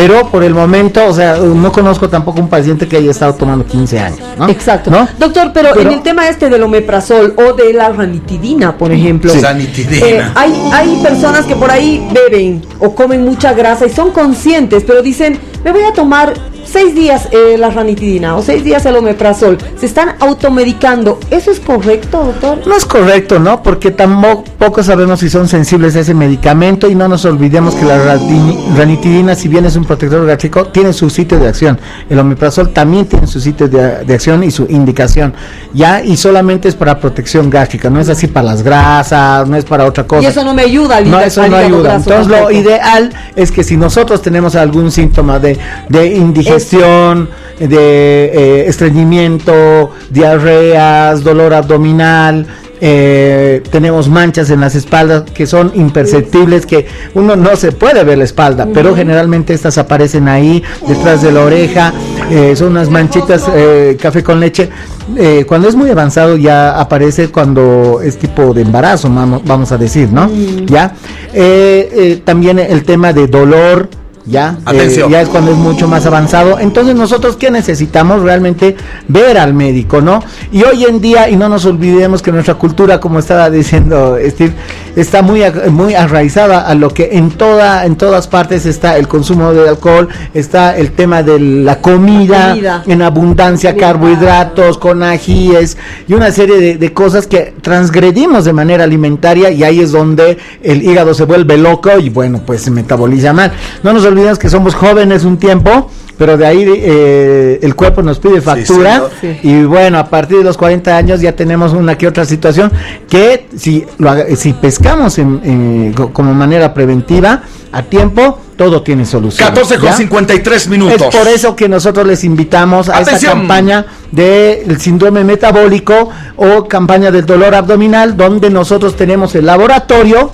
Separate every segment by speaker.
Speaker 1: Pero por el momento, o sea, no conozco tampoco un paciente que haya estado tomando 15 años. ¿no?
Speaker 2: Exacto. Doctor, pero, en el tema este del omeprazol o de la ranitidina, por ejemplo.
Speaker 3: Sí.
Speaker 2: Eh, hay, hay personas que por ahí beben o comen mucha grasa y son conscientes, pero dicen, me voy a tomar seis días eh, la ranitidina o seis días el omeprazol, se están automedicando. ¿Eso es correcto, doctor?
Speaker 1: No es correcto, ¿no? Porque tampoco sabemos si son sensibles a ese medicamento y no nos olvidemos que la ranitidina, si bien es un protector gástrico, tiene su sitio de acción. El omeprazol también tiene su sitio de, acción y su indicación, ¿ya? Y solamente es para protección gástrica, no es así para las grasas, no es para otra cosa.
Speaker 2: Y eso no me ayuda
Speaker 1: al No, eso no ayuda. Entonces lo ideal es que si nosotros tenemos algún síntoma de, de indigestión, de eh, estreñimiento, diarreas, dolor abdominal, eh, tenemos manchas en las espaldas que son imperceptibles, que uno no se puede ver la espalda, pero generalmente estas aparecen ahí, detrás de la oreja, eh, son unas manchitas café con leche. cuando es muy avanzado ya aparece cuando es tipo de embarazo, vamos, a decir, ¿no? Ya. también el tema de dolor, ya, eh, ya es cuando es mucho más avanzado. Entonces nosotros qué necesitamos realmente ver al médico, ¿no? Y hoy en día, y no nos olvidemos que nuestra cultura, como estaba diciendo Steve, está muy, muy arraizada a lo que en toda, en todas partes está el consumo de alcohol, está el tema de la comida, en abundancia, carbohidratos, con ajíes y una serie de, de cosas que transgredimos de manera alimentaria y ahí es donde el hígado se vuelve loco y bueno, pues se metaboliza mal. No nos olvidemos que somos jóvenes un tiempo, pero de ahí eh, el cuerpo nos pide factura y bueno, a partir de los 40 años ya tenemos una que otra situación que si, lo, si pescamos en, como manera preventiva a tiempo, todo tiene solución.
Speaker 3: 14 con 53 minutos.
Speaker 1: Es por eso que nosotros les invitamos a esta campaña del síndrome metabólico o campaña del dolor abdominal, donde nosotros tenemos el laboratorio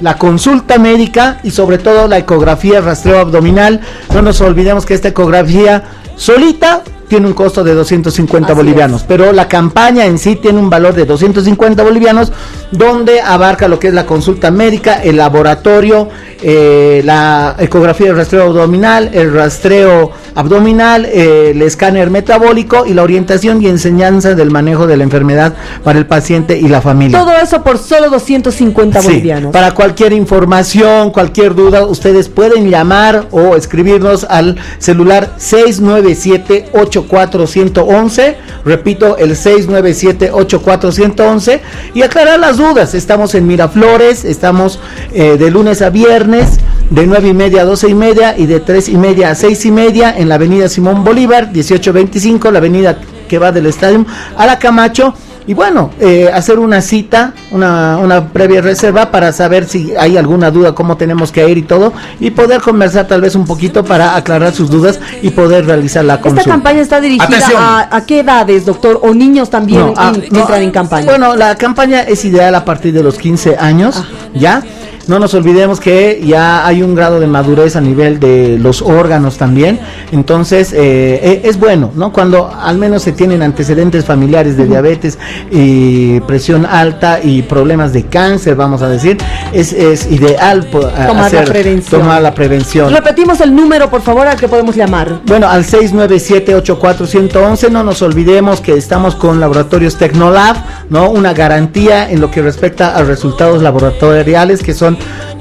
Speaker 1: la consulta médica y sobre todo la ecografía rastreo abdominal. No nos olvidemos que esta ecografía solita tiene un costo de 250 bolivianos, pero la campaña en sí tiene un valor de 250 bolivianos, donde abarca lo que es la consulta médica, el laboratorio, eh, la ecografía del rastreo abdominal, el rastreo abdominal, eh, el escáner metabólico y la orientación y enseñanza del manejo de la enfermedad para el paciente y la familia.
Speaker 2: Todo eso por solo 250 bolivianos.
Speaker 1: Para cualquier información, cualquier duda, ustedes pueden llamar o escribirnos al celular 697 8411, repito, el 697-84111 y aclarar las dudas. Estamos en Miraflores, estamos eh, de lunes a viernes, de 9 y media a 12 y media y de 3 y media a 6 y media en la avenida Simón Bolívar, 1825, la avenida que va del estadio a la Camacho y bueno, eh, hacer una cita, una, una, previa reserva para saber si hay alguna duda, cómo tenemos que ir y todo, y poder conversar tal vez un poquito para aclarar sus dudas y poder realizar la consulta.
Speaker 2: ¿Esta campaña está dirigida a, qué edades, doctor? ¿O niños también ah, entran en campaña?
Speaker 1: Bueno, la campaña es ideal a partir de los 15 años, ah. ¿ya? No nos olvidemos que ya hay un grado de madurez a nivel de los órganos también. Entonces, eh, eh, es bueno, ¿no? Cuando al menos se tienen antecedentes familiares de diabetes y presión alta y problemas de cáncer, vamos a decir, es, es ideal
Speaker 2: tomar, la prevención.
Speaker 1: tomar la prevención.
Speaker 2: Repetimos el número, por favor, al que podemos llamar.
Speaker 1: Bueno, al 697-84111. No nos olvidemos que estamos con Laboratorios Tecnolab, ¿no? Una garantía en lo que respecta a resultados laboratoriales que son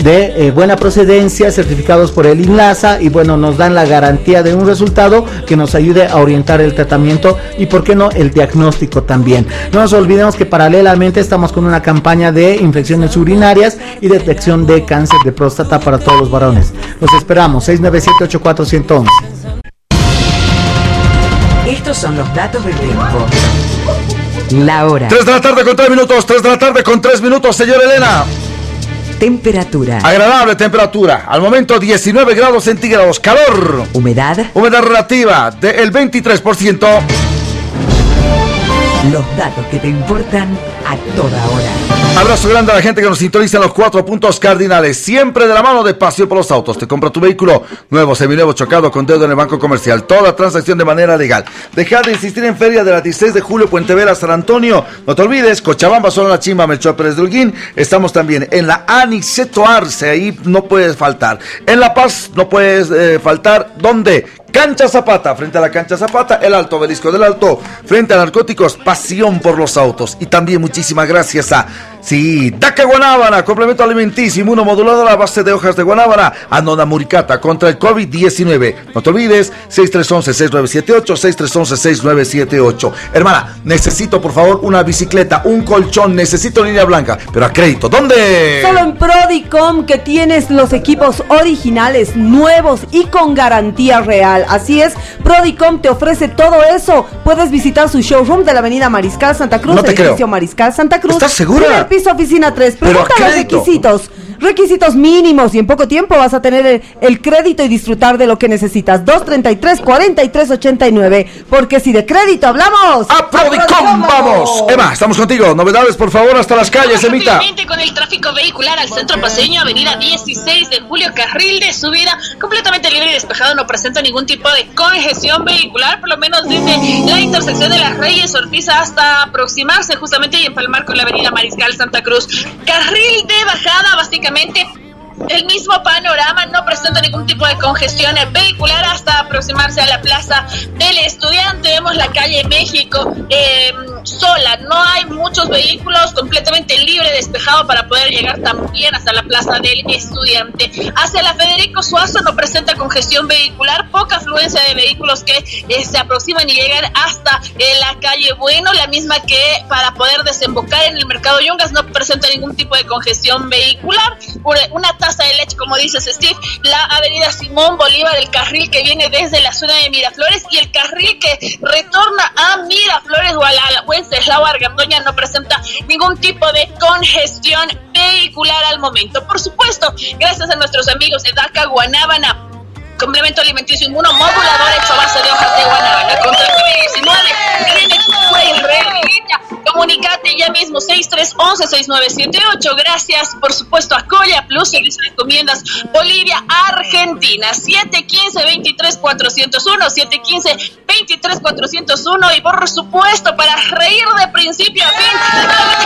Speaker 1: de eh, buena procedencia, certificados por el INLASA y bueno, nos dan la garantía de un resultado que nos ayude a orientar el tratamiento y por qué no el diagnóstico también. No nos olvidemos que paralelamente estamos con una campaña de infecciones urinarias y detección de cáncer de próstata para todos los varones. Los esperamos, 697-84111.
Speaker 4: Estos son los datos del tiempo. La hora.
Speaker 3: 3 de la tarde con 3 minutos, 3 de la tarde con 3 minutos, señor Elena.
Speaker 4: Temperatura.
Speaker 3: Agradable temperatura. Al momento 19 grados centígrados. Calor.
Speaker 4: Humedad.
Speaker 3: Humedad relativa del 23%.
Speaker 4: Los datos que te importan a toda hora.
Speaker 3: Abrazo grande a la gente que nos sintoniza en los cuatro puntos cardinales. Siempre de la mano de Pasión por los Autos. Te compra tu vehículo nuevo, seminuevo, chocado con deuda en el banco comercial. Toda transacción de manera legal. Deja de insistir en Feria de la 16 de julio, Puente Vera, San Antonio. No te olvides, Cochabamba, Zona La Chimba, Melchor Pérez de Holguín. Estamos también en la Aniceto Arce. Ahí no puedes faltar. En La Paz no puedes eh, faltar. ¿Dónde? Cancha Zapata, frente a la Cancha Zapata, el Alto Belisco del Alto, frente a Narcóticos, pasión por los autos. Y también muchísimas gracias a, sí, Daca Guanábana, complemento alimenticio, inmunomodulador a base de hojas de guanábana, Anona Muricata contra el COVID-19. No te olvides, 6311-6978, 6311-6978. Hermana, necesito por favor una bicicleta, un colchón, necesito línea blanca, pero a crédito. ¿Dónde?
Speaker 2: Solo en Prodicom que tienes los equipos originales, nuevos y con garantía real. Así es, Prodicom te ofrece todo eso. Puedes visitar su showroom de la Avenida Mariscal Santa Cruz,
Speaker 3: No te creo.
Speaker 2: edificio Mariscal Santa Cruz.
Speaker 3: ¿Estás segura?
Speaker 2: Piso, oficina 3.
Speaker 3: Pero a
Speaker 2: Pregunta los requisitos. Requisitos mínimos y en poco tiempo vas a tener el, el crédito y disfrutar de lo que necesitas. 233-4389. Porque si de crédito hablamos.
Speaker 3: A Prodicom, vamos. Emma, estamos contigo. Novedades, por favor, hasta las calles, Emita.
Speaker 5: Con el tráfico vehicular al centro paseño, avenida 16 de julio, carril de subida completamente libre y despejado, no presenta ningún tipo de congestión vehicular, por lo menos desde la intersección de las Reyes Ortiz hasta aproximarse justamente y empalmar con la avenida Mariscal Santa Cruz. Carril de bajada, básicamente obviamente el mismo panorama no presenta ningún tipo de congestión vehicular hasta aproximarse a la plaza del estudiante. Vemos la calle México eh, sola, no hay muchos vehículos, completamente libre, despejado para poder llegar también hasta la plaza del estudiante. Hacia la Federico Suazo no presenta congestión vehicular, poca afluencia de vehículos que eh, se aproximan y llegan hasta eh, la calle Bueno, la misma que para poder desembocar en el mercado Yungas no presenta ningún tipo de congestión vehicular. Una de leche, como dices Steve, la avenida Simón Bolívar, el carril que viene desde la zona de Miraflores y el carril que retorna a Miraflores o a la Wenceslao Argandoña no presenta ningún tipo de congestión vehicular al momento. Por supuesto, gracias a nuestros amigos de DACA Guanábana complemento alimenticio inmunomodulador hecho a base de hojas de guanábana contra el COVID-19. Clinic Way Red Línea. Comunicate ya mismo 6311-6978. Gracias, por supuesto, a Coya Plus, Servicio de Encomiendas Bolivia, Argentina. 715-23-401, 715-23-401. Y por supuesto, para reír de principio a fin,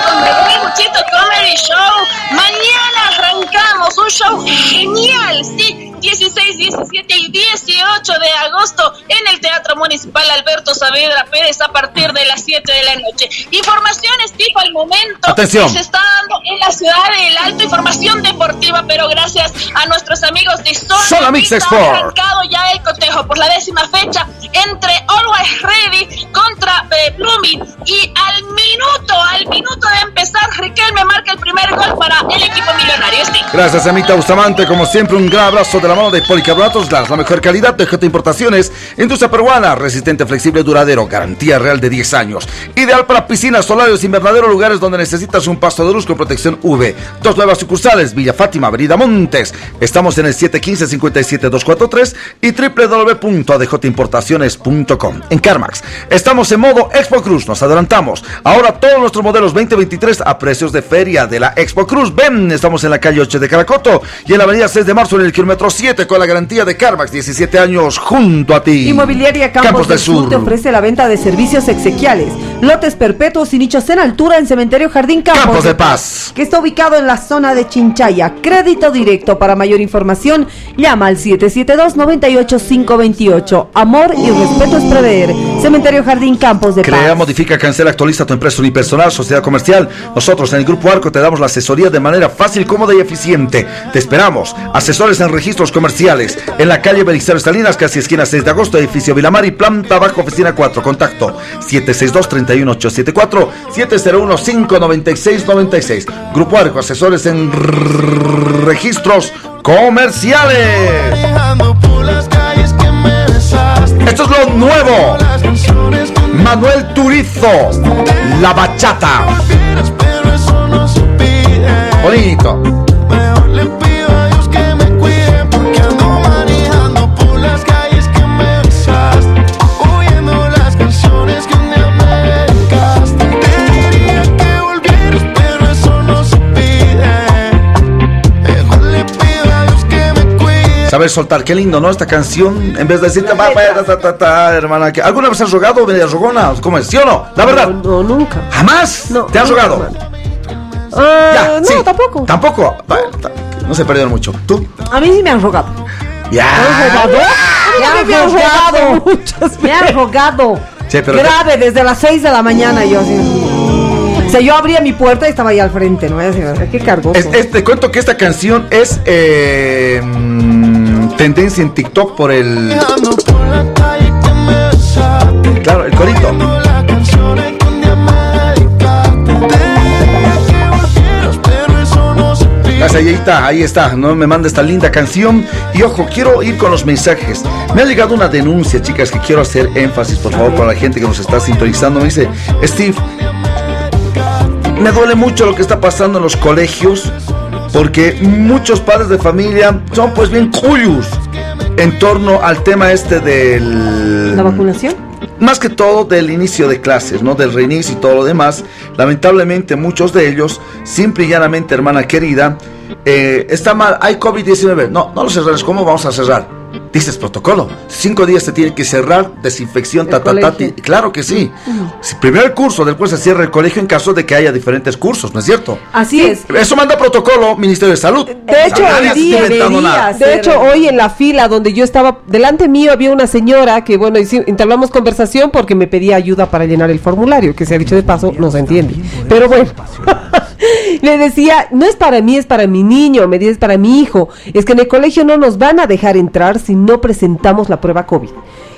Speaker 5: con el Muchito Comedy Show. Mañana arrancamos un show genial, sí. 16, 17 y 18 de agosto en el Teatro Municipal Alberto Saavedra Pérez a partir de las 7 de la noche. Informaciones tipo al momento
Speaker 3: Atención.
Speaker 5: que se está dando en la ciudad del Alto, información deportiva, pero gracias a nuestros amigos de Zona,
Speaker 3: Zona Mix Export.
Speaker 5: ha arrancado ya el cotejo por la décima fecha entre Always Ready contra eh, Blooming y al minuto, al minuto de empezar, Riquelme marca el primer gol para el equipo millonario.
Speaker 3: Gracias, Emita Bustamante. Como siempre, un gran abrazo de la mano de Policarbonatos La mejor calidad de GT Importaciones, industria peruana, resistente, flexible, duradero, garantía real de 10 años. Ideal para piscinas, solarios, invernaderos, lugares donde necesitas un pasto de luz con protección UV. Dos nuevas sucursales, Villa Fátima, Avenida Montes. Estamos en el 715-57243 y www.adjimportaciones.com. En CarMax, estamos en modo Expo Cruz, nos adelantamos. Ahora todos nuestros modelos 2023 a precios de feria de la Expo Cruz. Ven, estamos en la calle 8 de Caracoto y en la avenida 6 de marzo en el kilómetro 7 con la garantía de CarMax, 17 años junto a ti.
Speaker 2: Inmobiliaria Campos, del Sur. te ofrece la venta de servicios exequiales, lotes perpetuos y nichos en altura en Cementerio Jardín Campos,
Speaker 3: Campos de Paz.
Speaker 2: que está ubicado en la zona de Chinchaya. Crédito directo. Para mayor información, llama al 772-98528. Amor y respeto es prever. Cementerio Jardín Campos de
Speaker 3: Crea,
Speaker 2: Paz.
Speaker 3: modifica, cancela, actualiza tu empresa unipersonal, sociedad comercial. Nosotros en el Grupo Arco te damos la asesoría de manera fácil, cómoda y eficiente. Te esperamos. Asesores en registros comerciales. En la calle Belisario Salinas, casi esquina 6 de agosto, edificio Vilamar y planta bajo oficina 4. Contacto 762-31874, 701-596-96. Grupo Arco, asesores en registros comerciales. Esto es lo nuevo. Manuel Turizo, la bachata. Bonito. Saber soltar. Qué lindo, ¿no? Esta canción, en vez de decirte, va, va, ta, ta, ta, hermana. ¿Alguna vez has rogado, media rogona? ¿Cómo es? ¿Sí o no? La verdad.
Speaker 2: No, no, nunca.
Speaker 3: ¿Jamás?
Speaker 2: No,
Speaker 3: ¿Te has
Speaker 2: nunca,
Speaker 3: rogado?
Speaker 2: Ah,
Speaker 3: Ya,
Speaker 2: no,
Speaker 3: sí.
Speaker 2: tampoco.
Speaker 3: Tampoco. Bueno, no se perdieron mucho. ¿Tú?
Speaker 2: A mí sí me han rogado.
Speaker 3: Ya.
Speaker 2: Me han rogado. Me han rogado.
Speaker 3: Sí, pero-
Speaker 2: Grave, desde las 6 de la mañana yo así. O sea, yo abría mi puerta y estaba ahí al frente, ¿no? Qué cargoso.
Speaker 3: Es- es- te cuento que esta canción es eh, tendencia en TikTok por el. Claro, el corito. Gracias, ahí está, ahí está, no me manda esta linda canción. Y ojo, quiero ir con los mensajes. Me ha llegado una denuncia, chicas, que quiero hacer énfasis, por favor, para la gente que nos está sintonizando. Me dice, Steve, me duele mucho lo que está pasando en los colegios, porque muchos padres de familia son pues bien cuyos en torno al tema este del...
Speaker 2: ¿La vacunación?
Speaker 3: Más que todo del inicio de clases, ¿no? Del reinicio y todo lo demás. Lamentablemente muchos de ellos, simple y llanamente, hermana querida, eh, está mal, hay COVID-19. No, no lo cerrarás. ¿Cómo vamos a cerrar? Dices protocolo. Cinco días se tiene que cerrar, desinfección,
Speaker 2: El
Speaker 3: ta, ta, Claro que sí. Si primero el curso, después se cierra el colegio en caso de que haya diferentes cursos, ¿no es cierto?
Speaker 2: Así es.
Speaker 3: Eso manda protocolo Ministerio de Salud.
Speaker 6: De hecho,
Speaker 3: Nadie
Speaker 6: hoy
Speaker 3: está
Speaker 6: día
Speaker 3: inventando nada.
Speaker 2: debería
Speaker 6: De hecho, hoy en la fila donde yo estaba, delante mío había una señora que, bueno, entablamos conversación porque me pedía ayuda para llenar el formulario, que se ha dicho de paso, no se entiende. Pero bueno, le decía, no es para mí, es para mi niño, me dice, es para mi hijo. Es que en el colegio no nos van a dejar entrar si no presentamos la prueba COVID.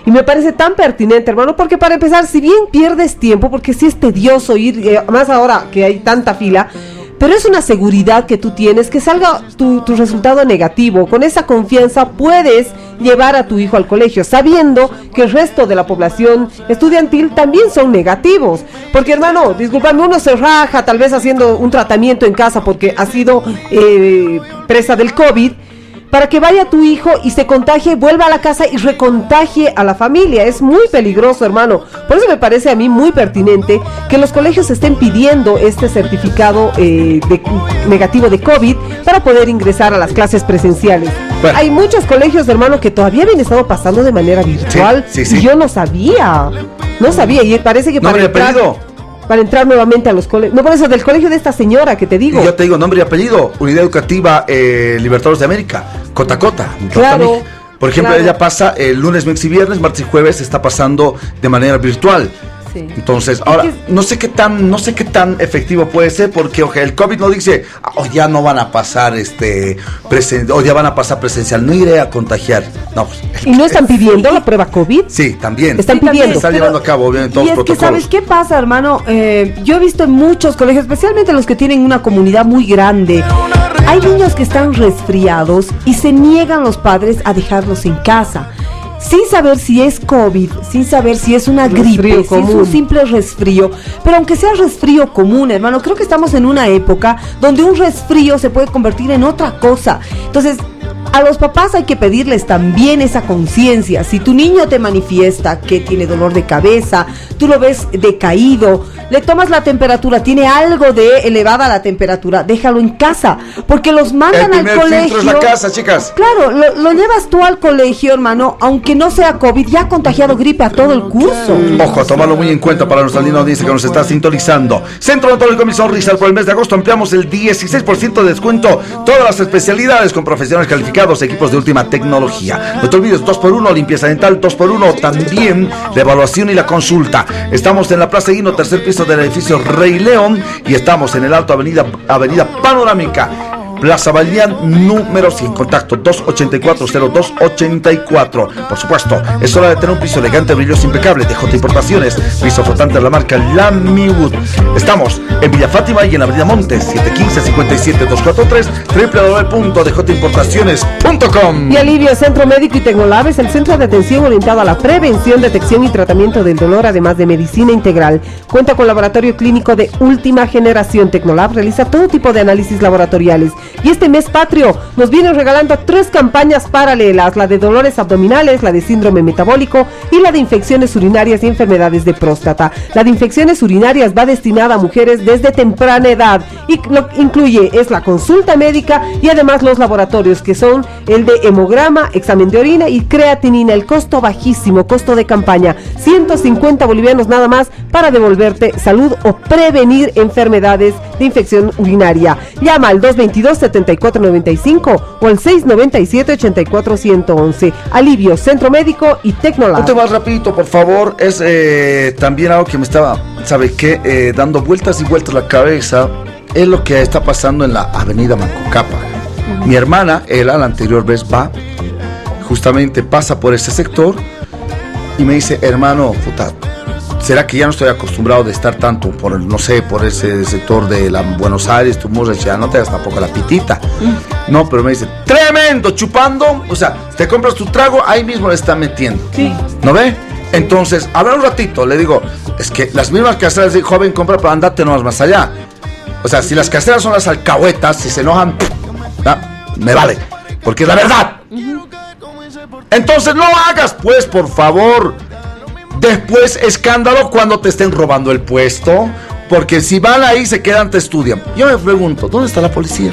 Speaker 6: Y me parece tan pertinente, hermano, porque para empezar, si bien pierdes tiempo, porque sí es tedioso ir, eh, más ahora que hay tanta fila, pero es una seguridad que tú tienes, que salga tu, tu resultado negativo. Con esa confianza puedes llevar a tu hijo al colegio, sabiendo que el resto de la población estudiantil también son negativos. Porque hermano, discúlpame, uno se raja tal vez haciendo un tratamiento en casa porque ha sido eh, presa del COVID para que vaya tu hijo y se contagie, vuelva a la casa y recontagie a la familia. Es muy peligroso, hermano. Por eso me parece a mí muy pertinente que los colegios estén pidiendo este certificado eh, de- negativo de COVID para poder ingresar a las clases presenciales.
Speaker 3: Bueno.
Speaker 6: Hay muchos colegios, hermano, que todavía habían estado pasando de manera virtual.
Speaker 3: sí, sí.
Speaker 6: Y yo no sabía. No sabía. Y parece que
Speaker 3: Nombre
Speaker 6: para entrar,
Speaker 3: apellido.
Speaker 6: Para entrar nuevamente a los colegios. No, por eso, del colegio de esta señora que te digo.
Speaker 3: Y yo te digo nombre y apellido, Unidad Educativa eh, Libertadores de América, Cota Cota.
Speaker 6: Claro,
Speaker 3: Totamig. Por ejemplo,
Speaker 6: claro.
Speaker 3: ella pasa el lunes, miércoles y viernes, martes y jueves está pasando de manera virtual.
Speaker 2: Sí.
Speaker 3: Entonces, ahora, no sé qué tan, no sé qué tan efectivo puede ser, porque oje, el COVID no dice, "Ah, oh, ya no van a pasar este presen o ya van a pasar presencial, no iré a contagiar. No, pues, el-
Speaker 6: Y no están pidiendo la prueba COVID.
Speaker 3: Sí, también.
Speaker 6: Están
Speaker 2: Sí, también,
Speaker 6: pidiendo.
Speaker 3: Están
Speaker 2: pero-
Speaker 3: llevando a cabo, obviamente, todos
Speaker 2: y
Speaker 3: los
Speaker 2: es que,
Speaker 3: protocolos.
Speaker 2: ¿sabes qué pasa, hermano? Eh, yo he visto en muchos colegios, especialmente los que tienen una comunidad muy grande, hay niños que están resfriados y se niegan los padres a dejarlos en casa. Sin saber si es COVID, sin saber si es una
Speaker 6: Resfrío
Speaker 2: gripe, si es un simple resfrío. Pero aunque sea resfrío común, hermano, creo que estamos en una época donde un resfrío se puede convertir en otra cosa. Entonces, a los papás hay que pedirles también esa conciencia. Si tu niño te manifiesta que tiene dolor de cabeza, tú lo ves decaído, le tomas la temperatura, tiene algo de elevada la temperatura, déjalo en casa, porque los
Speaker 3: El
Speaker 2: mandan al colegio.
Speaker 3: es la casa, chicas.
Speaker 2: Claro, lo, lo llevas tú al colegio, hermano, aunque no sea COVID, ya ha contagiado gripe a todo el curso.
Speaker 3: Ojo, a tomarlo muy en cuenta para nuestra linda audiencia que nos está sintonizando. Centro Odontológico Mi Sonrisa, por el mes de agosto ampliamos el 16% de descuento. Todas las especialidades con profesionales calificados, equipos de última tecnología. No te olvides, 2x1, limpieza dental, 2x1, también la evaluación y la consulta. Estamos en la Plaza Guino, tercer piso del edificio Rey León y estamos en el Alto Avenida, Avenida Panorámica. Plaza Balián número 100, contacto 284-0284. Por supuesto, es hora de tener un piso elegante, brilloso, impecable de J Importaciones, piso flotante de la marca Lamiwood. Estamos en Villa Fátima y en Avenida Montes, 715-57-243, www.djimportaciones.com.
Speaker 6: Y Alivio Centro Médico y Tecnolab es el centro de atención orientado a la prevención, detección y tratamiento del dolor, además de medicina integral. Cuenta con laboratorio clínico de última generación. Tecnolab realiza todo tipo de análisis laboratoriales Y este mes patrio nos vienen regalando tres campañas paralelas, la de dolores abdominales, la de síndrome metabólico y la de infecciones urinarias y enfermedades de próstata. La de infecciones urinarias va destinada a mujeres desde temprana edad y lo que incluye es la consulta médica y además los laboratorios que son el de hemograma, examen de orina y creatinina. El costo bajísimo, costo de campaña, 150 bolivianos nada más para devolverte salud o prevenir enfermedades de infección urinaria. Llama al 222-7495 o al 697-84-111. Alivio, Centro Médico y Tecnolab.
Speaker 3: tema más rapidito, por favor. Es eh, también algo que me estaba, ¿sabe qué? Eh, dando vueltas y vueltas la cabeza. Es lo que está pasando en la avenida Mancocapa. Mi hermana, ella la anterior vez va, justamente pasa por ese sector y me dice, hermano, puta, ¿será que ya no estoy acostumbrado de estar tanto por, no sé, por ese sector de la Buenos Aires, tu ya no te das tampoco la pitita? No, pero me dice, tremendo, chupando, o sea, te compras tu trago, ahí mismo le está metiendo. ¿No ve? Entonces, habla un ratito, le digo, es que las mismas caseras de joven compra, pero andate nomás más allá. O sea, si las caseras son las alcahuetas, si se enojan, ah, me vale, porque es la verdad. Entonces no hagas, pues, por favor. Después escándalo cuando te estén robando el puesto. Porque si van ahí se quedan, te estudian. Yo me pregunto, ¿dónde está la policía?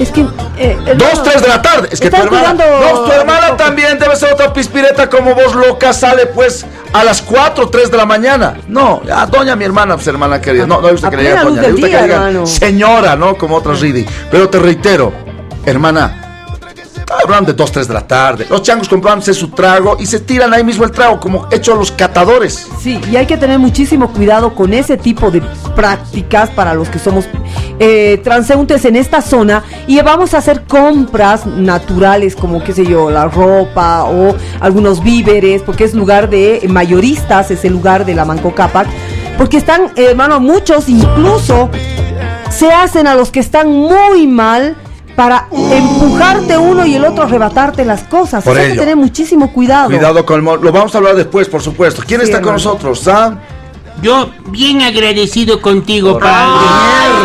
Speaker 2: Es que. eh,
Speaker 3: Dos, tres de la tarde. Es que tu hermana. No, tu hermana también debe ser otra pispireta como vos, loca. Sale pues a las 4, 3 de la mañana. No, a doña mi hermana, pues hermana querida. No, no le gusta
Speaker 2: A
Speaker 3: que le diga
Speaker 2: plena luz
Speaker 3: doña, le gusta
Speaker 2: día,
Speaker 3: que le digan señora, ¿no? Como otras Ridi. Pero te reitero, hermana. Hablan de 2, 3 de la tarde. Los changos comprándose su trago y se tiran ahí mismo el trago, como hecho los catadores.
Speaker 2: Sí, y hay que tener muchísimo cuidado con ese tipo de prácticas para los que somos eh, transeúntes en esta zona y vamos a hacer compras naturales como, qué sé yo, la ropa o algunos víveres, porque es lugar de mayoristas, es el lugar de la Manco Cápac, porque están, eh, hermano, muchos incluso se hacen a los que están muy mal para empujarte uno y el otro arrebatarte las cosas.
Speaker 3: Por
Speaker 2: Hay que tener muchísimo cuidado.
Speaker 3: Cuidado con el mo- Lo vamos a hablar después, por supuesto. ¿Quién
Speaker 2: Sí,
Speaker 3: está con nosotros? ¿Ah?
Speaker 7: Yo bien agradecido contigo, padre.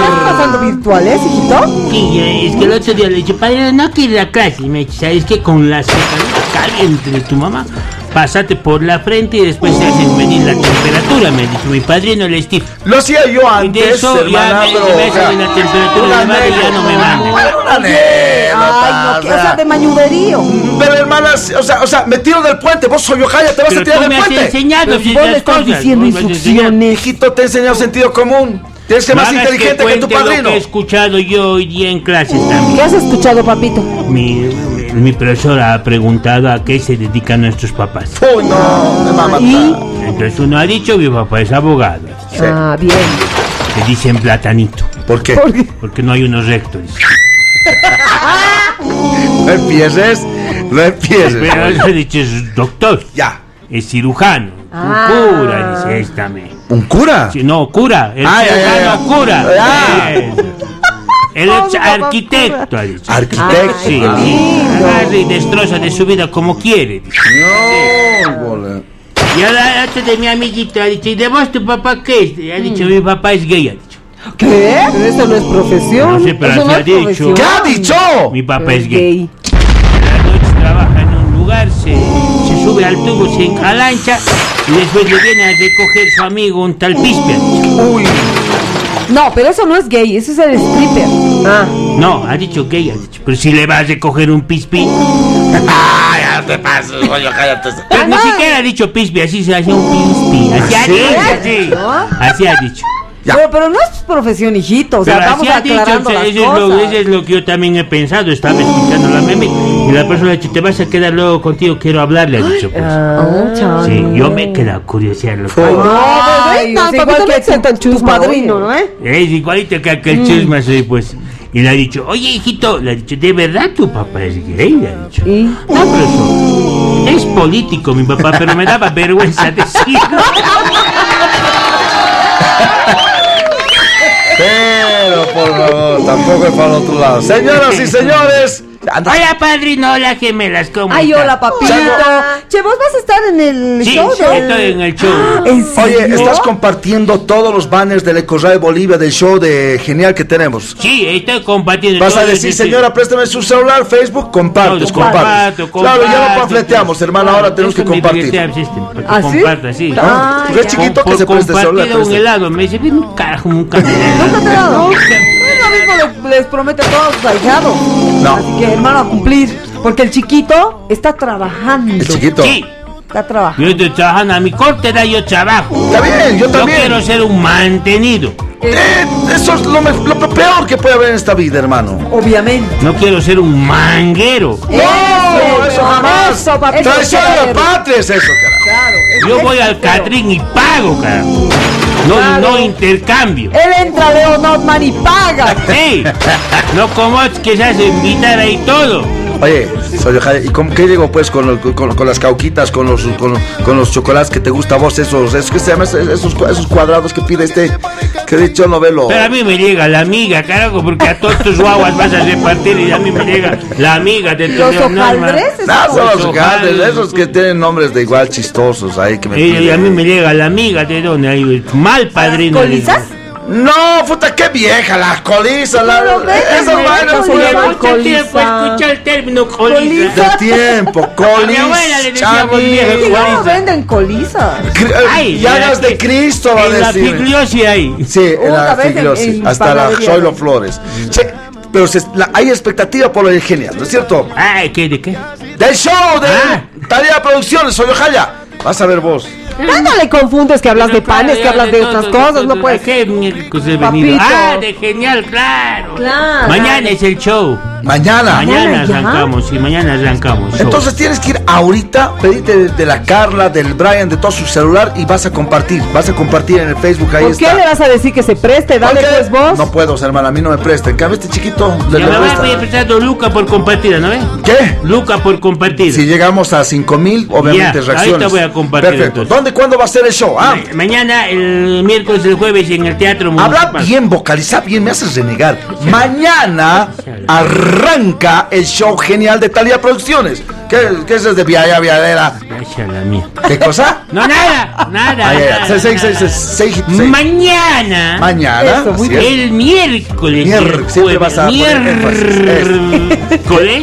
Speaker 2: ¿Estás pasando virtuales, hijito?
Speaker 7: Sí, eh, es que el otro día le dije, padre, no quiero ir a clase. Y me dice, ¿sabes qué? Con la ceja caliente de tu mamá, pásate por la frente y después te hacen medir la temperatura, me dijo mi padrino el Steve.
Speaker 3: Lo hacía yo antes,
Speaker 7: de eso ya me, me
Speaker 3: o sea,
Speaker 7: la temperatura
Speaker 3: una
Speaker 7: del barrio y ya no me
Speaker 3: una
Speaker 2: Ay, no, que o sea, de mañuderío.
Speaker 3: Pero hermanas, o sea, o sea, me tiro del puente, vos soy Ojaya, te vas
Speaker 7: Pero
Speaker 3: a tirar
Speaker 7: tú
Speaker 3: del
Speaker 7: me has
Speaker 3: puente.
Speaker 7: enseñado
Speaker 2: Pero
Speaker 7: si
Speaker 2: vos le estás
Speaker 7: cosas,
Speaker 2: diciendo instrucciones.
Speaker 3: Hijito, te he enseñado sentido común. Tienes que ser más inteligente que, tu
Speaker 7: cuente lo
Speaker 3: padrino.
Speaker 7: que he escuchado yo hoy día en clases también.
Speaker 2: ¿Qué has escuchado, papito?
Speaker 7: Mi, mi profesora ha preguntado a qué se dedican nuestros papás.
Speaker 3: Uy, no, me va a matar.
Speaker 2: Y-
Speaker 7: Entonces uno ha dicho, mi papá es abogado.
Speaker 3: Sí.
Speaker 2: Ah, bien.
Speaker 7: Que dicen platanito,
Speaker 3: ¿Por qué?
Speaker 2: ¿Por qué?
Speaker 7: porque no hay unos rectos. dice.
Speaker 3: No empieces, no empieces.
Speaker 7: Pero él ha dicho, es doctor,
Speaker 3: Ya.
Speaker 7: es cirujano,
Speaker 2: Ah.
Speaker 7: un cura, dice esta me.
Speaker 3: ¿Un cura?
Speaker 7: Sí, no, cura, el
Speaker 3: Ah, ya,
Speaker 7: cirujano
Speaker 3: ya.
Speaker 7: cura. Es arquitecto, ha dicho.
Speaker 3: Arquitecto.
Speaker 7: Sí,
Speaker 3: Ah.
Speaker 7: sí. Agarra y destroza de su vida como quiere. dice.
Speaker 3: No, bole.
Speaker 7: Y ahora este de mi amiguito ha dicho, ¿y de vos tu papá qué es? Ha dicho, mi papá es gay, ha dicho.
Speaker 2: ¿Qué?
Speaker 6: Pero eso no es profesión.
Speaker 7: No sé, pero
Speaker 2: Eso
Speaker 7: así
Speaker 2: no
Speaker 7: ha
Speaker 2: es
Speaker 7: dicho.
Speaker 2: profesión.
Speaker 3: ¿Qué ha dicho?
Speaker 7: Mi papá
Speaker 2: Pero
Speaker 7: es gay. La noche trabaja en un lugar, se, se sube al tubo, se encalancha y después le viene a recoger su amigo un tal Pispe. ha dicho.
Speaker 3: Uy.
Speaker 2: No, pero eso no es gay, eso es el stripper.
Speaker 6: Ah,
Speaker 7: No, ha dicho gay, ha dicho. Pero si le va a recoger un Pispi.
Speaker 3: Ay, ya te pases, oye, cállate.
Speaker 7: Pero ni siquiera ha dicho Pispi, así se hace un Pispi. Así ha dicho, así. Así ha dicho.
Speaker 2: Pero, pero no es profesión, hijito. O sea,
Speaker 7: Pero
Speaker 2: vamos
Speaker 7: así ha dicho,
Speaker 2: aclarando
Speaker 7: o sea,
Speaker 2: las
Speaker 7: eso, es lo,
Speaker 2: cosas.
Speaker 7: eso es lo que yo también he pensado. Estaba escuchando la meme y la persona ha dicho, te vas a quedar luego contigo, quiero hablarle, ha dicho. Pues.
Speaker 2: Chao.
Speaker 7: Sí, yo me he quedado curiosidad. Lo
Speaker 3: Fue.
Speaker 7: cual-
Speaker 2: Ay,
Speaker 6: No, papi,
Speaker 2: igual que tu,
Speaker 6: tan
Speaker 2: tu
Speaker 6: chusma,
Speaker 2: padrino. ¿no eh?
Speaker 7: Es igualito que aquel chisme, sí, pues. Y le ha dicho, oye, hijito, le ha dicho, ¿de verdad tu papá es gay? Le ha dicho.
Speaker 2: ¿Y?
Speaker 7: No, profesor, es político mi papá, pero me daba vergüenza decirlo.
Speaker 3: Pero por favor, tampoco es para el otro lado. Señoras y señores, Anda.
Speaker 7: Hola, padrino, hola, gemelas, ¿cómo
Speaker 2: Ay, hola, papito. Che, vos vas a estar en el
Speaker 7: Sí,
Speaker 2: show
Speaker 7: sí,
Speaker 2: del-
Speaker 7: estoy en el show.
Speaker 2: ¿En
Speaker 3: Oye,
Speaker 2: serio?
Speaker 3: estás compartiendo todos los banners del Ecorray Bolivia del show de genial que tenemos.
Speaker 7: Sí, estoy compartiendo.
Speaker 3: Vas a decir, señora, préstame su celular, Facebook, compartes,
Speaker 7: Todo,
Speaker 3: compartes.
Speaker 7: comparto,
Speaker 3: Claro, ya no panfleteamos, hermano, ahora tenemos que compartir.
Speaker 2: ¿Ah, sí?
Speaker 7: sí.
Speaker 2: Ah,
Speaker 3: es chiquito que
Speaker 7: por
Speaker 3: se preste celular.
Speaker 7: compartido un helado, me dice, ven un carajo.
Speaker 2: No lo mismo, le- les promete a todos sus ahijados.
Speaker 3: No.
Speaker 2: Así que, hermano, a cumplir. Porque el chiquito está trabajando.
Speaker 3: El chiquito.
Speaker 7: Sí,
Speaker 2: Está trabajando.
Speaker 7: yo estoy trabajando a mi corte edad, yo trabajo.
Speaker 3: Está bien, yo
Speaker 7: Yo
Speaker 3: también.
Speaker 7: quiero ser un mantenido.
Speaker 3: Eh, eso es lo, lo peor que puede haber en esta vida, hermano.
Speaker 2: Obviamente.
Speaker 7: No quiero ser un manguero.
Speaker 3: ¡No! Eso jamás.
Speaker 2: Eso.
Speaker 3: Traición a la patria es eso, carajo.
Speaker 2: Claro. es-
Speaker 7: Yo voy al Catrín y pago, carajo. No,
Speaker 2: Claro.
Speaker 7: no intercambio.
Speaker 2: Él entra Leo Notman y paga.
Speaker 7: Sí, no como es que se hace invitar ahí todo.
Speaker 3: Oye, soy Jaime, ¿y cómo, qué digo pues con, con, con las cauquitas, con los, con, con los chocolates que te gusta a vos, esos, esos, ¿qué se llama? Esos, esos cuadrados que pide este, que he dicho novelo.
Speaker 7: Pero a mí me llega la amiga, carajo, porque a todos tus guaguas vas a repartir y a mí me llega la amiga de tu
Speaker 2: Los hojaldres.
Speaker 3: No, son
Speaker 7: Los hojaldres.
Speaker 3: esos que tienen nombres de igual chistosos ahí que me
Speaker 7: Y, y a mí me llega la amiga de donde hay mal padrino.
Speaker 2: ¿Colizas?
Speaker 3: No, puta, qué vieja, la,
Speaker 2: Pero ven,
Speaker 3: esas vainas de
Speaker 7: Mucho tiempo escuchar el término coliza.
Speaker 3: tiempo,
Speaker 7: mi abuela le decíamos vieja
Speaker 3: chami,
Speaker 2: ¿Y
Speaker 7: Coliza.
Speaker 2: cómo venden colizas?
Speaker 3: llagas
Speaker 7: la-
Speaker 3: de Cristo, va a
Speaker 7: En la
Speaker 3: decir.
Speaker 7: figliosi ahí.
Speaker 3: Sí, en
Speaker 2: Una
Speaker 3: la
Speaker 2: en
Speaker 3: hasta la. Zoilo Flores. Sí, pero se- la- hay expectativa por el genial, ¿no es cierto?
Speaker 7: Ay, ¿qué? ¿De qué?
Speaker 3: Del show de
Speaker 7: Ah.
Speaker 3: Tarea Producciones, soy Jaya. Vas a ver vos.
Speaker 6: Ah, no le confundes que hablas de panes, que hablas de otras cosas,
Speaker 7: todo,
Speaker 6: no
Speaker 7: ¿a
Speaker 6: puedes.
Speaker 7: qué miércoles he
Speaker 2: Papito.
Speaker 7: venido? Ah, de genial, claro.
Speaker 2: Claro.
Speaker 7: Mañana es el show.
Speaker 3: Mañana.
Speaker 7: Mañana
Speaker 2: ya.
Speaker 7: arrancamos, sí, mañana arrancamos. show.
Speaker 3: Entonces tienes que ir ahorita, pedirte de, de la Carla, del Brian, de todo su celular y vas a compartir. Vas a compartir en el Facebook, ahí
Speaker 6: ¿Por qué
Speaker 3: está.
Speaker 6: le vas a decir que se preste? Dale
Speaker 3: ¿Por qué?
Speaker 6: pues vos.
Speaker 3: No puedo, hermana, a mí no me presta. En cambio, este chiquito le,
Speaker 7: Ya
Speaker 3: le
Speaker 7: me voy
Speaker 3: presta.
Speaker 7: a empezando Luca por compartir, ¿no ves?
Speaker 3: ¿Qué?
Speaker 7: Luca por compartir.
Speaker 3: Si llegamos a 5000, obviamente
Speaker 7: Ya,
Speaker 3: reacciones.
Speaker 7: ahorita voy a compartir,
Speaker 3: Perfecto.
Speaker 7: entonces.
Speaker 3: ¿Dónde, cuándo va a ser el show? Ah,
Speaker 7: Ma- Mañana, el miércoles, el jueves en el Teatro
Speaker 3: habla
Speaker 7: Municipal.
Speaker 3: bien, vocaliza bien, me haces renegar. Mañana arranca el show genial de Talía Producciones. ¿Qué, qué es de Vialla Viadera? ¿Qué cosa?
Speaker 7: No, nada, nada.
Speaker 3: Ay,
Speaker 7: nada,
Speaker 3: seis,
Speaker 7: nada.
Speaker 3: seis, seis, seis, seis.
Speaker 7: Mañana.
Speaker 3: Mañana.
Speaker 6: Eso, muy
Speaker 3: es.
Speaker 7: El miércoles.
Speaker 3: Miércoles, siempre vas a
Speaker 7: miércoles.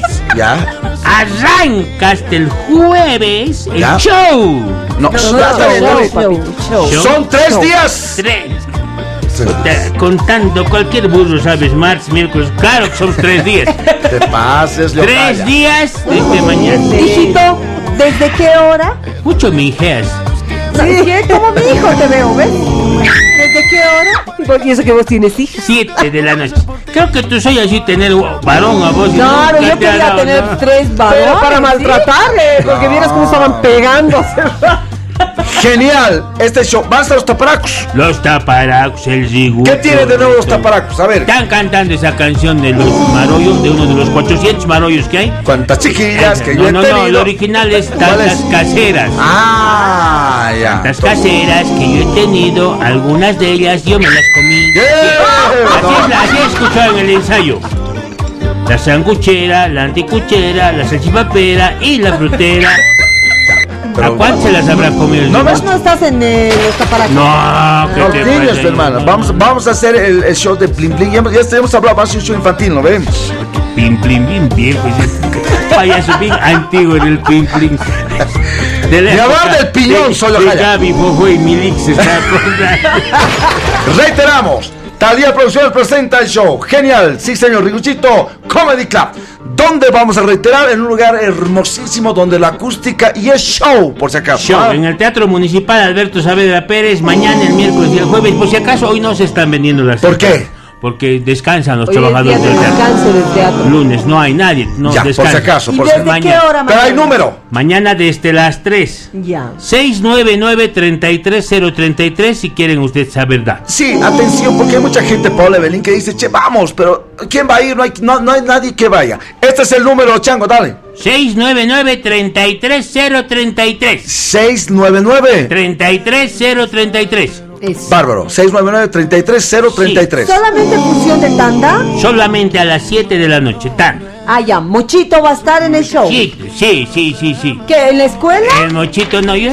Speaker 3: Ya.
Speaker 7: Arranca hasta el jueves el
Speaker 3: Ya.
Speaker 7: show.
Speaker 3: No,
Speaker 2: No, no, show, show.
Speaker 7: Show.
Speaker 3: Son tres días.
Speaker 7: Tres. Da- Contando cualquier burro, ¿sabes? Martes, miércoles. Claro que son tres días.
Speaker 3: Te pases,
Speaker 7: tres días desde mañana.
Speaker 2: Hijito, ¿desde qué hora?
Speaker 7: Mucho mijeas.
Speaker 2: ¿Sabes qué? Como mi hijo te veo, ¿ves? ¿Desde qué hora?
Speaker 6: Y eso que vos tienes hijos.
Speaker 7: Siete de la noche. Creo que tú soy así tener varón a vos. y
Speaker 2: Claro, yo quería tener tres varones.
Speaker 6: Pero para
Speaker 2: ¿sí?
Speaker 6: maltratarle, porque vieras cómo estaban pegando.
Speaker 3: Genial. Este show. ¿Van a los taparacos?
Speaker 7: Los taparacos, el zigu.
Speaker 3: ¿Qué tiene de nuevo los taparacos? A ver.
Speaker 7: Están cantando esa canción de los marollos, de uno de los 400 marollos que hay.
Speaker 3: ¿Cuántas chiquillas que yo
Speaker 7: no,
Speaker 3: he
Speaker 7: no, no,
Speaker 3: tenido?
Speaker 7: el original es
Speaker 3: ¿Cuál
Speaker 7: tantas caseras.
Speaker 3: Ah, ya.
Speaker 7: Las caseras que yo he tenido, algunas de ellas yo me las comí.
Speaker 3: Yeah.
Speaker 7: Así he escuchado en el ensayo. La sanguchera, la anticuchera, la salchipapera y la frutera. ¿A cuántas se las habrá comido? el
Speaker 3: No,
Speaker 2: Vos no estás en eh, los taparacos.
Speaker 7: No, ¿qué
Speaker 3: No
Speaker 7: te
Speaker 3: tienes,
Speaker 7: pasa?
Speaker 3: hermana. Vamos, vamos a hacer el, el show de Bling Bling. Ya, hemos- ya hemos hablado, a hacer un show infantil, ¿no ven?
Speaker 7: Pim, plim, bien viejo. Payaso bien antiguo en el pim, plim. De la época
Speaker 3: del piñón,
Speaker 7: de-
Speaker 3: solo
Speaker 7: de. Gaby, y Milix se está acordando.
Speaker 3: Reiteramos. Talía Producciones presenta el show. Genial. Sí, señor Riguchito. Comedy Club. Donde vamos a reiterar en un lugar hermosísimo donde la acústica y es show, por si acaso.
Speaker 7: Show
Speaker 3: ¿ah?
Speaker 7: en el Teatro Municipal Alberto Saavedra Pérez, mañana, el miércoles y el jueves. Por si acaso, hoy no se están vendiendo las
Speaker 3: ¿Por qué?
Speaker 7: Porque descansan los
Speaker 2: Hoy
Speaker 7: trabajadores
Speaker 2: de
Speaker 7: del teatro.
Speaker 2: del teatro.
Speaker 7: Lunes, no hay nadie. No,
Speaker 3: ya, por si
Speaker 7: descansan.
Speaker 3: acaso.
Speaker 2: ¿Y
Speaker 3: Por si...
Speaker 2: desde qué
Speaker 7: mañana.
Speaker 2: hora
Speaker 3: Pero hay
Speaker 2: mañana?
Speaker 3: número.
Speaker 7: Mañana desde las 3.
Speaker 2: Ya.
Speaker 7: 699-33033 si quieren ustedes saber da.
Speaker 3: Sí, atención, porque hay mucha gente, Paula Evelyn, que dice, che, vamos, pero ¿quién va a ir? No hay, no, no hay nadie que vaya. Este es el número, Chango, dale.
Speaker 7: 699-33033.
Speaker 3: 699.
Speaker 7: 33033.
Speaker 2: Eso.
Speaker 3: Bárbaro, 699-33033.
Speaker 2: ¿Solamente en función de tanda?
Speaker 7: Solamente a las 7 de la noche. Tan.
Speaker 2: Ah, ya, Mochito va a estar en el show.
Speaker 7: Sí, sí, sí, sí, sí.
Speaker 2: ¿Qué, en la escuela?
Speaker 7: El mochito no, yo.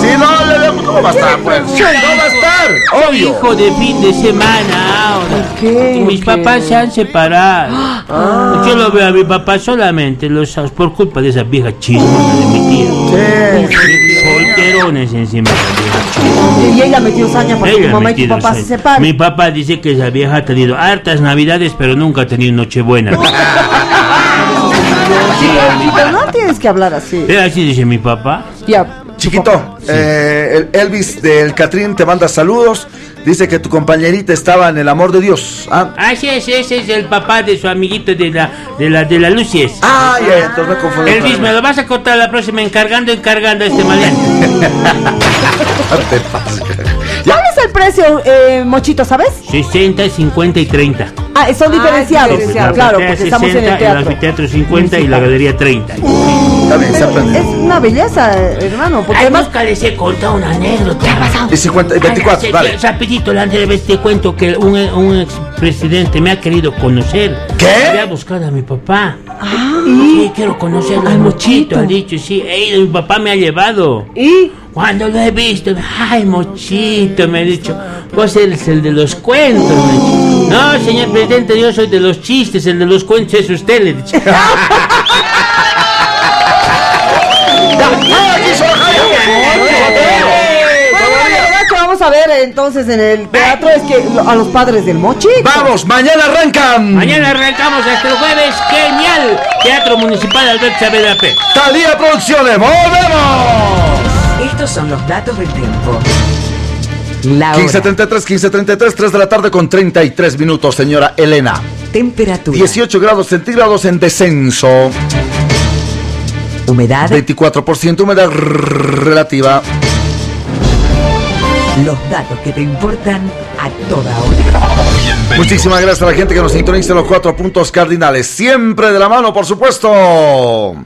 Speaker 3: Si no le demos, ¿cómo va a estar? Pues? No va a estar,
Speaker 7: Soy
Speaker 3: obvio.
Speaker 7: hijo de fin de semana ahora.
Speaker 2: qué?
Speaker 7: Y mis papás se han separado. Yo lo veo a mi papá solamente los sábados por culpa de esa vieja chismona de mi tía. Solterones encima de la vieja chismona.
Speaker 2: Y ella metió saña para que tu
Speaker 7: Ella
Speaker 2: mamá y tu
Speaker 7: metido
Speaker 2: papá se
Speaker 7: saña.
Speaker 2: separen.
Speaker 7: Mi papá dice que esa vieja ha tenido hartas navidades, pero nunca ha tenido nochebuena.
Speaker 2: Pero no tienes que hablar así.
Speaker 7: Así dice mi papá.
Speaker 2: Ya.
Speaker 3: Chiquito, eh, el Elvis del Catrín te manda saludos. Dice que tu compañerita estaba en el amor de Dios. Ah,
Speaker 7: Así es, ese es el papá de su amiguito de la de la de la Lucies.
Speaker 3: ah ya, entonces me confundí.
Speaker 7: Elvis, me lo vas a contar la próxima encargando, encargando a este maleante.
Speaker 3: Te pases.
Speaker 2: ¿Cuál es el precio, eh, Mochito, sabes?
Speaker 7: 60, 50 y 30.
Speaker 2: Ah, son diferenciados.
Speaker 6: diferenciado.
Speaker 2: Claro,
Speaker 7: La
Speaker 2: porque
Speaker 7: platea
Speaker 2: estamos en
Speaker 7: 60,
Speaker 2: el teatro.
Speaker 7: anfiteatro 50 y la galería 30.
Speaker 3: Está bien, aprende.
Speaker 2: Es una belleza, hermano, porque
Speaker 7: Ay,
Speaker 2: además
Speaker 7: nunca les he contado una anécdota. ¿Qué ha pasado?
Speaker 3: Y 50, y 24, dale.
Speaker 7: Rapidito, la anterior vez te cuento que un, un expresidente me ha querido conocer.
Speaker 3: ¿Qué?
Speaker 7: Voy a buscar a mi papá. Sí, quiero conocerlo. Al mochito, ha dicho, sí. Ey, mi papá me ha llevado.
Speaker 2: ¿Y?
Speaker 7: Cuando lo he visto, ay, mochito, me ha dicho, vos eres el de los cuentos. me ha dicho. No, señor presidente, yo soy de los chistes, el de los cuentos es usted, le he dicho.
Speaker 2: ver entonces en el teatro es que a los padres del Mochito.
Speaker 3: Vamos, mañana arrancan.
Speaker 7: Mañana arrancamos el jueves, genial. Teatro Municipal Alberto Saavedra P.
Speaker 3: Talía Producciones, volvemos.
Speaker 4: Estos son los datos del tiempo. La hora.
Speaker 3: 15.33, 15.33, 3 de la tarde con 33 minutos, señora Elena.
Speaker 4: Temperatura.
Speaker 3: 18 grados centígrados en descenso.
Speaker 4: Humedad.
Speaker 3: 24% humedad relativa.
Speaker 4: Los datos que te importan a toda hora.
Speaker 3: Muchísimas gracias a la gente que nos sintoniza en los cuatro puntos cardinales. Siempre de la mano, por supuesto.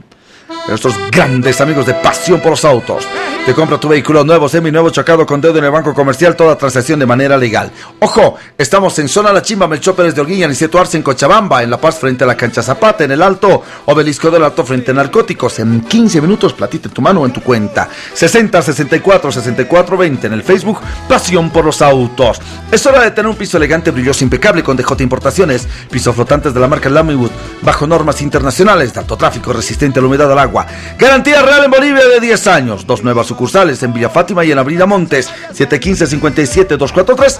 Speaker 3: De nuestros grandes amigos de Pasión por los Autos. Te compra tu vehículo nuevo, semi-nuevo, chocado con dedo en el banco comercial, toda transacción de manera legal. Ojo, estamos en Zona La Chimba, Melchor de Orguilla, Niceto Arce, en Cochabamba, en La Paz, frente a la cancha Zapata, en el Alto, Obelisco del Alto, frente a Narcóticos. En 15 minutos, platita en tu mano o en tu cuenta. 60 64 64 20 en el Facebook, Pasión por los Autos. Es hora de tener un piso elegante, brilloso, impecable con DJ Importaciones. Pisos flotantes de la marca Lamywood, bajo normas internacionales, de alto tráfico, resistente a la humedad del agua. Garantía real en Bolivia de 10 años. Dos nuevas sucursales en Villa Fátima y en Avenida Montes. 715-57-243,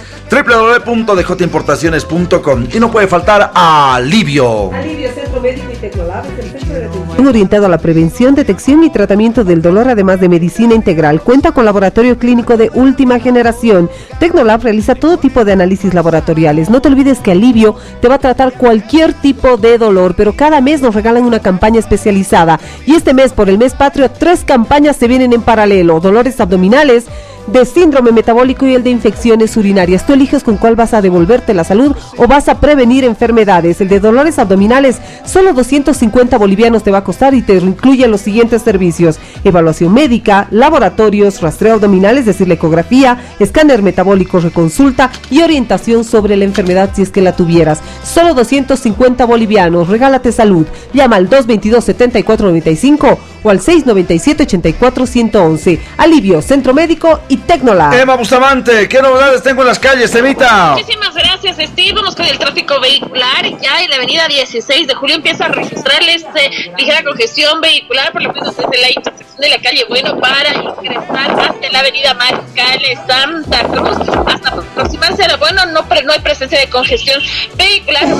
Speaker 3: www.djimportaciones.com. Y no puede faltar Alivio.
Speaker 6: Alivio Centro Médico y Tecnolab es el centro de atención orientado a la prevención, detección y tratamiento del dolor, además de medicina integral. Cuenta con laboratorio clínico de última generación. Tecnolab realiza todo tipo de análisis laboratoriales. No te olvides que Alivio te va a tratar cualquier tipo de dolor, pero cada mes nos regalan una campaña especializada. Y este mes, por el mes patrio, tres campañas se vienen en paralelo. Dolores abdominales, de síndrome metabólico y el de infecciones urinarias. Tú eliges con cuál vas a devolverte la salud o vas a prevenir enfermedades. El de dolores abdominales, solo 250 bolivianos te va a costar y te incluye los siguientes servicios. Evaluación médica, laboratorios, rastreo abdominal, es decir, la ecografía, escáner metabólico, reconsulta y orientación sobre la enfermedad si es que la tuvieras. Solo 250 bolivianos. Regálate salud. Llama al 222-7495 o al 697-84-111. Alivio, Centro Médico y Tecnola.
Speaker 3: Emma Bustamante, ¿qué novedades tengo en las calles, Emita?
Speaker 5: Muchísimas gracias, Steve. Vamos con el tráfico vehicular. Ya en la avenida 16 de julio empieza a registrarles este, ligera congestión vehicular, por lo menos desde la intersección de la calle Bueno para ingresar hacia la avenida Mariscal Santa Cruz hasta aproximarse a la Bueno. No, pre- no hay presencia de congestión vehicular. La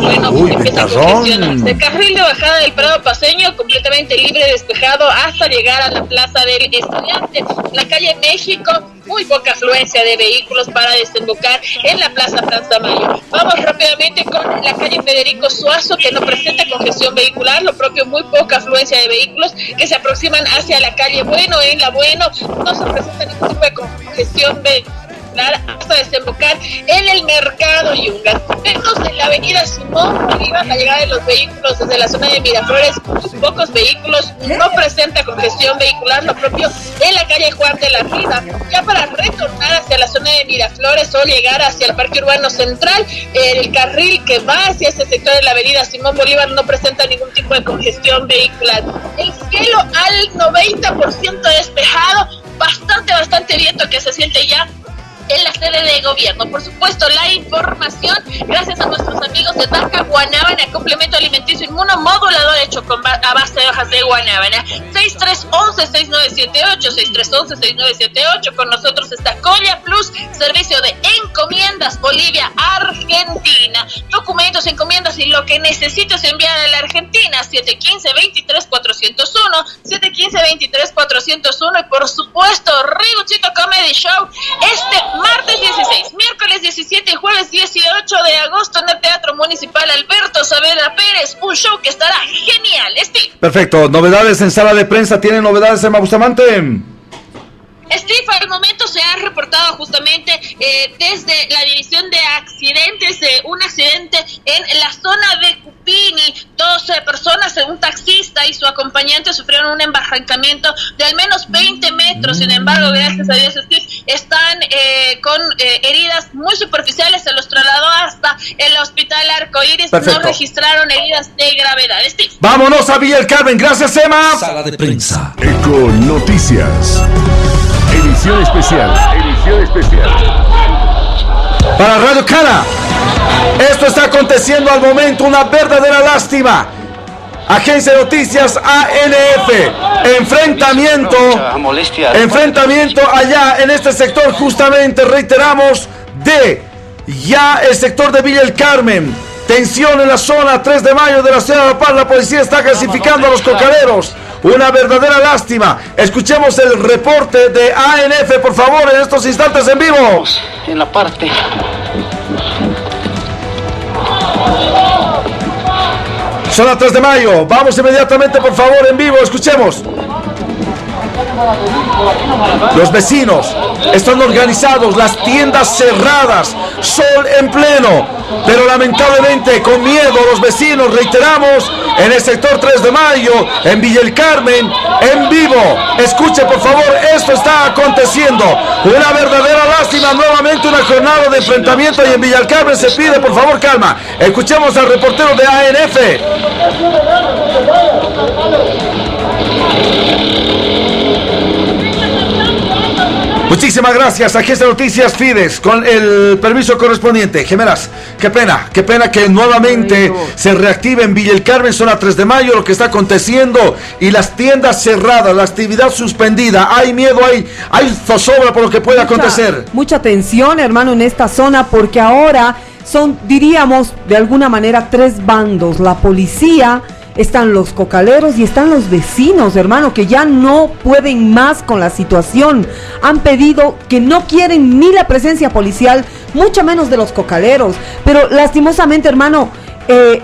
Speaker 5: Bueno
Speaker 3: Uy,
Speaker 5: empieza a
Speaker 3: picazón.
Speaker 5: congestionarse. Carril de bajada del Prado Paseño completamente libre, despejado hasta llegar a la Plaza del Estudiante. La calle México, muy poca afluencia de vehículos para desembocar en la Plaza Plaza Mayo. Vamos rápidamente con la calle Federico Suazo, que no presenta congestión vehicular, lo propio, muy poca afluencia de vehículos que se aproximan hacia la calle Bueno. En la Bueno no se presenta ningún tipo de congestión vehicular hasta desembocar en el mercado Yungas. Vemos en la avenida Simón Bolívar la llegada de los vehículos desde la zona de Miraflores, pocos vehículos, no presenta congestión vehicular, lo propio en la calle Juan de la Riva. Ya para retornar hacia la zona de Miraflores o llegar hacia el Parque Urbano Central, el carril que va hacia ese sector de la avenida Simón Bolívar no presenta ningún tipo de congestión vehicular. El cielo al 90% despejado, bastante, bastante viento que se siente ya en la sede de gobierno. Por supuesto, la información, gracias a nuestros amigos de Taca Guanábana, complemento alimenticio inmunomodulador hecho con a base de hojas de guanábana. 6311-6978, 6311-6978. Con nosotros está Colla Plus, servicio de encomiendas Bolivia, Argentina. Documentos, encomiendas y lo que necesites enviar a la Argentina. 715-23-401, 715-23-401 y por supuesto, Riguchito Comedy Show este martes 16, miércoles 17 y jueves 18 de agosto en el Teatro Municipal Alberto Saavedra Pérez. Un show que estará genial. Steve,
Speaker 3: Perfecto. Novedades en sala de prensa. ¿Tienen novedades, Emma Bustamante?
Speaker 5: Steve, al momento se ha reportado justamente eh, desde la división de accidentes, eh, un accidente en la zona de Cupini. Dos eh, personas, un taxista y su acompañante sufrieron un embarrancamiento de al menos 20 metros. Sin embargo, gracias a Dios, Steve, están eh, con eh, heridas muy superficiales. Se los trasladó hasta el hospital Arcoíris.
Speaker 3: Perfecto.
Speaker 5: No registraron heridas de gravedad. Steve.
Speaker 3: Vámonos a Villa Carmen. Gracias, Emma.
Speaker 8: Sala de prensa.
Speaker 9: Eco Noticias. Edición especial. Edición especial.
Speaker 3: Para Radio Cana. Esto está aconteciendo al momento, una verdadera lástima. Agencia de Noticias ANF. Enfrentamiento. Enfrentamiento allá en este sector, justamente, reiteramos, de ya el sector de Villa El Carmen. Tensión en la zona 3 de mayo de la ciudad de La Paz. La policía está clasificando a los cocaderos. Una verdadera lástima. Escuchemos el reporte de ANF, por favor, en estos instantes en vivo.
Speaker 10: en la parte
Speaker 3: Zona 3 de mayo. Vamos inmediatamente, por favor, en vivo. Escuchemos. Los vecinos están organizados, las tiendas cerradas, sol en pleno. Pero lamentablemente, con miedo, los vecinos, reiteramos, en el sector 3 de mayo, en Villa El Carmen, en vivo. Escuche, por favor, esto está aconteciendo. Una verdadera lástima, nuevamente una jornada de enfrentamiento y en Villa El Carmen se pide, por favor, calma. Escuchemos al reportero de ANF. Muchísimas gracias, Agencia de Noticias Fides, con el permiso correspondiente. Gemelas, qué pena, qué pena que nuevamente se reactive en Villa El Carmen, zona 3 de mayo, lo que está aconteciendo y las tiendas cerradas, la actividad suspendida. Hay miedo, hay, hay zozobra por lo que puede acontecer.
Speaker 2: Mucha tensión, hermano, en esta zona, porque ahora son, diríamos, de alguna manera, tres bandos. La policía, están los cocaleros y están los vecinos, hermano, que ya no pueden más con la situación. Han pedido que no quieren ni la presencia policial, mucho menos de los cocaleros. Pero lastimosamente, hermano, eh,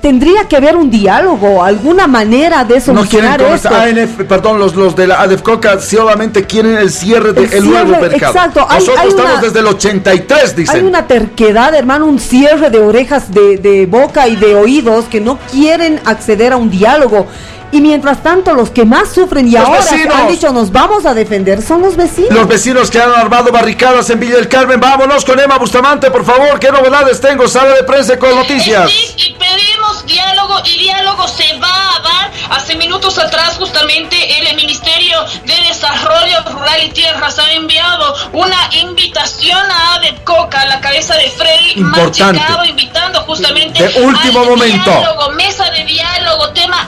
Speaker 2: tendría que haber un diálogo, alguna manera de
Speaker 3: No quieren
Speaker 2: solucionar esto.
Speaker 3: ANF, perdón, los, los de la ADEFCOCA solamente quieren el cierre del
Speaker 2: El
Speaker 3: nuevo mercado.
Speaker 2: exacto, hay-
Speaker 3: Nosotros
Speaker 2: hay
Speaker 3: estamos
Speaker 2: una-
Speaker 3: desde el 83, dicen.
Speaker 2: Hay una terquedad, hermano, un cierre de orejas, de, de boca y de oídos que no quieren acceder a un diálogo. Y mientras tanto, los que más sufren y
Speaker 3: Los
Speaker 2: ahora
Speaker 3: vecinos.
Speaker 2: han dicho nos vamos a defender son los vecinos.
Speaker 3: Los vecinos que han armado barricadas en Villa del Carmen. Vámonos con Emma Bustamante, por favor. ¿Qué novedades tengo? Sala de prensa con noticias.
Speaker 5: Sí, y pedimos diálogo y diálogo se va a dar. Hace minutos atrás justamente el Ministerio de Desarrollo Rural y Tierras ha enviado una invitación a ADECOCA, a la cabeza de Freddy
Speaker 3: Importante.
Speaker 5: Machicado, invitando justamente
Speaker 3: De último
Speaker 5: al
Speaker 3: momento.
Speaker 5: diálogo, mesa de diálogo, tema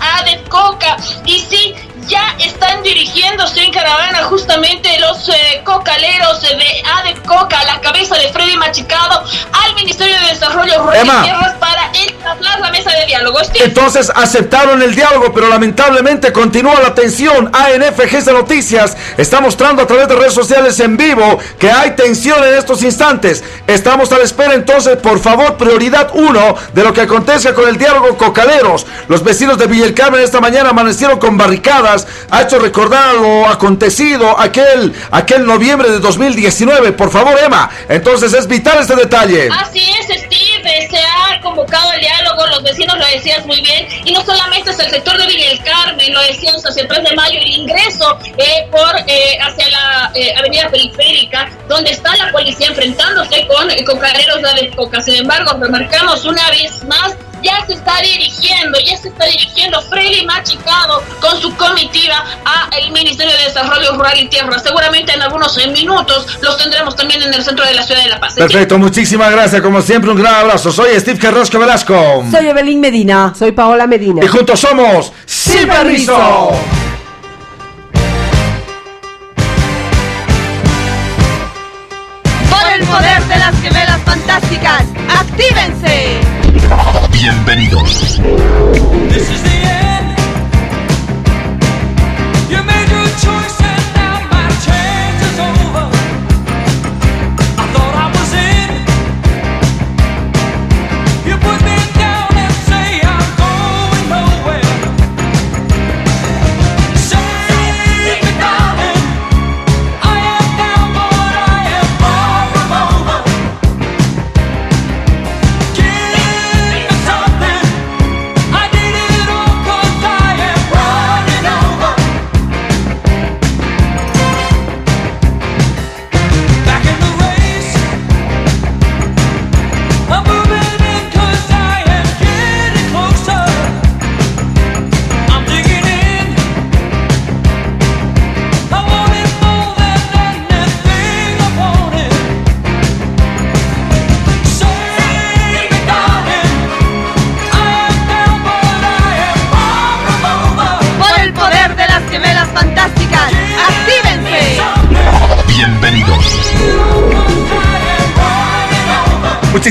Speaker 5: ADECOCA. Y sí, ya están dirigiéndose en caravana justamente los eh, cocaleros de ADECOCA, a la cabeza de Freddy Machicado, al Ministerio de Desarrollo Rural y Tierras para el trasladar la mesa de diálogo. Steve.
Speaker 3: Entonces aceptaron el diálogo, pero lamentablemente continúa la tensión. ANFG de Noticias está mostrando a través de redes sociales en vivo que hay tensión en estos instantes. Estamos a la espera entonces, por favor, prioridad uno de lo que acontece con el diálogo Cocaleros. Los vecinos de Villa del Carmen esta mañana amanecieron con barricadas. Ha hecho recordar lo acontecido aquel, aquel noviembre de 2019. Por favor, Emma. Entonces es vital este detalle.
Speaker 5: Así es, Steve. Se ha convocado el diálogo, los vecinos lo decías muy bien, y no solamente es el sector de Villa del Carmen, lo decíamos hacia el 3 de mayo, el ingreso eh, por eh, hacia la eh, avenida periférica, donde está la policía enfrentándose con eh, cocaderos de coca. Sin embargo, remarcamos una vez más ya se está dirigiendo, ya se está dirigiendo Freddy Machicado con su comitiva al Ministerio de Desarrollo Rural y Tierra. Seguramente en algunos minutos los tendremos también en el centro de la ciudad de La Paz.
Speaker 3: Perfecto, muchísimas gracias. Como siempre, un gran abrazo. Soy Steve Carrasco Velasco.
Speaker 2: Soy Evelyn Medina.
Speaker 6: Soy Paola Medina.
Speaker 3: Y juntos somos Sin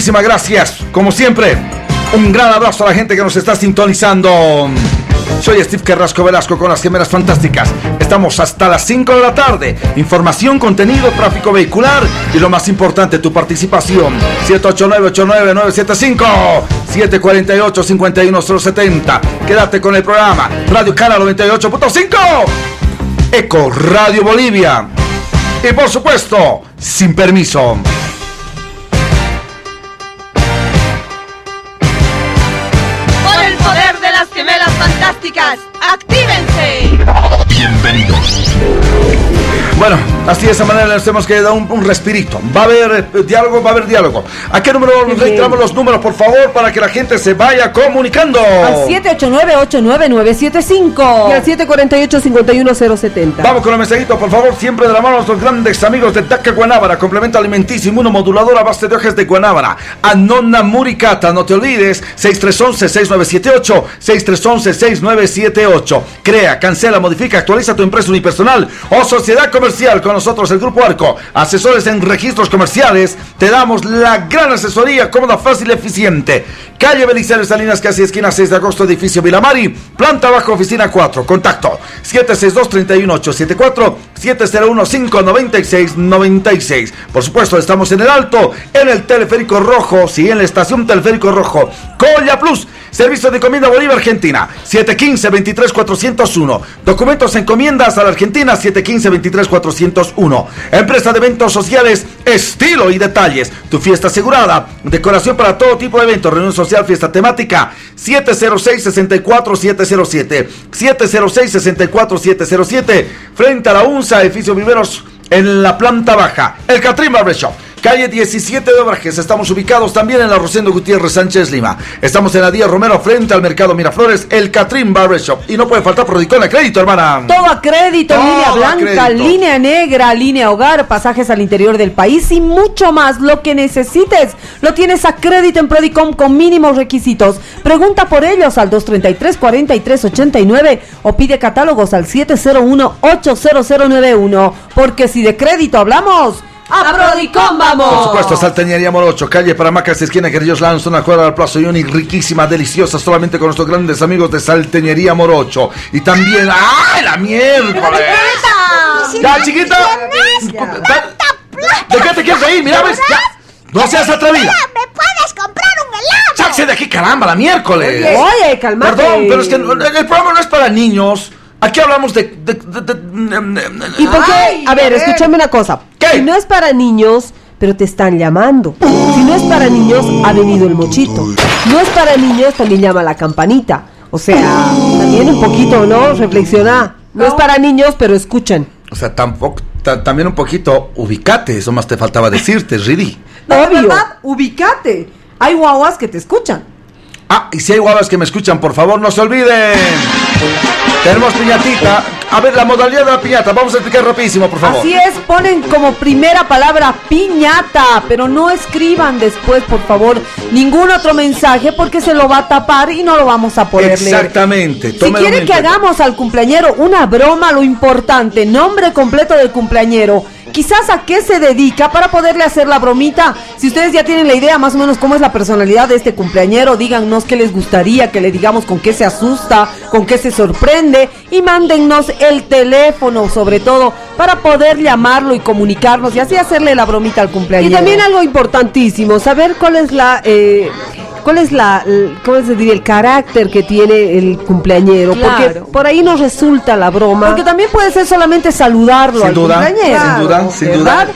Speaker 3: Muchísimas gracias. Como siempre, un gran abrazo a la gente que nos está sintonizando. Soy Steve Carrasco Velasco con las gemelas fantásticas. Estamos hasta las 5 de la tarde. Información, contenido, tráfico vehicular y lo más importante, tu participación. 789-89975, 748-51070. Quédate con el programa. Radio Cana 98.5. Eco Radio Bolivia. Y por supuesto, sin permiso. Bueno, así de esa manera les hemos que dar un, un respirito. Va a haber eh, diálogo, va a haber diálogo. ¿A qué número nos registramos los números, por favor, para que la gente se vaya comunicando?
Speaker 2: Al 789-899-975.
Speaker 6: Y al 748-51070.
Speaker 3: Vamos con los mensajitos, por favor, siempre de la mano a nuestros grandes amigos de Daca Guanábara, complemento alimenticio inmunomodulador a base de hojas de Guanábara. Anona Muricata, no te olvides, 6311-6978, 6311-6978. Crea, cancela, modifica, actualiza tu empresa unipersonal o sociedad comercial con nosotros, el Grupo Arco. Asesores en registros comerciales, te damos la gran asesoría, cómoda, fácil, eficiente. Calle Belisario Salinas, casi esquina 6 de agosto, edificio Vilamari, planta bajo, oficina 4. Contacto 762-31874, 701-596-96. Por supuesto, estamos en el alto, en el teleférico rojo, sí, en la estación teleférico rojo. Colla Plus, servicio de encomienda Bolivia Argentina, 715-23401. Documentos encomiendas a la Argentina, 715-23401. Empresa de eventos sociales, estilo y detalles. Tu fiesta asegurada, decoración para todo tipo de eventos, reunión social, fiesta temática, 706-64707. 706-64707. Frente a la UNSA, edificio Viveros, en la planta baja. El Catrín Barbershop. Calle 17 de Obrajes. Estamos ubicados también en la Rosendo Gutiérrez Sánchez Lima. Estamos en la Díaz Romero frente al Mercado Miraflores, el Catrín Barbershop. Y no puede faltar Prodicón a crédito, hermana.
Speaker 2: Todo a crédito,
Speaker 3: Todo
Speaker 2: línea blanca,
Speaker 3: crédito.
Speaker 2: línea negra, línea hogar, pasajes al interior del país y mucho más. Lo que necesites, lo tienes a crédito en Prodicom con mínimos requisitos. Pregunta por ellos al 233-4389 o pide catálogos al 701-80091. Porque si de crédito hablamos, ¡A Prodicom vamos!
Speaker 3: Por supuesto, Salteñería Morocho, calle Paramacas, esquina Querillos Lanz, una cuadra del Plaza Ioni, riquísima, deliciosa, solamente con nuestros grandes amigos de Salteñería Morocho. Y también, ¡ay, la miércoles! Ya, chiquita. ¿De qué te quieres reír? Mira, ves, ya. No seas atrevida.
Speaker 10: ¿Me puedes comprar un helado?
Speaker 3: Sáquese de aquí, caramba, la miércoles.
Speaker 6: Oye, calmate.
Speaker 3: Perdón, pero es que el programa no es para niños. Aquí hablamos de... de- de- de-
Speaker 6: ¿Y por qué?
Speaker 2: Ay,
Speaker 6: a ver, escúchame una cosa.
Speaker 3: ¿Qué?
Speaker 6: Si no es para niños, pero te están llamando. Si no es para niños, ha venido el mochito. No es para niños, también llama la campanita. O sea, también un poquito, ¿no? Reflexiona. No es para niños, pero escuchen.
Speaker 3: O sea, tampoco... ta- también un poquito ubicate, eso más te faltaba decirte, Ridi.
Speaker 2: No, de verdad, ubicate. Hay guaguas que te escuchan.
Speaker 3: Ah, y si hay guavas que me escuchan, por favor, no se olviden. Tenemos piñatita. A ver, la modalidad de la piñata, vamos a explicar rapidísimo, por favor.
Speaker 2: Así es, ponen como primera palabra piñata, pero no escriban después, por favor, ningún otro mensaje porque se lo va a tapar y no lo vamos a poder leer.
Speaker 3: Exactamente.
Speaker 2: Si quieren
Speaker 3: en
Speaker 2: que hagamos al cumpleañero una broma, lo importante, nombre completo del cumpleañero, quizás a qué se dedica para poderle hacer la bromita. Si ustedes ya tienen la idea más o menos cómo es la personalidad de este cumpleañero, díganos qué les gustaría que le digamos con qué se asusta, con qué se sorprende y mándennos el teléfono sobre todo para poder llamarlo y comunicarnos y así hacerle la bromita al
Speaker 6: Y
Speaker 2: cumpleañero.
Speaker 6: también algo importantísimo, saber cuál es la... eh, ¿Cuál es la, cómo se diría, el carácter que tiene el cumpleañero? Porque por ahí nos resulta la broma.
Speaker 2: Porque también puede ser solamente saludarlo
Speaker 3: Sin
Speaker 2: al
Speaker 3: duda,
Speaker 2: cumpleañero.
Speaker 3: sin duda, sin duda.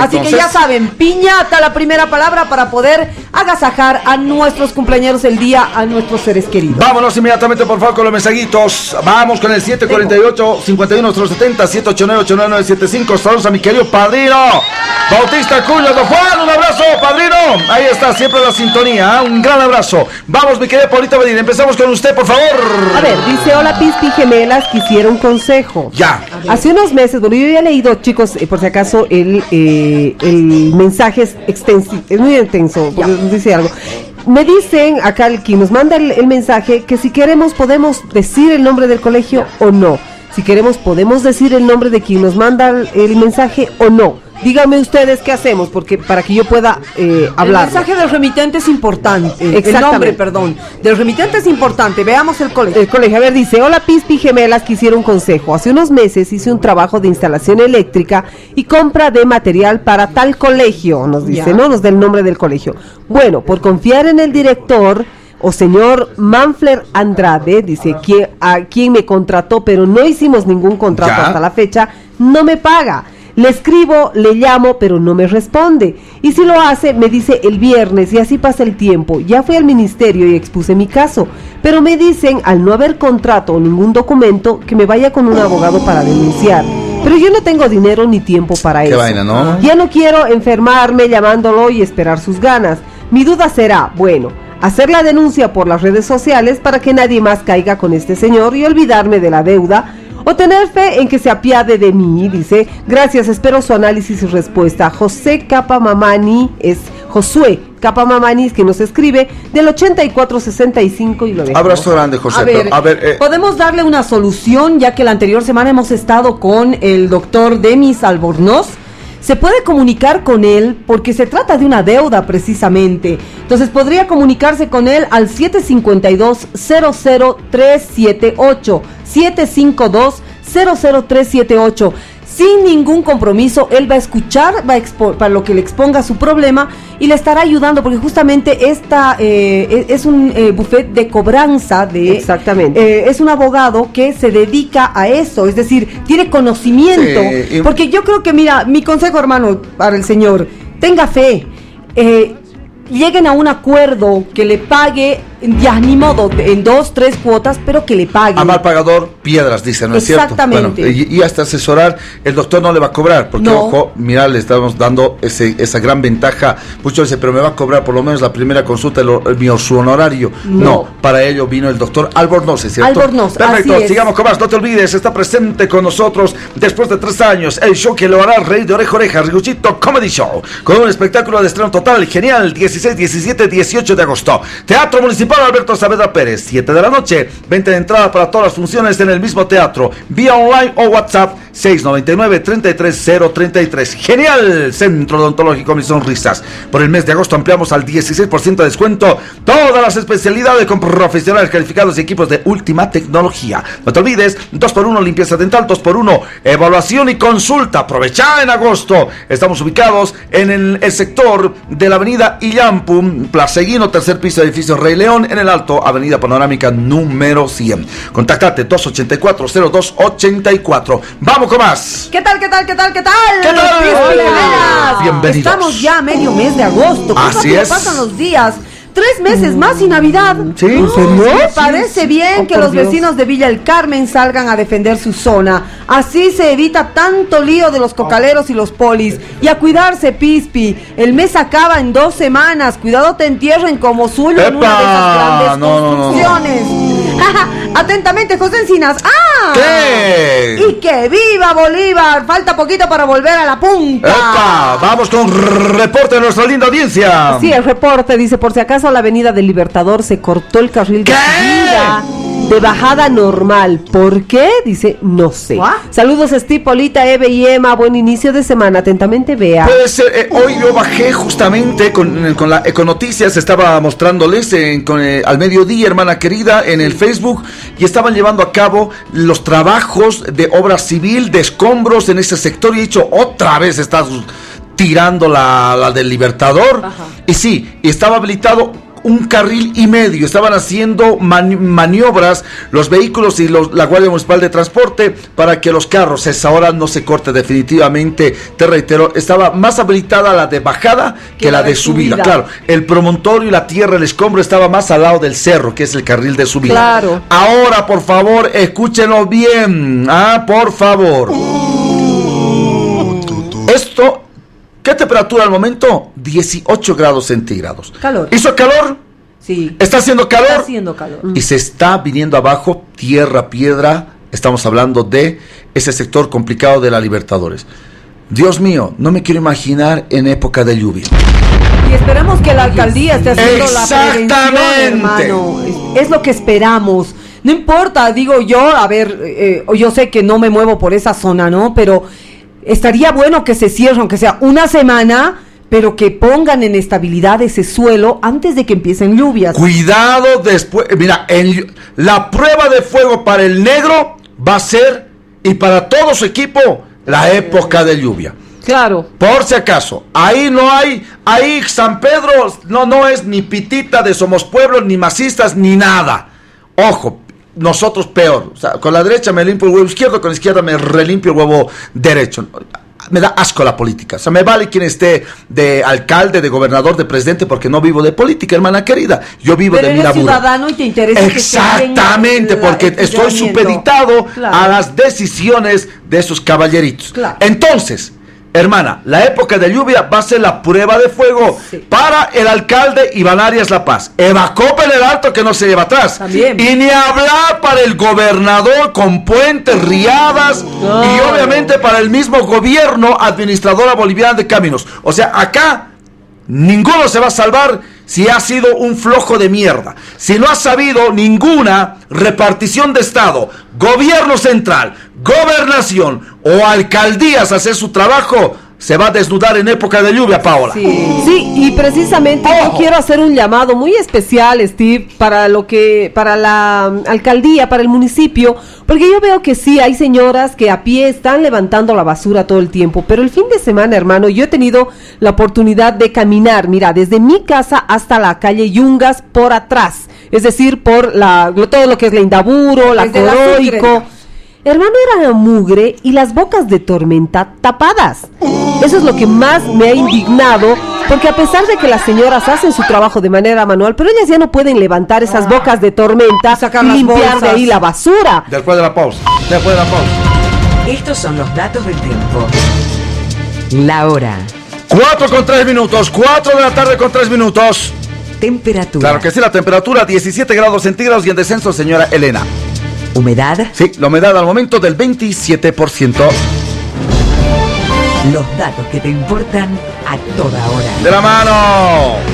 Speaker 2: Así que ya saben, piñata la primera palabra para poder agasajar a nuestros cumpleaños el día, a nuestros seres queridos.
Speaker 3: Vámonos inmediatamente, por favor, con los mensajitos. Vamos con el 748-51-070, 789-89975. Saludos a mi querido padrino, Bautista Cuyo. Don Juan, un abrazo, padrino. Ahí está, siempre la sintonía. ¿eh? Un gran abrazo. Vamos, mi querida Paulita Medina. Empezamos con usted, por favor.
Speaker 6: A ver, dice, hola Pispi Gemelas, quisiera un consejo.
Speaker 3: Ya.
Speaker 6: Hace unos meses, bueno, yo he leído, chicos, eh, por si acaso, el, eh, el mensaje es extenso, es muy porque nos dice algo. Me dicen acá el quien nos manda el, el mensaje que si queremos podemos decir el nombre del colegio o no. Si queremos podemos decir el nombre de quien nos manda el, el mensaje o no. Díganme ustedes qué hacemos, porque para que yo pueda eh, hablar.
Speaker 2: El mensaje del remitente es importante. El nombre, perdón. Del remitente es importante. Veamos el colegio.
Speaker 6: El colegio, a ver, dice, hola Pispi Gemelas, quisiera un consejo. Hace unos meses hice un trabajo de instalación eléctrica y compra de material para tal colegio, nos dice,
Speaker 2: Ya.
Speaker 6: ¿no? Nos da el nombre del colegio. Bueno, por confiar en el director o señor Manfler Andrade, dice, que a quien me contrató, pero no hicimos ningún contrato
Speaker 3: Ya.
Speaker 6: hasta la fecha, no me paga. Le escribo, le llamo, pero no me responde. Y si lo hace, me dice el viernes y así pasa el tiempo. Ya fui al ministerio y expuse mi caso. Pero me dicen, al no haber contrato o ningún documento, que me vaya con un abogado para denunciar. Pero yo no tengo dinero ni tiempo para
Speaker 3: Qué
Speaker 6: eso.
Speaker 3: vaina, ¿no?
Speaker 6: Ya no quiero enfermarme llamándolo y esperar sus ganas. Mi duda será, bueno, hacer la denuncia por las redes sociales para que nadie más caiga con este señor y olvidarme de la deuda. O tener fe en que se apiade de mí, dice. Gracias, espero su análisis y respuesta. José Capamamani es Josué Capamamani que nos escribe del 8465 y lo dejo.
Speaker 3: Abrazo grande, José.
Speaker 2: A ver,
Speaker 3: a ver, eh,
Speaker 2: podemos darle una solución, ya que la anterior semana hemos estado con el doctor Demis Albornoz. Se puede comunicar con él porque se trata de una deuda precisamente. Entonces podría comunicarse con él al 752-00378. 752-00378. Sin ningún compromiso, él va a escuchar, va a expo- para lo que le exponga su problema y le estará ayudando porque justamente esta eh, es es un eh, buffet de cobranza de
Speaker 6: Exactamente.
Speaker 2: eh, es un abogado que se dedica a eso, es decir, tiene conocimiento.
Speaker 3: Sí,
Speaker 2: Porque yo creo que, mira, mi consejo, hermano, para el señor, tenga fe. eh, lleguen a un acuerdo que le pague, ya ni modo, en dos, tres cuotas, pero que le pague.
Speaker 3: A mal pagador, piedras, dice, ¿no es cierto?
Speaker 2: Exactamente.
Speaker 3: Bueno, y, y hasta asesorar, el doctor no le va a cobrar, porque
Speaker 2: No.
Speaker 3: ojo, mira, le estamos dando ese, esa gran ventaja. Muchos dicen, pero me va a cobrar por lo menos la primera consulta, el, mi, su honorario. No.
Speaker 2: No.
Speaker 3: para ello vino el doctor Albornoz, ¿es cierto?
Speaker 2: Albornoz,
Speaker 3: Perfecto,
Speaker 2: así es.
Speaker 3: sigamos con más, no te olvides, está presente con nosotros después de tres años, el show que lo hará reír de oreja oreja, Riguchito Comedy Show, con un espectáculo de estreno total, genial, 16, 17, 18 de agosto. Teatro Municipal Alberto Saavedra Pérez, 7 de la noche, venta de entrada para todas las funciones en el mismo teatro, vía online o WhatsApp 699-33033. Genial, Centro Odontológico Mis Sonrisas. Por el mes de agosto ampliamos al 16% de descuento todas las especialidades con profesionales calificados y equipos de última tecnología. No te olvides, 2x1 limpieza dental, 2x1 evaluación y consulta. Aprovecha en agosto. Estamos ubicados en el, el sector de la avenida Illampum, Placeguino, tercer piso, edificio Rey León, en el alto, avenida panorámica número 100. Contáctate 284-0284. Vamos con más.
Speaker 2: ¿Qué tal, qué tal, qué tal, qué tal?
Speaker 3: ¿Qué tal? Bienvenidos.
Speaker 2: Estamos ya a medio mes de agosto.
Speaker 3: Así es.
Speaker 2: pasan los días. Tres meses más y Navidad.
Speaker 3: ¿Sí?
Speaker 2: Parece bien
Speaker 6: Oh,
Speaker 2: que los
Speaker 6: Dios.
Speaker 2: vecinos de Villa El Carmen salgan a defender su zona. Así se evita tanto lío de los cocaleros y los polis. Y a cuidarse, Pispi. El mes acaba en dos semanas. Cuidado te entierren como suyo en una de esas grandes
Speaker 3: No, no, no, no.
Speaker 2: Atentamente, José Encinas. ¡Ah!
Speaker 3: ¿Qué?
Speaker 2: Y que viva Bolívar. Falta poquito para volver a la punta.
Speaker 3: ¡Epa! Vamos con reporte de nuestra linda audiencia.
Speaker 6: Sí, el reporte dice, por si acaso la avenida del Libertador se cortó el carril de
Speaker 3: ¿Qué?
Speaker 6: De bajada normal. ¿Por qué? Dice, no sé.
Speaker 2: ¿What?
Speaker 6: Saludos Steve, Polita, Eve y Emma. Buen inicio de semana. Atentamente, vea.
Speaker 3: Puede ser, eh, hoy yo bajé justamente con, eh, con la Econoticias, estaba mostrándoles en- con, eh, al mediodía, hermana querida, en el Facebook, y estaban llevando a cabo los trabajos de obra civil, de escombros en ese sector, y he dicho, otra vez estás tirando la, la del Libertador. Y sí, y estaba habilitado un carril y medio. Estaban haciendo mani- maniobras los vehículos y los- la Guardia Municipal de Transporte para que los carros a esa hora no se corte definitivamente. Te reitero, estaba más habilitada la de bajada que, la, de, subida. Claro, el promontorio y la tierra, el escombro estaba más al lado del cerro, que es el carril de subida.
Speaker 6: Claro.
Speaker 3: Ahora, por favor, escúchenlo bien. Ah, por favor. Esto, ¿qué temperatura al momento? 18 grados centígrados.
Speaker 2: Calor.
Speaker 3: ¿Hizo calor?
Speaker 2: Sí.
Speaker 3: ¿Está haciendo calor?
Speaker 2: Está haciendo calor.
Speaker 3: Y se está viniendo abajo tierra, piedra. Estamos hablando de ese sector complicado de la Libertadores. Dios mío, no me quiero imaginar en época de lluvia.
Speaker 2: Y esperamos que la alcaldía esté haciendo la prevención,
Speaker 3: Exactamente.
Speaker 2: hermano. Es, es lo que esperamos. No importa, digo yo, a ver, eh, yo sé que no me muevo por esa zona, ¿no? Pero estaría bueno que se cierre, aunque sea una semana, pero que pongan en estabilidad ese suelo antes de que empiecen lluvias.
Speaker 3: Cuidado después. Mira, en- la prueba de fuego para el negro va a ser, y para todo su equipo, la época de lluvia.
Speaker 6: Claro.
Speaker 3: Por si acaso, ahí no hay, ahí San Pedro no, no es ni pitita de Somos Pueblo, ni masistas, ni nada. Ojo, nosotros peor. O sea, con la derecha me limpio el huevo izquierdo, con la izquierda me relimpio el huevo derecho. Me da asco la política. O sea, me vale quien esté de alcalde, de gobernador, de presidente, porque no vivo de política, hermana querida. Yo vivo
Speaker 2: Pero
Speaker 3: de
Speaker 2: eres
Speaker 3: Miraburo.
Speaker 2: ciudadano y te interesa que
Speaker 3: Exactamente,
Speaker 2: la-
Speaker 3: porque estoy supeditado
Speaker 2: Claro.
Speaker 3: a las decisiones de esos caballeritos.
Speaker 2: Claro.
Speaker 3: Entonces, hermana, la época de lluvia va a ser la prueba de fuego
Speaker 2: Sí.
Speaker 3: para el alcalde Iván Arias La Paz. Evacopa en el alto que no se lleva atrás.
Speaker 2: También.
Speaker 3: Y ni hablar para el gobernador con puentes, riadas y obviamente para el mismo gobierno administradora boliviana de caminos. O sea, acá Ninguno se va a salvar si ha sido un flojo de mierda. Si no ha sabido ninguna repartición de Estado, gobierno central, gobernación o alcaldías hacer su trabajo, se va a desnudar en época de lluvia, Paola.
Speaker 6: Sí, y precisamente yo quiero hacer un llamado muy especial, Steve, para lo que, para la mm, alcaldía, para el municipio, porque yo veo que sí hay señoras que a pie están levantando la basura todo el tiempo, pero el fin de semana, hermano, yo he tenido la oportunidad de caminar, mira, desde mi casa hasta la calle Yungas por atrás, es decir, por la, todo lo que es la Indaburo, la
Speaker 2: Desde la Sucre,
Speaker 6: Coroico. Hermano, era mugre y las bocas de tormenta tapadas. Eso es lo que más me ha indignado, porque a pesar de que las señoras hacen su trabajo de manera manual, pero ellas ya no pueden levantar esas bocas de tormenta
Speaker 2: Y sacar
Speaker 6: y
Speaker 2: las
Speaker 6: limpiar de ahí la basura.
Speaker 3: Después de la pausa. Después de la pausa.
Speaker 4: Estos son los datos del tiempo. La hora.
Speaker 3: 4 con 3 minutos. 4 de la tarde con 3 minutos.
Speaker 4: Temperatura.
Speaker 3: Claro que sí, la temperatura 17 grados centígrados y en descenso, señora Elena.
Speaker 4: Humedad.
Speaker 3: Sí, la humedad al momento del 27%.
Speaker 4: Los datos que te importan a toda hora.
Speaker 3: De la mano.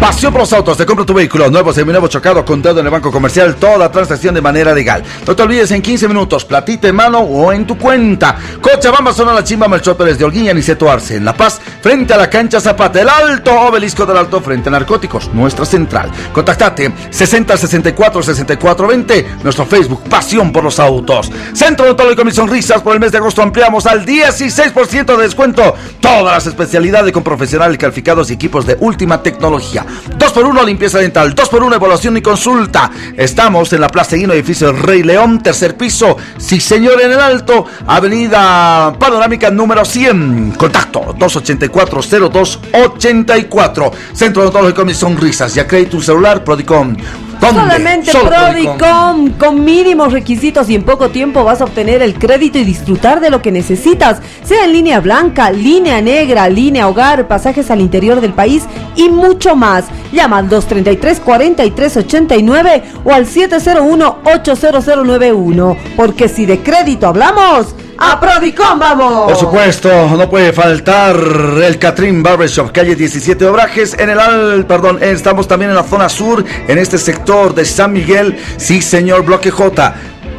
Speaker 3: Pasión por los autos, te compra tu vehículo nuevo, seminuevo, chocado, con dedo en el banco comercial, toda transacción de manera legal. No te olvides en 15 minutos, platita en mano o en tu cuenta. Cochabamba, zona La Chimba, Melchor Pérez de Holguín Aniceto Arce. En La Paz, frente a la cancha Zapata, el alto obelisco del alto frente a narcóticos, nuestra central. Contactate 60 64 64 20, nuestro Facebook, Pasión por los autos. Centro Odontológico Mis Sonrisas, por el mes de agosto ampliamos al 16% de descuento todas las especialidades con profesionales calificados y equipos de última tecnología. 2x1 limpieza dental, 2x1 evaluación y consulta. Estamos en la Plaza Guino, edificio Rey León, tercer piso. Sí, señor, en el alto, Avenida Panorámica número 100. Contacto 284-0284. Centro Odontológico Mis Sonrisas. Ya crédito celular, Prodicom. ¿Dónde?
Speaker 2: Solamente
Speaker 3: Solo
Speaker 2: Prodicom, con mínimos requisitos y en poco tiempo vas a obtener el crédito y disfrutar de lo que necesitas, sea en línea blanca, línea negra, línea hogar, pasajes al interior del país y mucho más. Llama al 233-4389 o al 701-80091, porque si de crédito hablamos, a Prodicom vamos.
Speaker 3: Por supuesto, no puede faltar el Catrín Barbershop, calle 17 de Obrajes, en el al, perdón, estamos también en la zona sur, en este sector de San Miguel, sí señor, bloque J.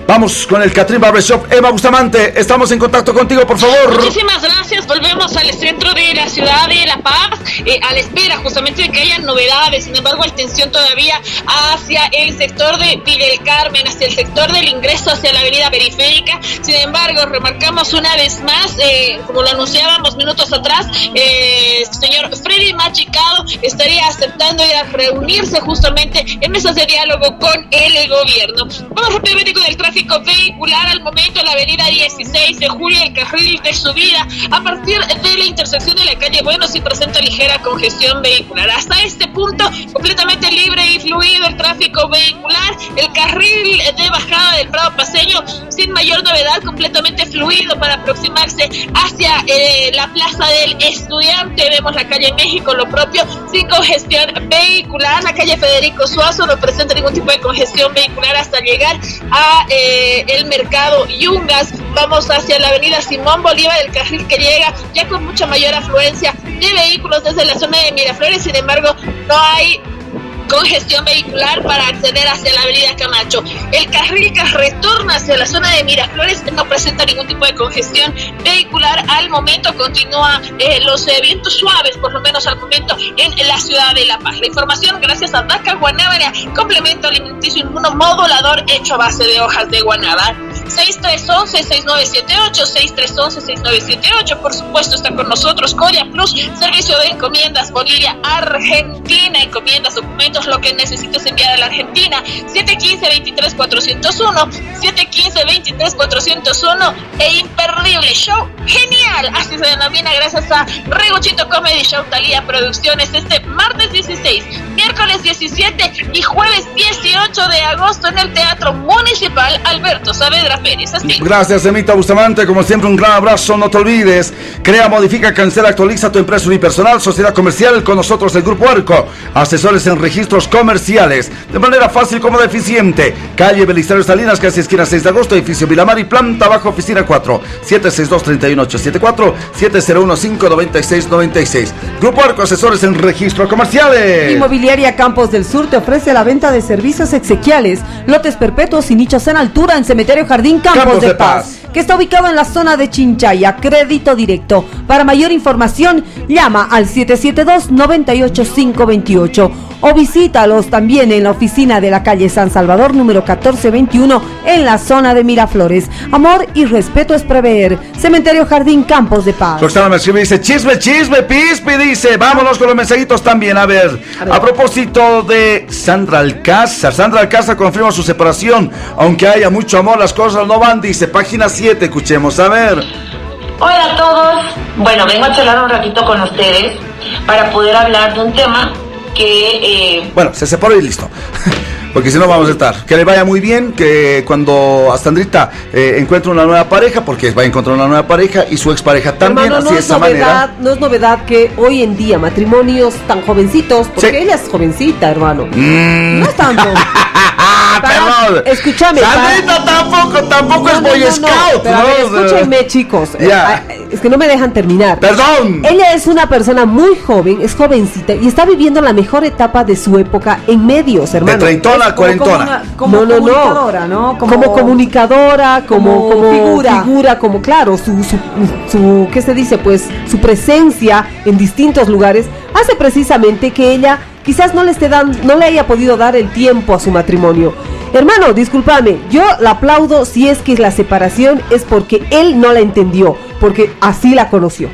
Speaker 3: Vamos con el Catrín Barbershop. Eva Bustamante, estamos en contacto contigo, por favor.
Speaker 5: Muchísimas gracias. Volvemos al centro de la ciudad de La Paz, eh, a la espera justamente de que haya novedades. Sin embargo, hay tensión todavía hacia el sector de Villa Carmen, hacia el sector del ingreso hacia la avenida periférica. Sin embargo, remarcamos una vez más, eh, como lo anunciábamos minutos atrás, eh, señor Freddy Machicado estaría aceptando ir a reunirse justamente en mesas de diálogo con el gobierno. Vamos rápidamente con el tráfico vehicular al momento en la avenida 16 de julio, el carril de subida a partir de la intersección de la calle Bueno se presenta ligera congestión vehicular. Hasta este punto, completamente libre y fluido el tráfico vehicular, el carril de bajada del Prado Paseño sin mayor novedad, completamente fluido para aproximarse hacia eh, la Plaza del Estudiante. Vemos la calle México, lo propio, sin congestión vehicular. La calle Federico Suazo no presenta ningún tipo de congestión vehicular hasta llegar a eh, el mercado Yungas. Vamos hacia la avenida Simón Bolívar, el carril que llega ya con mucha mayor afluencia de vehículos desde la zona de Miraflores. Sin embargo, no hay congestión vehicular para acceder hacia la avenida Camacho. El carril que retorna hacia la zona de Miraflores no presenta ningún tipo de congestión vehicular. Al momento continúa eh, los eh, vientos suaves, por lo menos al momento, en la ciudad de La Paz. La información gracias a DACA Guanábana, complemento alimenticio inmunomodulador hecho a base de hojas de guanábana. 6311-6978, 6311-6978. Por supuesto, está con nosotros Coya Plus, servicio de encomiendas Bolivia, Argentina, encomiendas, documentos, lo que necesites enviar a la Argentina. 715-23-401, 715-23-401 e imperdible show. Genial, así se denomina gracias a Regochito Comedy Show Talía Producciones este martes 16, miércoles 17 y jueves 18 de agosto en el Teatro Municipal Alberto Saavedra Pérez. Así.
Speaker 3: Gracias, Emita Bustamante. Como siempre, un gran abrazo. No te olvides. Crea, modifica, cancela, actualiza tu empresa unipersonal, sociedad comercial. Con nosotros, el Grupo Arco. Asesores en registros comerciales. De manera fácil, como eficiente. Calle Belisario Salinas, casi esquina 6 de agosto. Edificio Vilamar y planta bajo, oficina 4. 762-31874. 701-596-96. Grupo Arco, asesores en registros comerciales.
Speaker 2: Inmobiliaria Campos del Sur te ofrece la venta de servicios exequiales, lotes perpetuos y nichos en altura en Cementerio Jardín Campos,
Speaker 3: Campos
Speaker 2: de,
Speaker 3: de
Speaker 2: Paz,
Speaker 3: Paz.
Speaker 2: Que está ubicado en la zona de Chinchaya, crédito directo. Para mayor información, llama al 772-98528 o visítalos también en la oficina de la calle San Salvador número 1421 en la zona de Miraflores. Amor y respeto es prever. Cementerio Jardín Campos de Paz.
Speaker 3: Roxana me escribe dice, chisme, chisme, pispi, dice, vámonos con los mensajitos también, a ver. A, propósito de Sandra Alcázar, Sandra Alcázar confirma su separación, aunque haya mucho amor, las cosas no van, dice, página 7, escuchemos, a ver.
Speaker 11: Hola a todos. Bueno, vengo a charlar un ratito con ustedes para poder hablar de un tema que eh,
Speaker 3: Bueno, se separó y listo. Porque si no vamos a estar. Que le vaya muy bien, que cuando a Sandrita eh, encuentre una nueva pareja, porque va a encontrar una nueva pareja y su expareja también,
Speaker 6: Hermano,
Speaker 3: así
Speaker 6: no
Speaker 3: de
Speaker 6: es
Speaker 3: esa
Speaker 6: novedad,
Speaker 3: manera.
Speaker 6: no es novedad que hoy en día matrimonios tan jovencitos, porque
Speaker 3: Sí.
Speaker 6: ella es jovencita, hermano.
Speaker 3: Mm.
Speaker 6: No es tanto.
Speaker 3: Perdón.
Speaker 6: Escúchame.
Speaker 3: Sandrita tampoco, tampoco es Boy Scout.
Speaker 6: pero a ver, escúchenme, chicos.
Speaker 3: Ya.
Speaker 6: Eh, es que no me dejan terminar.
Speaker 3: Perdón.
Speaker 6: Ella es una persona muy joven, es jovencita y está viviendo la mejor etapa de su época en medios,
Speaker 3: De
Speaker 6: hermano.
Speaker 3: treintona a
Speaker 2: Como, como
Speaker 3: cuarentona.
Speaker 2: una- como
Speaker 6: No, no, no.
Speaker 2: comunicadora, ¿no?
Speaker 6: Como, comunicadora, como,
Speaker 2: como
Speaker 6: como
Speaker 2: figura.
Speaker 6: figura. como claro, su, su, su, ¿qué se dice? Pues su presencia en distintos lugares hace precisamente que ella quizás no le esté dando, no le haya podido dar el tiempo a su matrimonio. Hermano, discúlpame, yo la aplaudo si es que la separación es porque él no la entendió, porque así la conoció.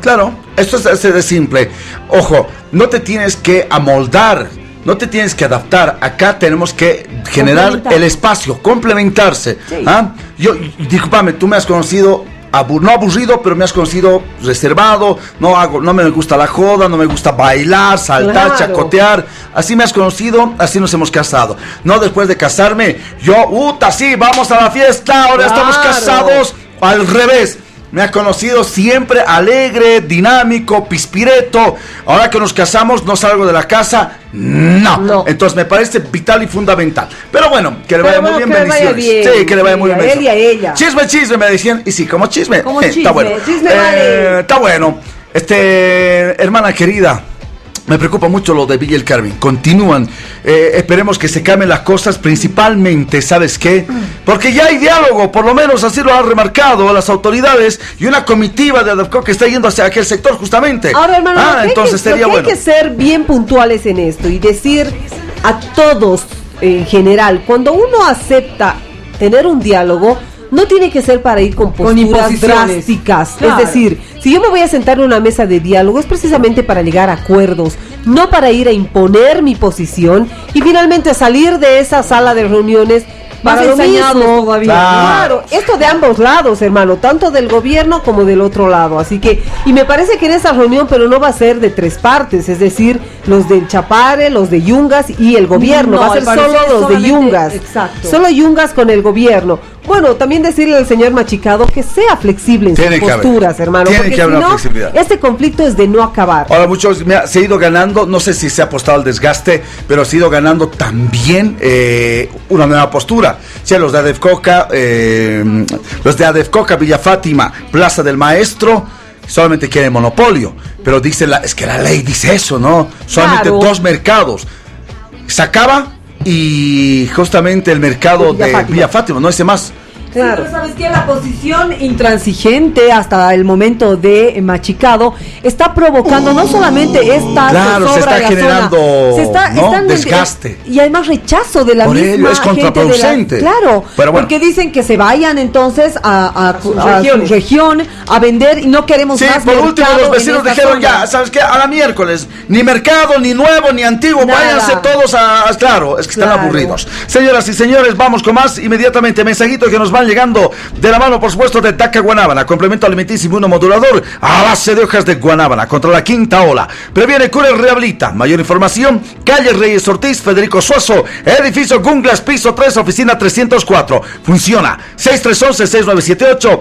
Speaker 3: Claro, esto es así de simple. Ojo, no te tienes que amoldar, no te tienes que adaptar. Acá tenemos que generar el espacio, complementarse.
Speaker 2: Sí.
Speaker 3: ¿ah? Yo, discúlpame, tú me has conocido, abu- no aburrido, pero me has conocido reservado. No hago, no me gusta la joda, no me gusta bailar, saltar,
Speaker 6: Claro.
Speaker 3: chacotear. Así me has conocido, así nos hemos casado. No después de casarme, yo, uta, sí, vamos a la fiesta, ahora estamos casados. Al revés. Me ha conocido siempre alegre, dinámico, pispireto. Ahora que nos casamos, no salgo de la casa. No.
Speaker 6: No.
Speaker 3: Entonces me parece vital y fundamental. Pero bueno, que le vaya
Speaker 6: bueno,
Speaker 3: muy bien, bendiciones.
Speaker 6: bien.
Speaker 3: Sí, que le vaya muy bien.
Speaker 6: él y a ella.
Speaker 3: Chisme, chisme, me decían. Y sí, como chisme.
Speaker 2: Como
Speaker 3: eh, está
Speaker 2: chisme,
Speaker 3: bueno.
Speaker 2: chisme
Speaker 3: Eh,
Speaker 2: vale.
Speaker 3: está bueno. Este, hermana querida. Me preocupa mucho lo de Villa El Carmen. Continúan. Eh, esperemos que se cambien las cosas, principalmente, ¿sabes qué? Porque ya hay diálogo, por lo menos así lo han remarcado las autoridades y una comitiva de ADEFCO que está yendo hacia aquel sector justamente.
Speaker 6: Ahora, hermano,
Speaker 3: ah,
Speaker 6: que
Speaker 3: entonces
Speaker 6: que- lo
Speaker 3: sería
Speaker 6: que
Speaker 3: bueno.
Speaker 6: Hay que ser bien puntuales en esto y decir a todos en general, cuando uno acepta tener un diálogo, no tiene que ser para ir con posturas
Speaker 2: imposiciones.
Speaker 6: drásticas.
Speaker 2: Claro.
Speaker 6: Es decir, si yo me voy a sentar en una mesa de diálogo es precisamente para llegar a acuerdos, no para ir a imponer mi posición y finalmente salir de esa sala de reuniones
Speaker 2: Más
Speaker 6: para lo mismo.
Speaker 2: todavía.
Speaker 6: Claro, esto de ambos lados, hermano, tanto del gobierno como del otro lado. Así que, y me parece que en esa reunión, pero no va a ser de tres partes, es decir, los del Chapare, los de Yungas y el gobierno.
Speaker 2: No,
Speaker 6: va a ser solo los de Yungas.
Speaker 2: exacto.
Speaker 6: Solo Yungas con el gobierno. Bueno, también decirle al señor Machicado que sea flexible en
Speaker 3: Tiene
Speaker 6: sus
Speaker 3: haber.
Speaker 6: posturas, hermano.
Speaker 3: Tiene
Speaker 6: porque
Speaker 3: que haber
Speaker 6: si
Speaker 3: una
Speaker 6: no,
Speaker 3: flexibilidad.
Speaker 6: este conflicto es de no acabar.
Speaker 3: Ahora muchos me ha- se ha ido ganando, no sé si se ha apostado al desgaste, pero se ha ido ganando también eh, una nueva postura. O sea, los de Adefcoca, eh, los de Adefcoca, Villa Fátima, Plaza del Maestro, solamente quieren monopolio. Pero dice la, es que la ley dice eso, ¿no? Solamente
Speaker 6: Claro.
Speaker 3: dos mercados. Se acaba y justamente el mercado
Speaker 6: Villa
Speaker 3: de
Speaker 6: Fátima.
Speaker 3: Villa Fátima, no dice más.
Speaker 6: Claro.
Speaker 2: Sí, pero sabes que la posición intransigente hasta el momento de Machicado está provocando no solamente esta
Speaker 3: Claro, se está generando,
Speaker 2: zona, se está,
Speaker 3: ¿no?
Speaker 2: están-
Speaker 3: desgaste.
Speaker 2: y además rechazo de la
Speaker 3: Por
Speaker 2: misma
Speaker 3: ello, es
Speaker 2: gente de la-
Speaker 3: contraproducente.
Speaker 2: claro,
Speaker 3: Pero bueno.
Speaker 2: porque dicen que se vayan entonces a, a- a su región a vender y no queremos
Speaker 3: Sí,
Speaker 2: más
Speaker 3: por último los vecinos dijeron
Speaker 2: zona.
Speaker 3: ya, ¿sabes qué? A la miércoles, ni mercado, ni nuevo, ni antiguo,
Speaker 2: Nada.
Speaker 3: váyanse todos a, a- claro, es que están aburridos. Señoras y señores, vamos con más inmediatamente mensajitos que nos van llegando de la mano, por supuesto, de Daca Guanábana, complemento alimenticio modulador a base de hojas de guanábana contra la quinta ola. Previene, cura y rehabilita. Mayor información, calle Reyes Ortiz, Federico Suazo, edificio Gunglas, piso 3, oficina 304. Funciona 6311-6978,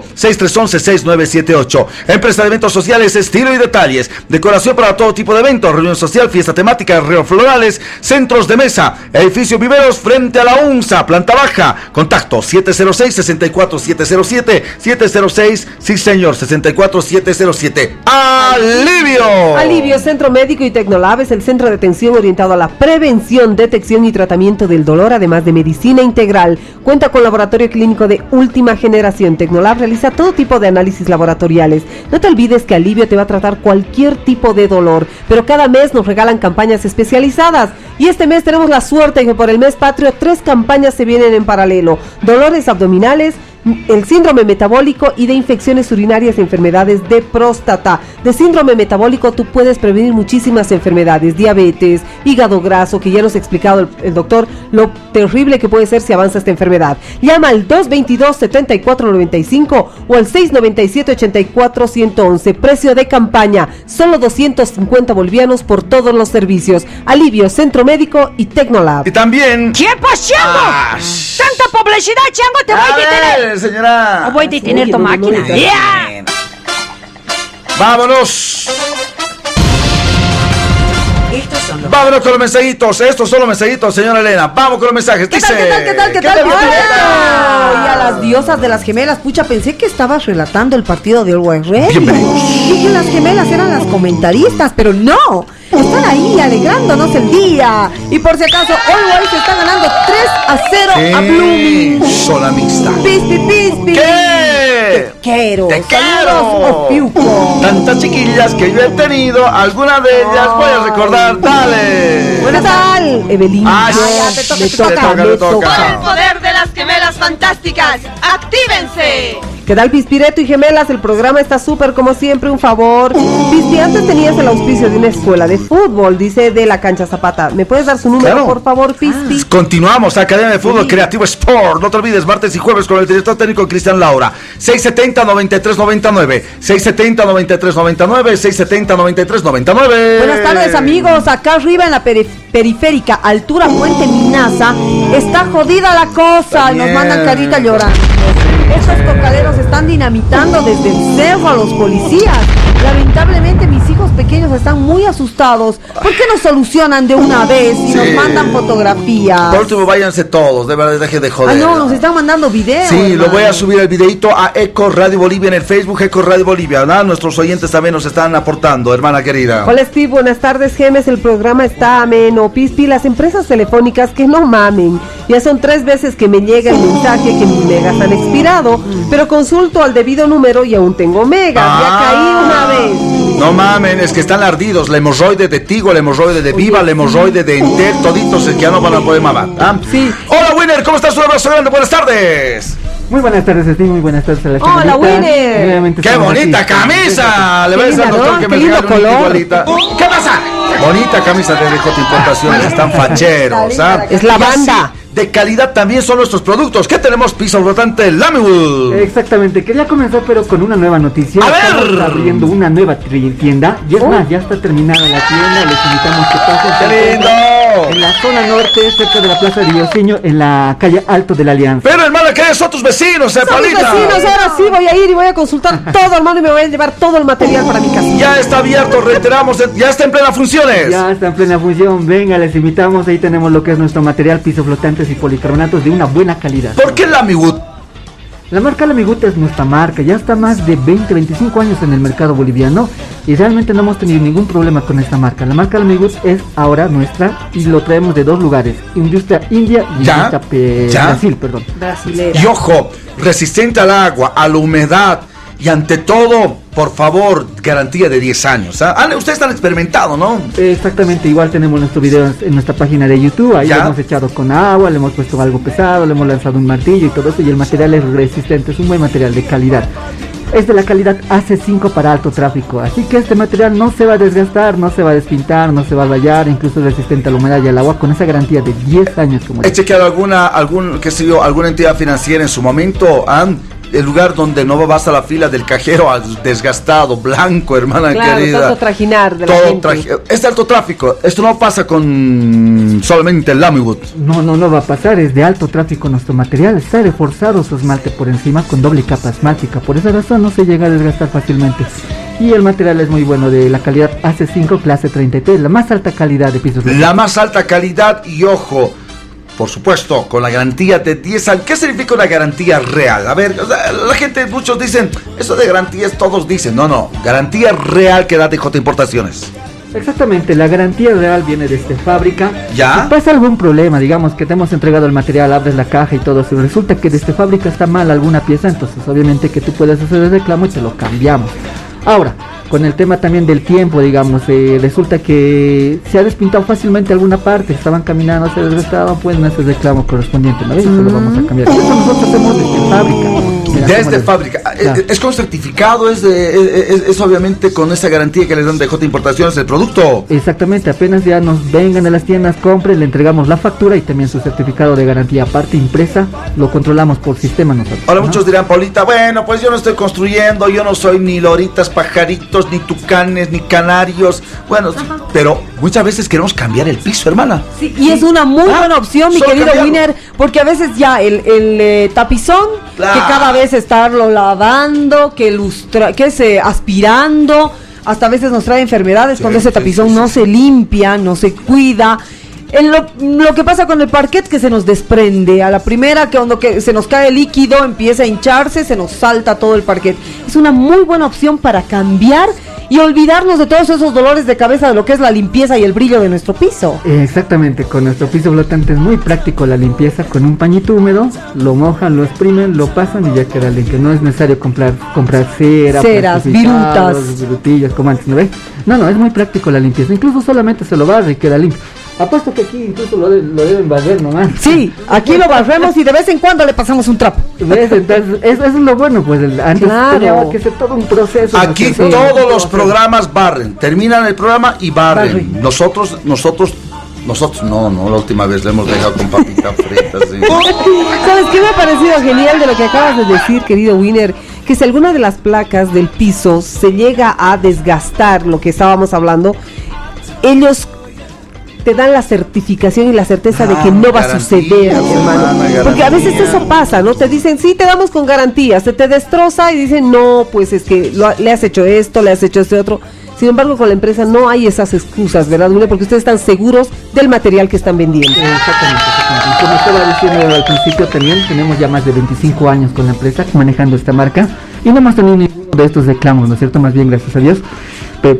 Speaker 3: 6311-6978. Empresa de eventos sociales, estilo y detalles. Decoración para todo tipo de eventos, reunión social, fiesta temática, ríos florales, centros de mesa. Edificio Viveros frente a la UNSA, planta baja. Contacto 706-64-707, 706, sí señor, 64-707. ¡Alivio!
Speaker 6: Alivio Centro Médico y Tecnolab es el centro de atención orientado a la prevención, detección y tratamiento del dolor, además de medicina integral. Cuenta con laboratorio clínico de última generación. Tecnolab realiza todo tipo de análisis No te olvides que Alivio te va a tratar cualquier tipo de dolor, pero cada mes nos regalan campañas especializadas. Y este mes tenemos la suerte que por el mes patrio tres campañas se vienen en paralelo. Dolores abdominales, el síndrome metabólico y de infecciones urinarias y enfermedades de próstata. De síndrome metabólico tú puedes prevenir muchísimas enfermedades, diabetes, hígado graso, que ya nos ha explicado el, el doctor lo terrible que puede ser si avanza esta enfermedad. Llama al 222-7495 o al 697-84-111. Precio de campaña, solo 250 bolivianos por todos los servicios. Alivio, Centro Médico y Tecnolab.
Speaker 3: Y también...
Speaker 10: ¿Tiempo, Chango?
Speaker 3: Ah,
Speaker 10: Tanta publicidad, Chango, te voy a
Speaker 3: A señora.
Speaker 10: Voy a detener
Speaker 6: Oye,
Speaker 10: tu máquina. ¡Ya!
Speaker 3: Vámonos.
Speaker 4: Estos son los
Speaker 3: Vámonos con los mensajitos. Estos son los mensajitos, señora Elena. Vamos con los mensajes.
Speaker 2: ¿Qué
Speaker 3: Dice.
Speaker 2: tal, qué tal, qué tal, qué
Speaker 3: ¿Qué
Speaker 2: tal?
Speaker 3: tal, Pispireta?
Speaker 2: a las diosas de las gemelas. Pucha, pensé que estabas relatando el partido de Always.
Speaker 3: Bienvenidos.
Speaker 2: Dije las gemelas eran las comentaristas, pero no. Están ahí alegrándonos el día. Y por si acaso, Always está ganando 3 a 0 a Blooming.
Speaker 3: Sola mixta.
Speaker 2: Pispi, pispi.
Speaker 3: ¿Qué?
Speaker 2: Te quiero.
Speaker 3: Te
Speaker 2: Saludos,
Speaker 3: quiero. Tantas chiquillas que yo he tenido, alguna de ellas voy a recordar. Dale.
Speaker 2: ¿Qué tal, Evelyn?
Speaker 3: Ah,
Speaker 2: ya,
Speaker 3: sí.
Speaker 2: te toca,
Speaker 3: Me
Speaker 2: te
Speaker 3: toca,
Speaker 2: toca,
Speaker 3: me
Speaker 2: me
Speaker 3: toca.
Speaker 8: Por el poder de las gemelas fantásticas, ¡actívense!
Speaker 6: ¿Qué tal, Pispireto y Gemelas? El programa está súper, como siempre, un favor. Pispi, antes tenías el auspicio de una escuela de fútbol, dice de la cancha Zapata. ¿Me puedes dar su número,
Speaker 3: Claro.
Speaker 6: por favor, Pispi?
Speaker 3: Continuamos, Academia de Fútbol Creativo Sport. No te olvides, martes y jueves con el director técnico Cristian Laura. 670-9399. 670-9399. 670-9399.
Speaker 2: Buenas tardes amigos, acá arriba en la peri- periférica, altura Puente Minaza, está jodida la cosa nos mandan carita llorando. Estos cocaleros están dinamitando desde el cerro a los policías. Lamentablemente mis hijos pequeños están muy asustados. ¿Por qué no solucionan de una vez y nos mandan fotografías?
Speaker 3: Por último, váyanse todos. De verdad, deje de
Speaker 2: Ah,
Speaker 3: joder.
Speaker 2: no, nos están mandando videos.
Speaker 3: Sí, lo voy a subir el videito a Eco Radio Bolivia en el Facebook Eco Radio Bolivia. ¿no? Nuestros oyentes también nos están aportando, hermana querida.
Speaker 6: Hola Steve, buenas tardes Gemes, el programa está ameno. Pispi, las empresas telefónicas que no mamen. Ya son tres veces que me llega el mensaje que mis megas han expirado, pero consulto al debido número y aún tengo megas.
Speaker 3: Ah.
Speaker 6: Ya caí una vez.
Speaker 3: No mamen, es que están ardidos. La hemorroide de Tigo, la hemorroide de Viva, la hemorroide de Entel, toditos es que ya no van a poder mamar. ¿ah?
Speaker 6: Sí.
Speaker 3: Hola, Winner, ¿cómo estás? Un abrazo grande, buenas tardes.
Speaker 12: Muy buenas tardes, Steve. Muy buenas tardes a la
Speaker 6: Hola. Winner.
Speaker 3: ¡Qué bonita
Speaker 12: aquí.
Speaker 3: camisa! Le voy a decir al doctor que me
Speaker 6: lindo
Speaker 3: regale una
Speaker 6: color.
Speaker 3: igualita. ¿Qué pasa? Bonita camisa de DJ Importaciones, están facheros, ¿ah?
Speaker 6: Es la banda.
Speaker 3: De calidad también son nuestros productos. ¿Qué tenemos? Piso flotante Lamywood.
Speaker 12: Exactamente, quería comenzar pero con una nueva noticia.
Speaker 3: A ver.
Speaker 12: Estamos abriendo una nueva tienda. Y es
Speaker 6: Oh.
Speaker 12: más, ya está terminada la tienda. Les invitamos que pasen. Se
Speaker 3: ¡Qué lindo!
Speaker 12: En la zona norte, cerca de la Plaza de Dioseño, en la calle Alto de la Alianza.
Speaker 3: Pero hermana, que son tus vecinos, eh,
Speaker 6: Son mis vecinos, ahora sí voy a ir y voy a consultar todo, hermano, y me voy a llevar todo el material para mi casa.
Speaker 3: Ya está abierto, reiteramos, eh, ya está en plena funciones.
Speaker 12: Ya está en plena función. Venga, les invitamos. Ahí tenemos lo que es nuestro material, piso flotantes y policarbonatos de una buena calidad.
Speaker 3: ¿Por qué Lamywood?
Speaker 12: La marca Lamiguta es nuestra marca, ya está más de 20, 25 años en el mercado boliviano y realmente no hemos tenido ningún problema con esta marca. La marca Lamigut es ahora nuestra y lo traemos de dos lugares, industria India y
Speaker 3: ¿Ya?
Speaker 12: industria pe-
Speaker 3: ¿Ya?
Speaker 12: Brasil, perdón.
Speaker 2: Brasilera.
Speaker 3: Y ojo, resistente al agua, a la humedad y ante todo, por favor, garantía de 10 años. ¿ah? Ah, Ustedes están experimentados, ¿no?
Speaker 12: Exactamente, igual tenemos nuestro video en- nuestra página de YouTube, ahí
Speaker 3: ¿Ya?
Speaker 12: lo hemos echado con agua, le hemos puesto algo pesado, le hemos lanzado un martillo y todo eso y el material es resistente, es un buen material de calidad. Es de la calidad AC5 para alto tráfico, así que este material no se va a desgastar, no se va a despintar, no se va a rayar, incluso es resistente a la humedad y al agua con esa garantía de 10 años como
Speaker 3: He chequeado alguna, algún, qué sé yo, alguna entidad financiera en su momento, ¿ah? El lugar donde no vas a la fila del cajero ah, desgastado, blanco, hermana
Speaker 6: Claro,
Speaker 3: querida.
Speaker 6: tanto trajinar de la
Speaker 3: Todo
Speaker 6: gente.
Speaker 3: traje- Es alto tráfico. Esto no pasa con solamente el Lamywood.
Speaker 12: No, no, no va a pasar, es de alto tráfico nuestro material, está reforzado su esmalte por encima con doble capa esmáltica, por esa razón no se llega a desgastar fácilmente. Y el material es muy bueno, de la calidad AC5 clase 33, la más alta calidad de pisos.
Speaker 3: La más alta calidad y ojo, por supuesto, con la garantía de 10 años. ¿Qué significa una garantía real? A ver, o sea, la gente, muchos dicen, eso de garantías todos dicen. No, no, garantía real que da DJ Importaciones.
Speaker 12: Exactamente, la garantía real viene desde fábrica.
Speaker 3: ¿Ya?
Speaker 12: Si pasa algún problema, digamos que te hemos entregado el material, abres la caja y todo, si resulta que desde fábrica está mal alguna pieza, entonces obviamente que tú puedes hacer el reclamo y te lo cambiamos. Ahora, con el tema también del tiempo, digamos, eh, resulta que se ha despintado fácilmente alguna parte, estaban caminando, se desgastaban, pueden hacer el reclamo correspondiente, ¿no? Y se lo vamos a cambiar. Eso nosotros hacemos desde fábrica.
Speaker 3: Desde fábrica. Ah,
Speaker 12: Claro.
Speaker 3: Es, es con certificado, es, de, es, es- es obviamente con esa garantía que les dan de J Importaciones el producto.
Speaker 12: Exactamente, apenas ya nos vengan a las tiendas, compren, le entregamos la factura y también su certificado de garantía aparte impresa, lo controlamos por sistema nosotros.
Speaker 3: Ahora
Speaker 12: ¿no?
Speaker 3: muchos dirán, Paulita, bueno, pues yo no estoy construyendo, yo no soy ni loritas, pajaritos, ni tucanes, ni canarios. Bueno, pero muchas veces queremos cambiar el piso, hermana.
Speaker 2: Sí, y es una muy
Speaker 3: Ah,
Speaker 2: buena opción, mi
Speaker 3: solo
Speaker 2: querido
Speaker 3: cambiarlo.
Speaker 2: Winner, porque a veces ya el, el, eh, tapizón,
Speaker 3: Claro.
Speaker 2: que cada vez estarlo lavando, que lustra, que se aspirando, hasta a veces nos trae enfermedades cuando
Speaker 3: Sí,
Speaker 2: ese
Speaker 3: sí,
Speaker 2: tapizón
Speaker 3: sí,
Speaker 2: no se limpia, no se cuida. En lo, lo que pasa con el parquet que se nos desprende. A la primera que cuando que se nos cae el líquido empieza a hincharse, se nos salta todo el parquet. Es una muy buena opción para cambiar y olvidarnos de todos esos dolores de cabeza de lo que es la limpieza y el brillo de nuestro piso.
Speaker 12: Exactamente, con nuestro piso flotante es muy práctico la limpieza con un pañito húmedo, lo mojan, lo exprimen, lo pasan y ya queda limpio. No es necesario comprar comprar cera,
Speaker 2: Ceras, virutas.
Speaker 12: virutillas, como antes, ¿no ve? No, no, es muy práctico la limpieza. Incluso solamente se lo barre y queda limpio. Apuesto que aquí incluso lo, de- lo deben barrer nomás.
Speaker 2: Sí, aquí lo barremos y de vez en cuando le pasamos un trapo.
Speaker 12: ¿Ves? Entonces, eso, eso es lo bueno, pues el- antes
Speaker 2: Claro.
Speaker 12: tenía que ser todo un proceso. ¿no?
Speaker 3: Aquí todos los programas barren. Terminan el programa y barren.
Speaker 2: Barren.
Speaker 3: Nosotros, nosotros, nosotros, no, no, la última vez le hemos dejado con papitas fritas. sí.
Speaker 6: ¿Sabes qué me ha parecido genial de lo que acabas de decir, querido Winner? Que si alguna de las placas del piso se llega a desgastar, lo que estábamos hablando, ellos te dan la certificación y la certeza de que
Speaker 3: Ah,
Speaker 6: no va a suceder, hermano. Porque a veces eso pasa, ¿no? Te dicen, sí, te damos con garantía, se te destroza y dicen, no, pues es que lo ha- le has hecho esto, le has hecho este otro. Sin embargo, con la empresa no hay esas excusas, ¿verdad, Winner? Porque ustedes están seguros del material que están vendiendo.
Speaker 12: Exactamente, Como estaba diciendo al principio también, tenemos ya más de 25 años con la empresa manejando esta marca y no hemos tenido ninguno de estos reclamos, ¿no es cierto? Más bien, gracias a Dios,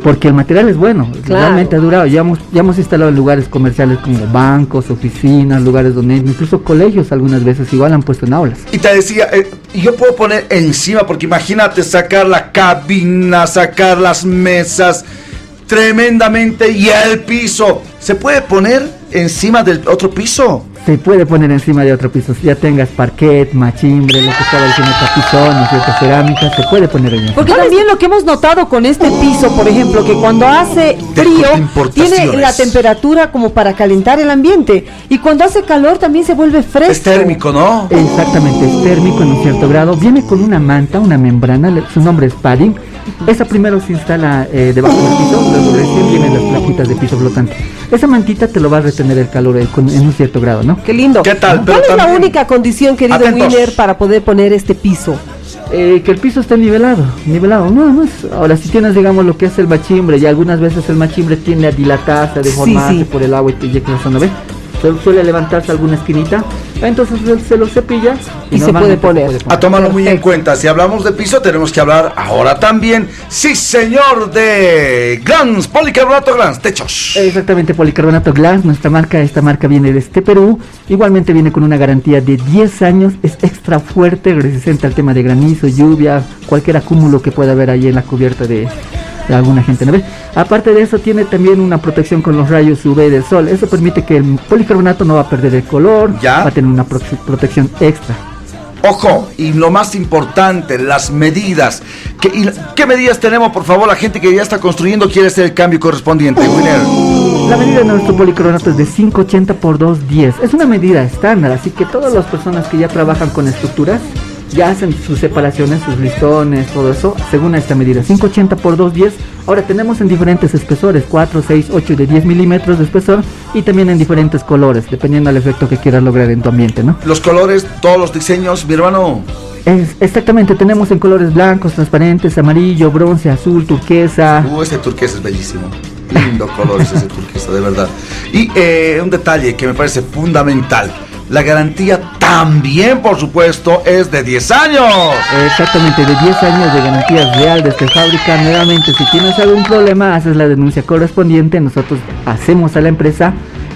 Speaker 12: porque el material es bueno,
Speaker 6: Claro.
Speaker 12: realmente ha durado. Ya hemos, ya hemos instalado en lugares comerciales como bancos, oficinas, lugares donde incluso colegios algunas veces igual han puesto en aulas.
Speaker 3: Y te decía, eh, yo puedo poner encima, porque imagínate sacar la cabina, sacar las mesas, tremendamente, y el piso. ¿Se puede poner encima del otro piso?
Speaker 12: Se puede poner encima de otro piso, si ya tengas parquet, machimbre, lo que estaba diciendo tapizón, ¿no cierto? cerámica, se puede poner en
Speaker 2: Porque también lo que hemos notado con este piso, por ejemplo, que cuando hace frío tiene la temperatura como para calentar el ambiente y cuando hace calor también se vuelve fresco.
Speaker 3: Es térmico, ¿no?
Speaker 12: Exactamente, es térmico en un cierto grado. Viene con una manta, una membrana, su nombre es padding. Esa primero se instala eh, debajo del piso, luego recién vienen las plaquitas de piso flotante. Esa mantita te lo va a retener el calor eh, con- en un cierto grado, ¿no?
Speaker 6: Qué lindo.
Speaker 3: ¿Qué tal?
Speaker 6: ¿Cuál
Speaker 3: Pero
Speaker 6: es la única condición, querido
Speaker 3: Atentos.
Speaker 6: Winner, para poder poner este piso?
Speaker 12: Eh, que el piso esté nivelado, nivelado, no, no es, ahora si tienes digamos lo que es el machimbre y algunas veces el machimbre tiende a dilatarse, a deformarse
Speaker 6: sí.
Speaker 12: por el agua y te llega la zona, ¿ve? Su- Suele levantarse alguna esquinita, entonces se, se lo cepilla
Speaker 6: Y se puede poner.
Speaker 3: A tomarlo muy en cuenta. Si hablamos de piso, tenemos que hablar ahora también, sí señor, de Glans, policarbonato Glans, techos.
Speaker 12: Exactamente, policarbonato glass, nuestra marca, esta marca viene desde Perú, igualmente viene con una garantía de 10 años, es extra fuerte, resistente al tema de granizo, lluvia, cualquier acúmulo que pueda haber ahí en la cubierta de, de alguna gente, ¿no ves? Aparte de eso tiene también una protección con los rayos UV del sol, eso permite que el policarbonato no va a perder el color,
Speaker 3: Ya.
Speaker 12: va a tener una prote- protección extra.
Speaker 3: Ojo, y lo más importante, las medidas. ¿Qué, y- ¿Qué medidas tenemos, por favor? La gente que ya está construyendo quiere hacer el cambio correspondiente. Winner.
Speaker 12: La medida de nuestro policarbonato es de 580 por 210. Es una medida estándar, así que todas las personas que ya trabajan con estructuras ya hacen sus separaciones, sus listones, todo eso, según esta medida. 580 por 210. Ahora tenemos en diferentes espesores, 4, 6, 8 y de 10 milímetros de espesor y también en diferentes colores, dependiendo del efecto que quieras lograr en tu ambiente, ¿no?
Speaker 3: Los colores, todos los diseños, mi hermano.
Speaker 12: Es, exactamente, tenemos en colores blancos, transparentes, amarillo, bronce, azul, turquesa.
Speaker 3: Uh, ese turquesa es bellísimo. Lindo color es ese turquesa, de verdad. Y eh, un detalle que me parece fundamental. La garantía también, por supuesto, es de 10 años.
Speaker 12: Exactamente, de 10 años de garantía real desde fábrica. Nuevamente, si tienes algún problema, haces la denuncia correspondiente. Nosotros hacemos a la empresa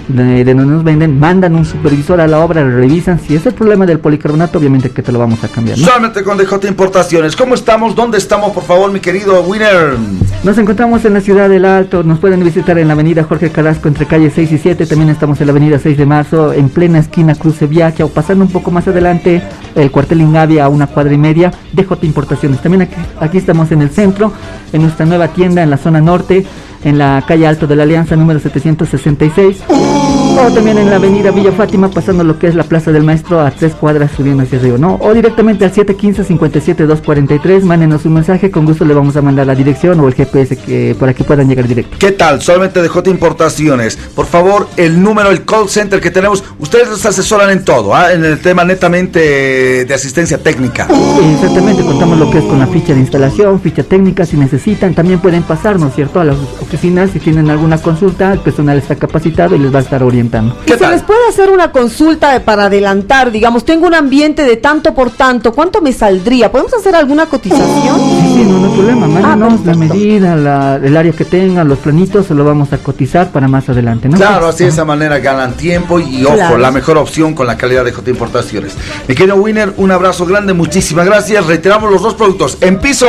Speaker 12: de, de donde nos venden, mandan un supervisor a la obra, revisan. Si es el problema del policarbonato, obviamente que te lo vamos a cambiar. ¿no?
Speaker 3: Solamente con DJ Importaciones. ¿Cómo estamos? ¿Dónde estamos, por favor, mi querido Winner?
Speaker 12: Nos encontramos en la ciudad del Alto, nos pueden visitar en la avenida Jorge Carrasco entre calles 6 y 7, también estamos en la avenida 6 de marzo, en plena esquina Cruce Viacha o pasando un poco más adelante el cuartel Ingavia a una cuadra y media, DJ Importaciones. También aquí, aquí estamos en el centro, en nuestra nueva tienda en la zona norte, en la calle Alto de la Alianza número 766. O también en la avenida Villa Fátima, pasando lo que es la Plaza del Maestro a tres cuadras subiendo hacia arriba, ¿no? O directamente al 715-57-243, mándenos un mensaje, con gusto le vamos a mandar la dirección o el GPS que para que puedan llegar directo.
Speaker 3: ¿Qué tal? Solamente de J Importaciones. Por favor, el número, el call center que tenemos. Ustedes nos asesoran en todo, ¿ah? en el tema netamente de asistencia técnica.
Speaker 12: Exactamente, contamos lo que es con la ficha de instalación, ficha técnica, si necesitan, también pueden pasar, ¿no es cierto?, a las oficinas si tienen alguna consulta, el personal está capacitado y les va a estar orientando.
Speaker 2: ¿Y se les puede hacer una consulta de- para adelantar? Digamos, tengo un ambiente de tanto por tanto, ¿cuánto me saldría? ¿Podemos hacer alguna cotización?
Speaker 12: Sí, sí, no, no hay problema,
Speaker 2: Ah,
Speaker 12: mándanos la medida, la- el área que tengan, los planitos, se lo vamos a cotizar para más adelante, ¿no?
Speaker 3: Claro, así de esa manera ganan tiempo y ojo,
Speaker 12: Claro.
Speaker 3: la mejor opción con la calidad de J Importaciones. Mi querido Winner, un abrazo grande, muchísimas gracias. Reiteramos los dos productos en piso.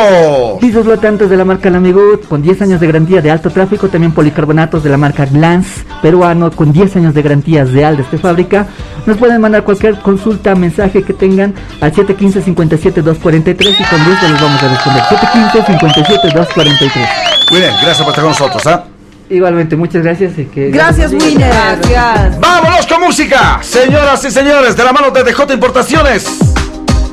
Speaker 12: Pisos flotantes de la marca Lamigut con 10 años de garantía de alto tráfico, también policarbonatos de la marca Glance peruano con 10 años de garantía real de esta fábrica. Nos pueden mandar cualquier consulta, mensaje que tengan al 715-57-243 y con gusto les vamos a responder. 715-57-243.
Speaker 3: Winner, gracias por estar con nosotros. ¿ah?
Speaker 12: Igualmente, muchas gracias y que...
Speaker 2: Gracias, Winner. Gracias.
Speaker 3: ¡Vámonos con música! Señoras y señores, de la mano de DJ Importaciones.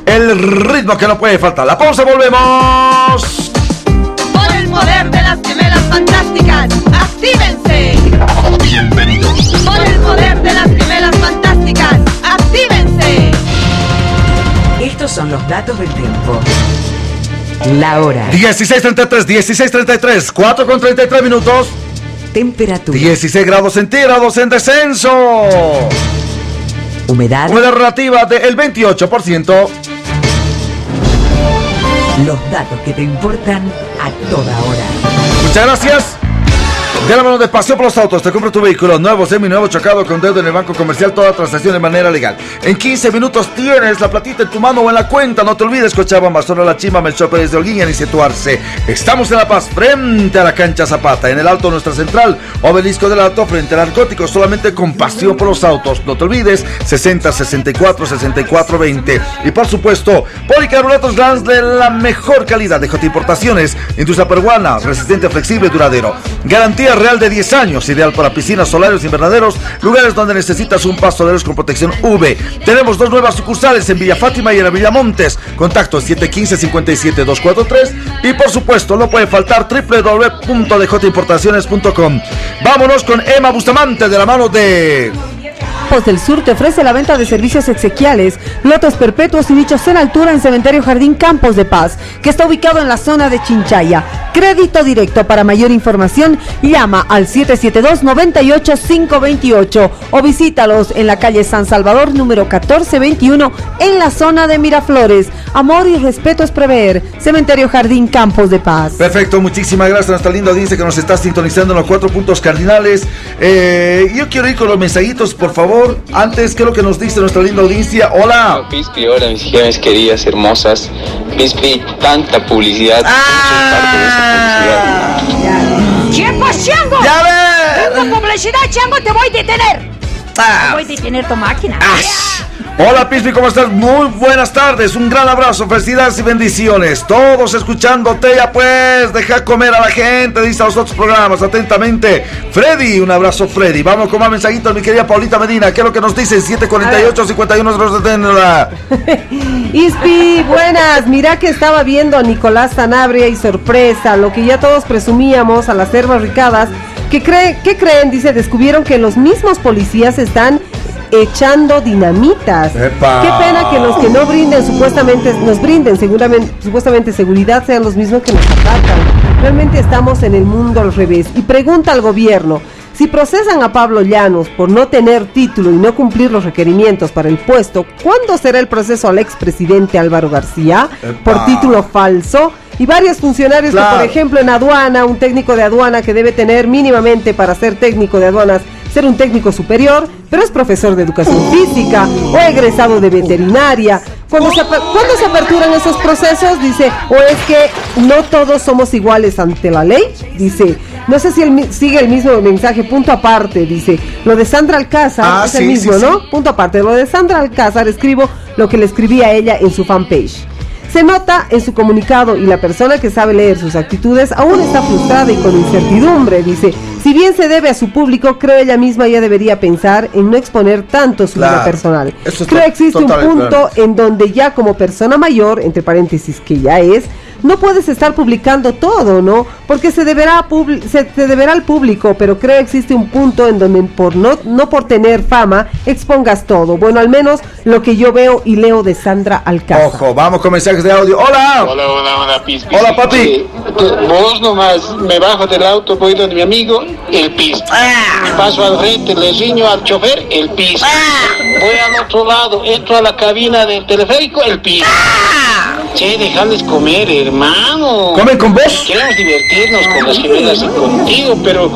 Speaker 3: El ritmo que no puede faltar. La pausa, volvemos.
Speaker 8: Por el poder de las gemelas fantásticas, actívense. Por el poder de las gemelas fantásticas, actívense.
Speaker 4: Estos son los datos del tiempo. La hora.
Speaker 3: 16.33, 16.33, 4 con 33 minutos.
Speaker 4: Temperatura.
Speaker 3: 16 grados centígrados en descenso.
Speaker 4: Humedad.
Speaker 3: Humedad relativa del 28%.
Speaker 4: Los datos que te importan a toda hora.
Speaker 3: Muchas gracias. De la mano de Pasión por los Autos, te compra tu vehículo nuevo, semi-nuevo, chocado con dedo en el banco comercial, toda transacción de manera legal. En 15 minutos tienes la platita en tu mano o en la cuenta. No te olvides, Cochabamba, Zona La Chima, Melchor Pérez de Holguín y situarse. Estamos en La Paz, frente a la cancha Zapata, en el alto nuestra central, obelisco del alto, frente a narcóticos, solamente con Pasión por los Autos. No te olvides, 60 64 64 20. Y por supuesto, policarbonatos Glans de la mejor calidad de Importaciones, industria peruana, resistente, flexible, duradero. Garantía real de 10 años, ideal para piscinas, solares, invernaderos, lugares donde necesitas un pasto de luz con protección V. Tenemos dos nuevas sucursales en Villa Fátima y en la Villa Montes. Contacto 715-57-243 y por supuesto no puede faltar www.djimportaciones.com. Vámonos con Emma Bustamante de la mano de...
Speaker 2: Campos del Sur te ofrece la venta de servicios exequiales, lotes perpetuos y nichos en altura en Cementerio Jardín Campos de Paz, que está ubicado en la zona de Chinchaya. Crédito directo. Para mayor información, llama al 772-98-528 o visítalos en la calle San Salvador número 1421 en la zona de Miraflores. Amor y respeto es prever. Cementerio Jardín Campos de Paz.
Speaker 3: Perfecto, muchísimas gracias a nuestra linda audiencia que nos está sintonizando en los cuatro puntos cardinales. Eh, yo quiero ir con los mensajitos, por favor. Antes, ¿qué es lo que nos dice nuestra linda audiencia? Hola.
Speaker 13: Pispi, hola mis gemes queridas, hermosas. Pispi, tanta publicidad.
Speaker 3: Ah.
Speaker 10: ¡Tiempo, Chango!
Speaker 3: ¡Ya ver!
Speaker 10: ¡Tengo publicidad, Chango! ¡Te voy a detener!
Speaker 3: Ah.
Speaker 10: ¡Te voy a detener tu máquina!
Speaker 3: Hola Pispi, ¿cómo estás? Muy buenas tardes, un gran abrazo, felicidades y bendiciones. Todos escuchándote, ya pues, deja comer a la gente, dice a los otros programas, atentamente. Freddy, un abrazo Freddy. Vamos con más mensajitos, mi querida Paulita Medina, ¿qué es lo que nos dice? 748 51 la...
Speaker 6: Ispi, buenas. Mira que estaba viendo a Nicolás Sanabria y sorpresa, lo que ya todos presumíamos a las herbas que cree, ¿Qué creen? Dice, descubrieron que los mismos policías están echando dinamitas.
Speaker 3: Epa.
Speaker 6: Qué pena que los que no brinden supuestamente, nos brinden seguramente, supuestamente seguridad sean los mismos que nos atacan. Realmente estamos en el mundo al revés. Y pregunta al gobierno, si procesan a Pablo Llanos por no tener título y no cumplir los requerimientos para el puesto, ¿cuándo será el proceso al expresidente Álvaro García por título falso? Y varios funcionarios que, por ejemplo, en aduana, un técnico de aduana que debe tener mínimamente para ser técnico de aduanas, ser un técnico superior, pero es profesor de educación física o egresado de veterinaria. Cuando se, ¿Cuándo se aperturan esos procesos? Dice, o es que no todos somos iguales ante la ley. Dice, no sé si él mi- sigue el mismo mensaje, punto aparte. Dice, lo de Sandra Alcázar
Speaker 3: Ah,
Speaker 6: es el mismo,
Speaker 3: sí,
Speaker 6: ¿no? Punto aparte. Lo de Sandra Alcázar escribo lo que le escribí a ella en su fanpage. Se nota en su comunicado y la persona que sabe leer sus actitudes aún está frustrada y con incertidumbre. Dice, si bien se debe a su público, creo ella misma ya debería pensar en no exponer tanto su vida personal. Creo existe un punto en donde ya como persona mayor, entre paréntesis que ya es, no puedes estar publicando todo, ¿no? Porque se deberá publi- se, se deberá al público, pero creo existe un punto en donde por no no por tener fama expongas todo. Bueno, al menos lo que yo veo y leo de Sandra Alcázar.
Speaker 3: Ojo, vamos con mensajes de audio. ¡Hola!
Speaker 14: Hola, hola, hola, pis, pis,
Speaker 3: Hola, papi.
Speaker 14: Eh, Vos nomás me bajo del auto, voy donde mi amigo, el pis. Paso al frente, le riño al chofer, el pis. Voy al otro lado, entro a la cabina del teleférico, el pis. Che, dejarles comer, hermano.
Speaker 3: ¿Comen con vos?
Speaker 14: Queremos divertirnos con las gemelas y contigo, pero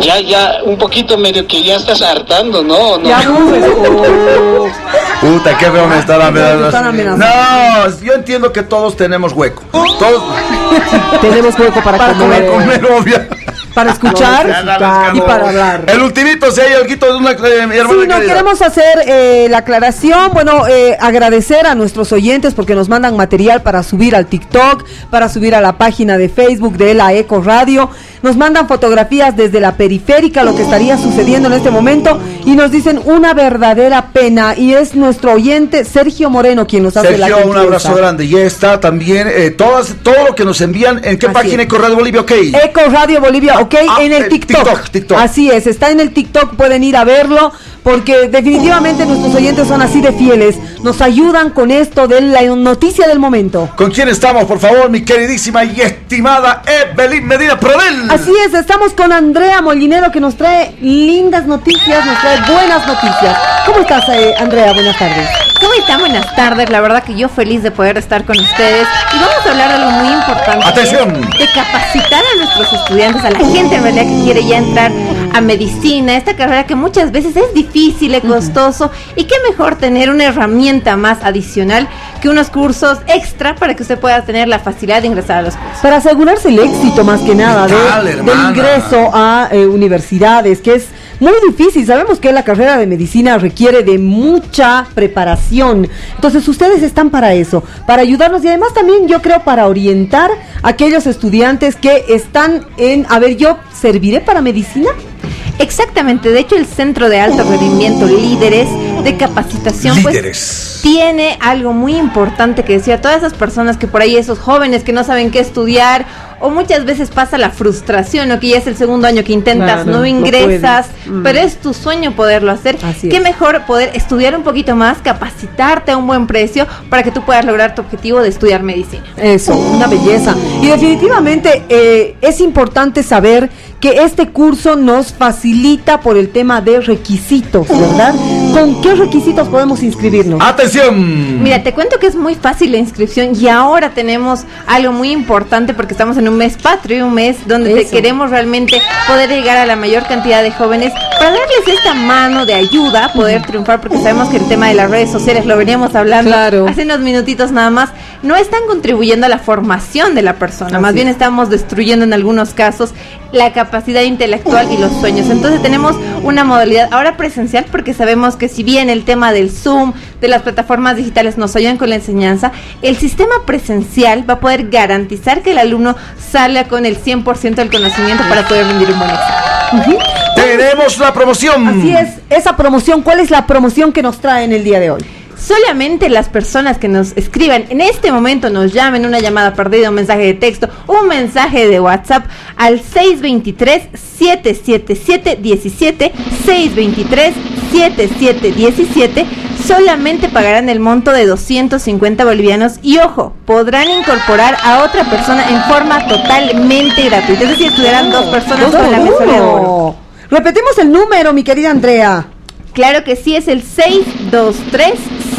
Speaker 14: ya, ya, un poquito medio que ya estás hartando, ¿no? no.
Speaker 2: Ya oh.
Speaker 3: Puta, qué feo me están amenazando. No, yo entiendo que todos tenemos hueco. Todos
Speaker 6: Tenemos hueco para,
Speaker 3: para
Speaker 6: comer,
Speaker 3: comer, comer, obvio.
Speaker 2: Para escuchar y para hablar.
Speaker 3: El ultimito, si hay algo de una eh, mi hermana
Speaker 2: Sí, no
Speaker 3: querida.
Speaker 2: queremos hacer eh, la aclaración, bueno, eh, agradecer a nuestros oyentes porque nos mandan material para subir al TikTok, para subir a la página de Facebook de la Eco Radio, nos mandan fotografías desde la periférica, lo que estaría sucediendo en este momento, y nos dicen una verdadera pena, y es nuestro oyente Sergio Moreno quien nos hace la
Speaker 3: Sergio, un abrazo grande. Y está también eh, todas, todo lo que nos envían. ¿En qué
Speaker 2: Así
Speaker 3: página. Eco Radio Bolivia? Ok.
Speaker 2: Eco Radio Bolivia, ok,
Speaker 3: Ah,
Speaker 2: en el
Speaker 3: eh,
Speaker 2: TikTok.
Speaker 3: TikTok, TikTok.
Speaker 2: Así es, está en el TikTok, pueden ir a verlo, porque definitivamente nuestros oyentes son así de fieles, nos ayudan con esto de la noticia del momento.
Speaker 3: ¿Con quién estamos, por favor, mi queridísima y estimada Evelyn Medina Prodel?
Speaker 2: Así es, estamos con Andrea Molinero que nos trae lindas noticias, nos trae buenas noticias. ¿Cómo estás, eh, Andrea? Buenas tardes.
Speaker 15: ¿Cómo están? Buenas tardes. La verdad que yo feliz de poder estar con ustedes. Y vamos a hablar de algo muy importante.
Speaker 3: Atención.
Speaker 15: De capacitar a nuestros estudiantes, a la gente en realidad que quiere ya entrar a medicina, esta carrera que muchas veces es difícil, es costoso. Y qué mejor tener una herramienta más adicional que unos cursos extra para que usted pueda tener la facilidad de ingresar a los cursos.
Speaker 2: Para asegurarse el éxito más que nada de- del ingreso a eh, universidades, que es muy difícil. Sabemos que la carrera de medicina requiere de mucha preparación. Entonces ustedes están para eso, para ayudarnos y además también yo creo para orientar a aquellos estudiantes que están en, a ver, yo serviré para medicina.
Speaker 15: Exactamente, de hecho el Centro de Alto Rendimiento Líderes de Capacitación pues, tiene algo muy importante que decía a todas esas personas que por ahí, esos jóvenes que no saben qué estudiar, o muchas veces pasa la frustración, o que ya es el segundo año que intentas,
Speaker 6: Claro,
Speaker 15: no ingresas.
Speaker 6: Mm.
Speaker 15: pero es tu sueño poderlo hacer.
Speaker 2: Así
Speaker 15: qué
Speaker 2: es.
Speaker 15: mejor poder estudiar un poquito más, capacitarte a un buen precio para que tú puedas lograr tu objetivo de estudiar medicina.
Speaker 2: Eso, una belleza. Y definitivamente eh, es importante saber que este curso nos facilita por el tema de requisitos, ¿verdad? ¿Con qué requisitos podemos inscribirnos?
Speaker 3: Atención.
Speaker 15: Mira, te cuento que es muy fácil la inscripción y ahora tenemos algo muy importante porque estamos en un mes patrio, un mes donde te queremos realmente poder llegar a la mayor cantidad de jóvenes para darles esta mano de ayuda a poder triunfar porque sabemos que el tema de las redes sociales lo veníamos hablando
Speaker 2: Claro.
Speaker 15: hace unos minutitos nada más, no están contribuyendo a la formación de la persona,
Speaker 2: Así
Speaker 15: más bien
Speaker 2: es.
Speaker 15: estamos destruyendo en algunos casos la capacidad intelectual y los sueños. Entonces tenemos una modalidad ahora presencial porque sabemos que si bien el tema del Zoom, de las plataformas digitales nos ayudan con la enseñanza, el sistema presencial va a poder garantizar que el alumno salga con el 100% del conocimiento para poder rendir un buen examen.
Speaker 3: Tenemos una promoción.
Speaker 2: Así es, esa promoción, ¿cuál es la promoción que nos trae en el día de hoy?
Speaker 15: Solamente las personas que nos escriban en este momento, nos llamen una llamada perdida, un mensaje de texto, un mensaje de WhatsApp al 623-777-17, 623-7717, solamente pagarán el monto de 250 bolivianos y ojo, podrán incorporar a otra persona en forma totalmente gratuita, es decir, estudiarán dos personas con la mesa de oro.
Speaker 2: Repetimos el número, mi querida Andrea.
Speaker 15: Claro que sí, es el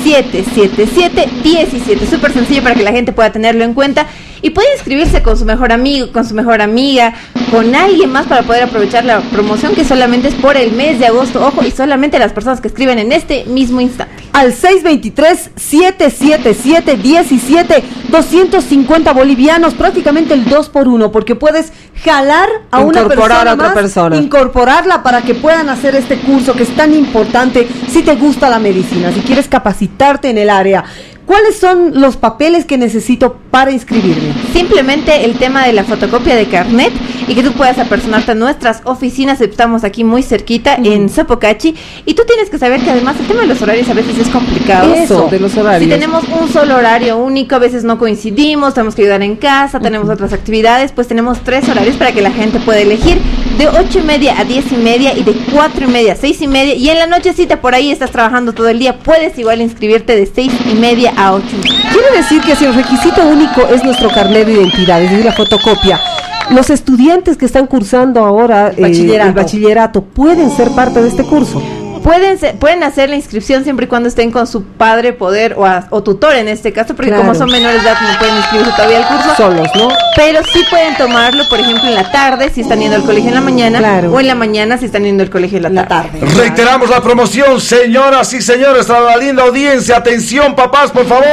Speaker 15: 623-777-17. Súper sencillo para que la gente pueda tenerlo en cuenta. Y puede inscribirse con su mejor amigo, con su mejor amiga, con alguien más para poder aprovechar la promoción que solamente es por el mes de agosto. Ojo, y solamente las personas que escriben en este mismo instante.
Speaker 2: Al 623-777-17, 250 bolivianos, prácticamente el 2 por 1 porque puedes jalar a una
Speaker 6: Incorporar
Speaker 2: persona
Speaker 6: a otra
Speaker 2: más,
Speaker 6: persona.
Speaker 2: incorporarla para que puedan hacer este curso que es tan importante si te gusta la medicina, si quieres capacitarte en el área. ¿Cuáles son los papeles que necesito para inscribirme?
Speaker 15: Simplemente el tema de la fotocopia de carnet y que tú puedas apersonarte a nuestras oficinas. Estamos aquí muy cerquita en Sopocachi. Y tú tienes que saber que además el tema de los horarios a veces es complicado.
Speaker 2: Eso, de los horarios.
Speaker 15: Si tenemos un solo horario único, a veces no coincidimos, tenemos que ayudar en casa, tenemos otras actividades, pues tenemos tres horarios para que la gente pueda elegir de ocho y media a diez y media y de cuatro y media a seis y media. Y en la nochecita por ahí estás trabajando todo el día, puedes igual inscribirte de seis y media a.
Speaker 2: Quiere decir que si el requisito único es nuestro carnet de identidad, es decir, la fotocopia, los estudiantes que están cursando ahora eh,
Speaker 15: Bachillerato.
Speaker 2: el bachillerato pueden ser parte de este curso.
Speaker 15: Pueden, ser- pueden hacer la inscripción siempre y cuando estén con su padre, poder o, a- o tutor en este caso, porque
Speaker 2: Claro.
Speaker 15: como son menores de edad no pueden inscribirse todavía al curso.
Speaker 2: Solos, ¿no?
Speaker 15: Pero sí pueden tomarlo, por ejemplo, en la tarde, si están yendo al colegio en la mañana,
Speaker 2: Claro.
Speaker 15: o en la mañana si están yendo al colegio en la tarde.
Speaker 3: Reiteramos la promoción, señoras y señores, a la linda audiencia. Atención, papás, por favor.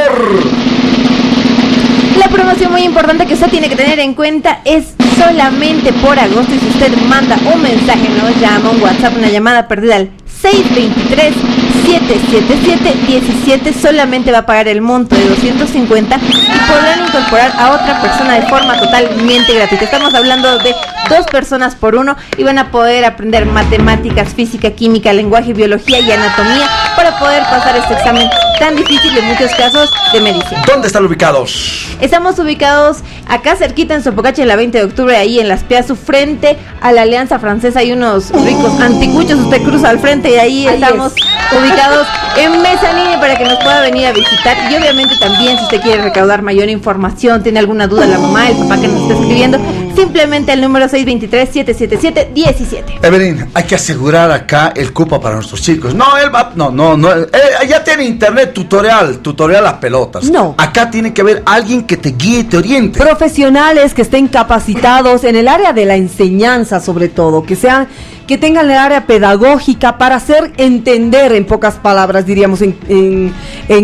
Speaker 15: La promoción muy importante que usted tiene que tener en cuenta es solamente por agosto y si usted manda un mensaje, nos llama, un WhatsApp, una llamada perdida al 623-777-17 solamente va a pagar el monto de 250 y podrán incorporar a otra persona de forma totalmente gratuita. Estamos hablando de dos personas por uno y van a poder aprender matemáticas, física, química, lenguaje, biología y anatomía para poder pasar este examen tan difícil en muchos casos de medicina.
Speaker 3: ¿Dónde están ubicados?
Speaker 15: Estamos ubicados acá cerquita en Sopocache, la 20 de octubre, ahí en Las Piazzu, frente a la Alianza Francesa. Hay unos ricos anticuchos, usted cruza al frente y ahí,
Speaker 2: Ahí
Speaker 15: estamos ubicados en Mezzanine para que nos pueda venir a visitar. Y obviamente también si usted quiere recaudar mayor información, tiene alguna duda, la mamá, el papá que nos está escribiendo, simplemente al número 623-777-17.
Speaker 3: Evelyn, hay que asegurar acá el cupo para nuestros chicos. No, él va, no, no, no. eh, ya tiene internet tutorial, tutorial las pelotas.
Speaker 2: No.
Speaker 3: Acá tiene que haber alguien que te guíe, te oriente.
Speaker 2: Profesionales que estén capacitados en el área de la enseñanza, sobre todo, que sean que tengan el área pedagógica para hacer entender, en pocas palabras diríamos en,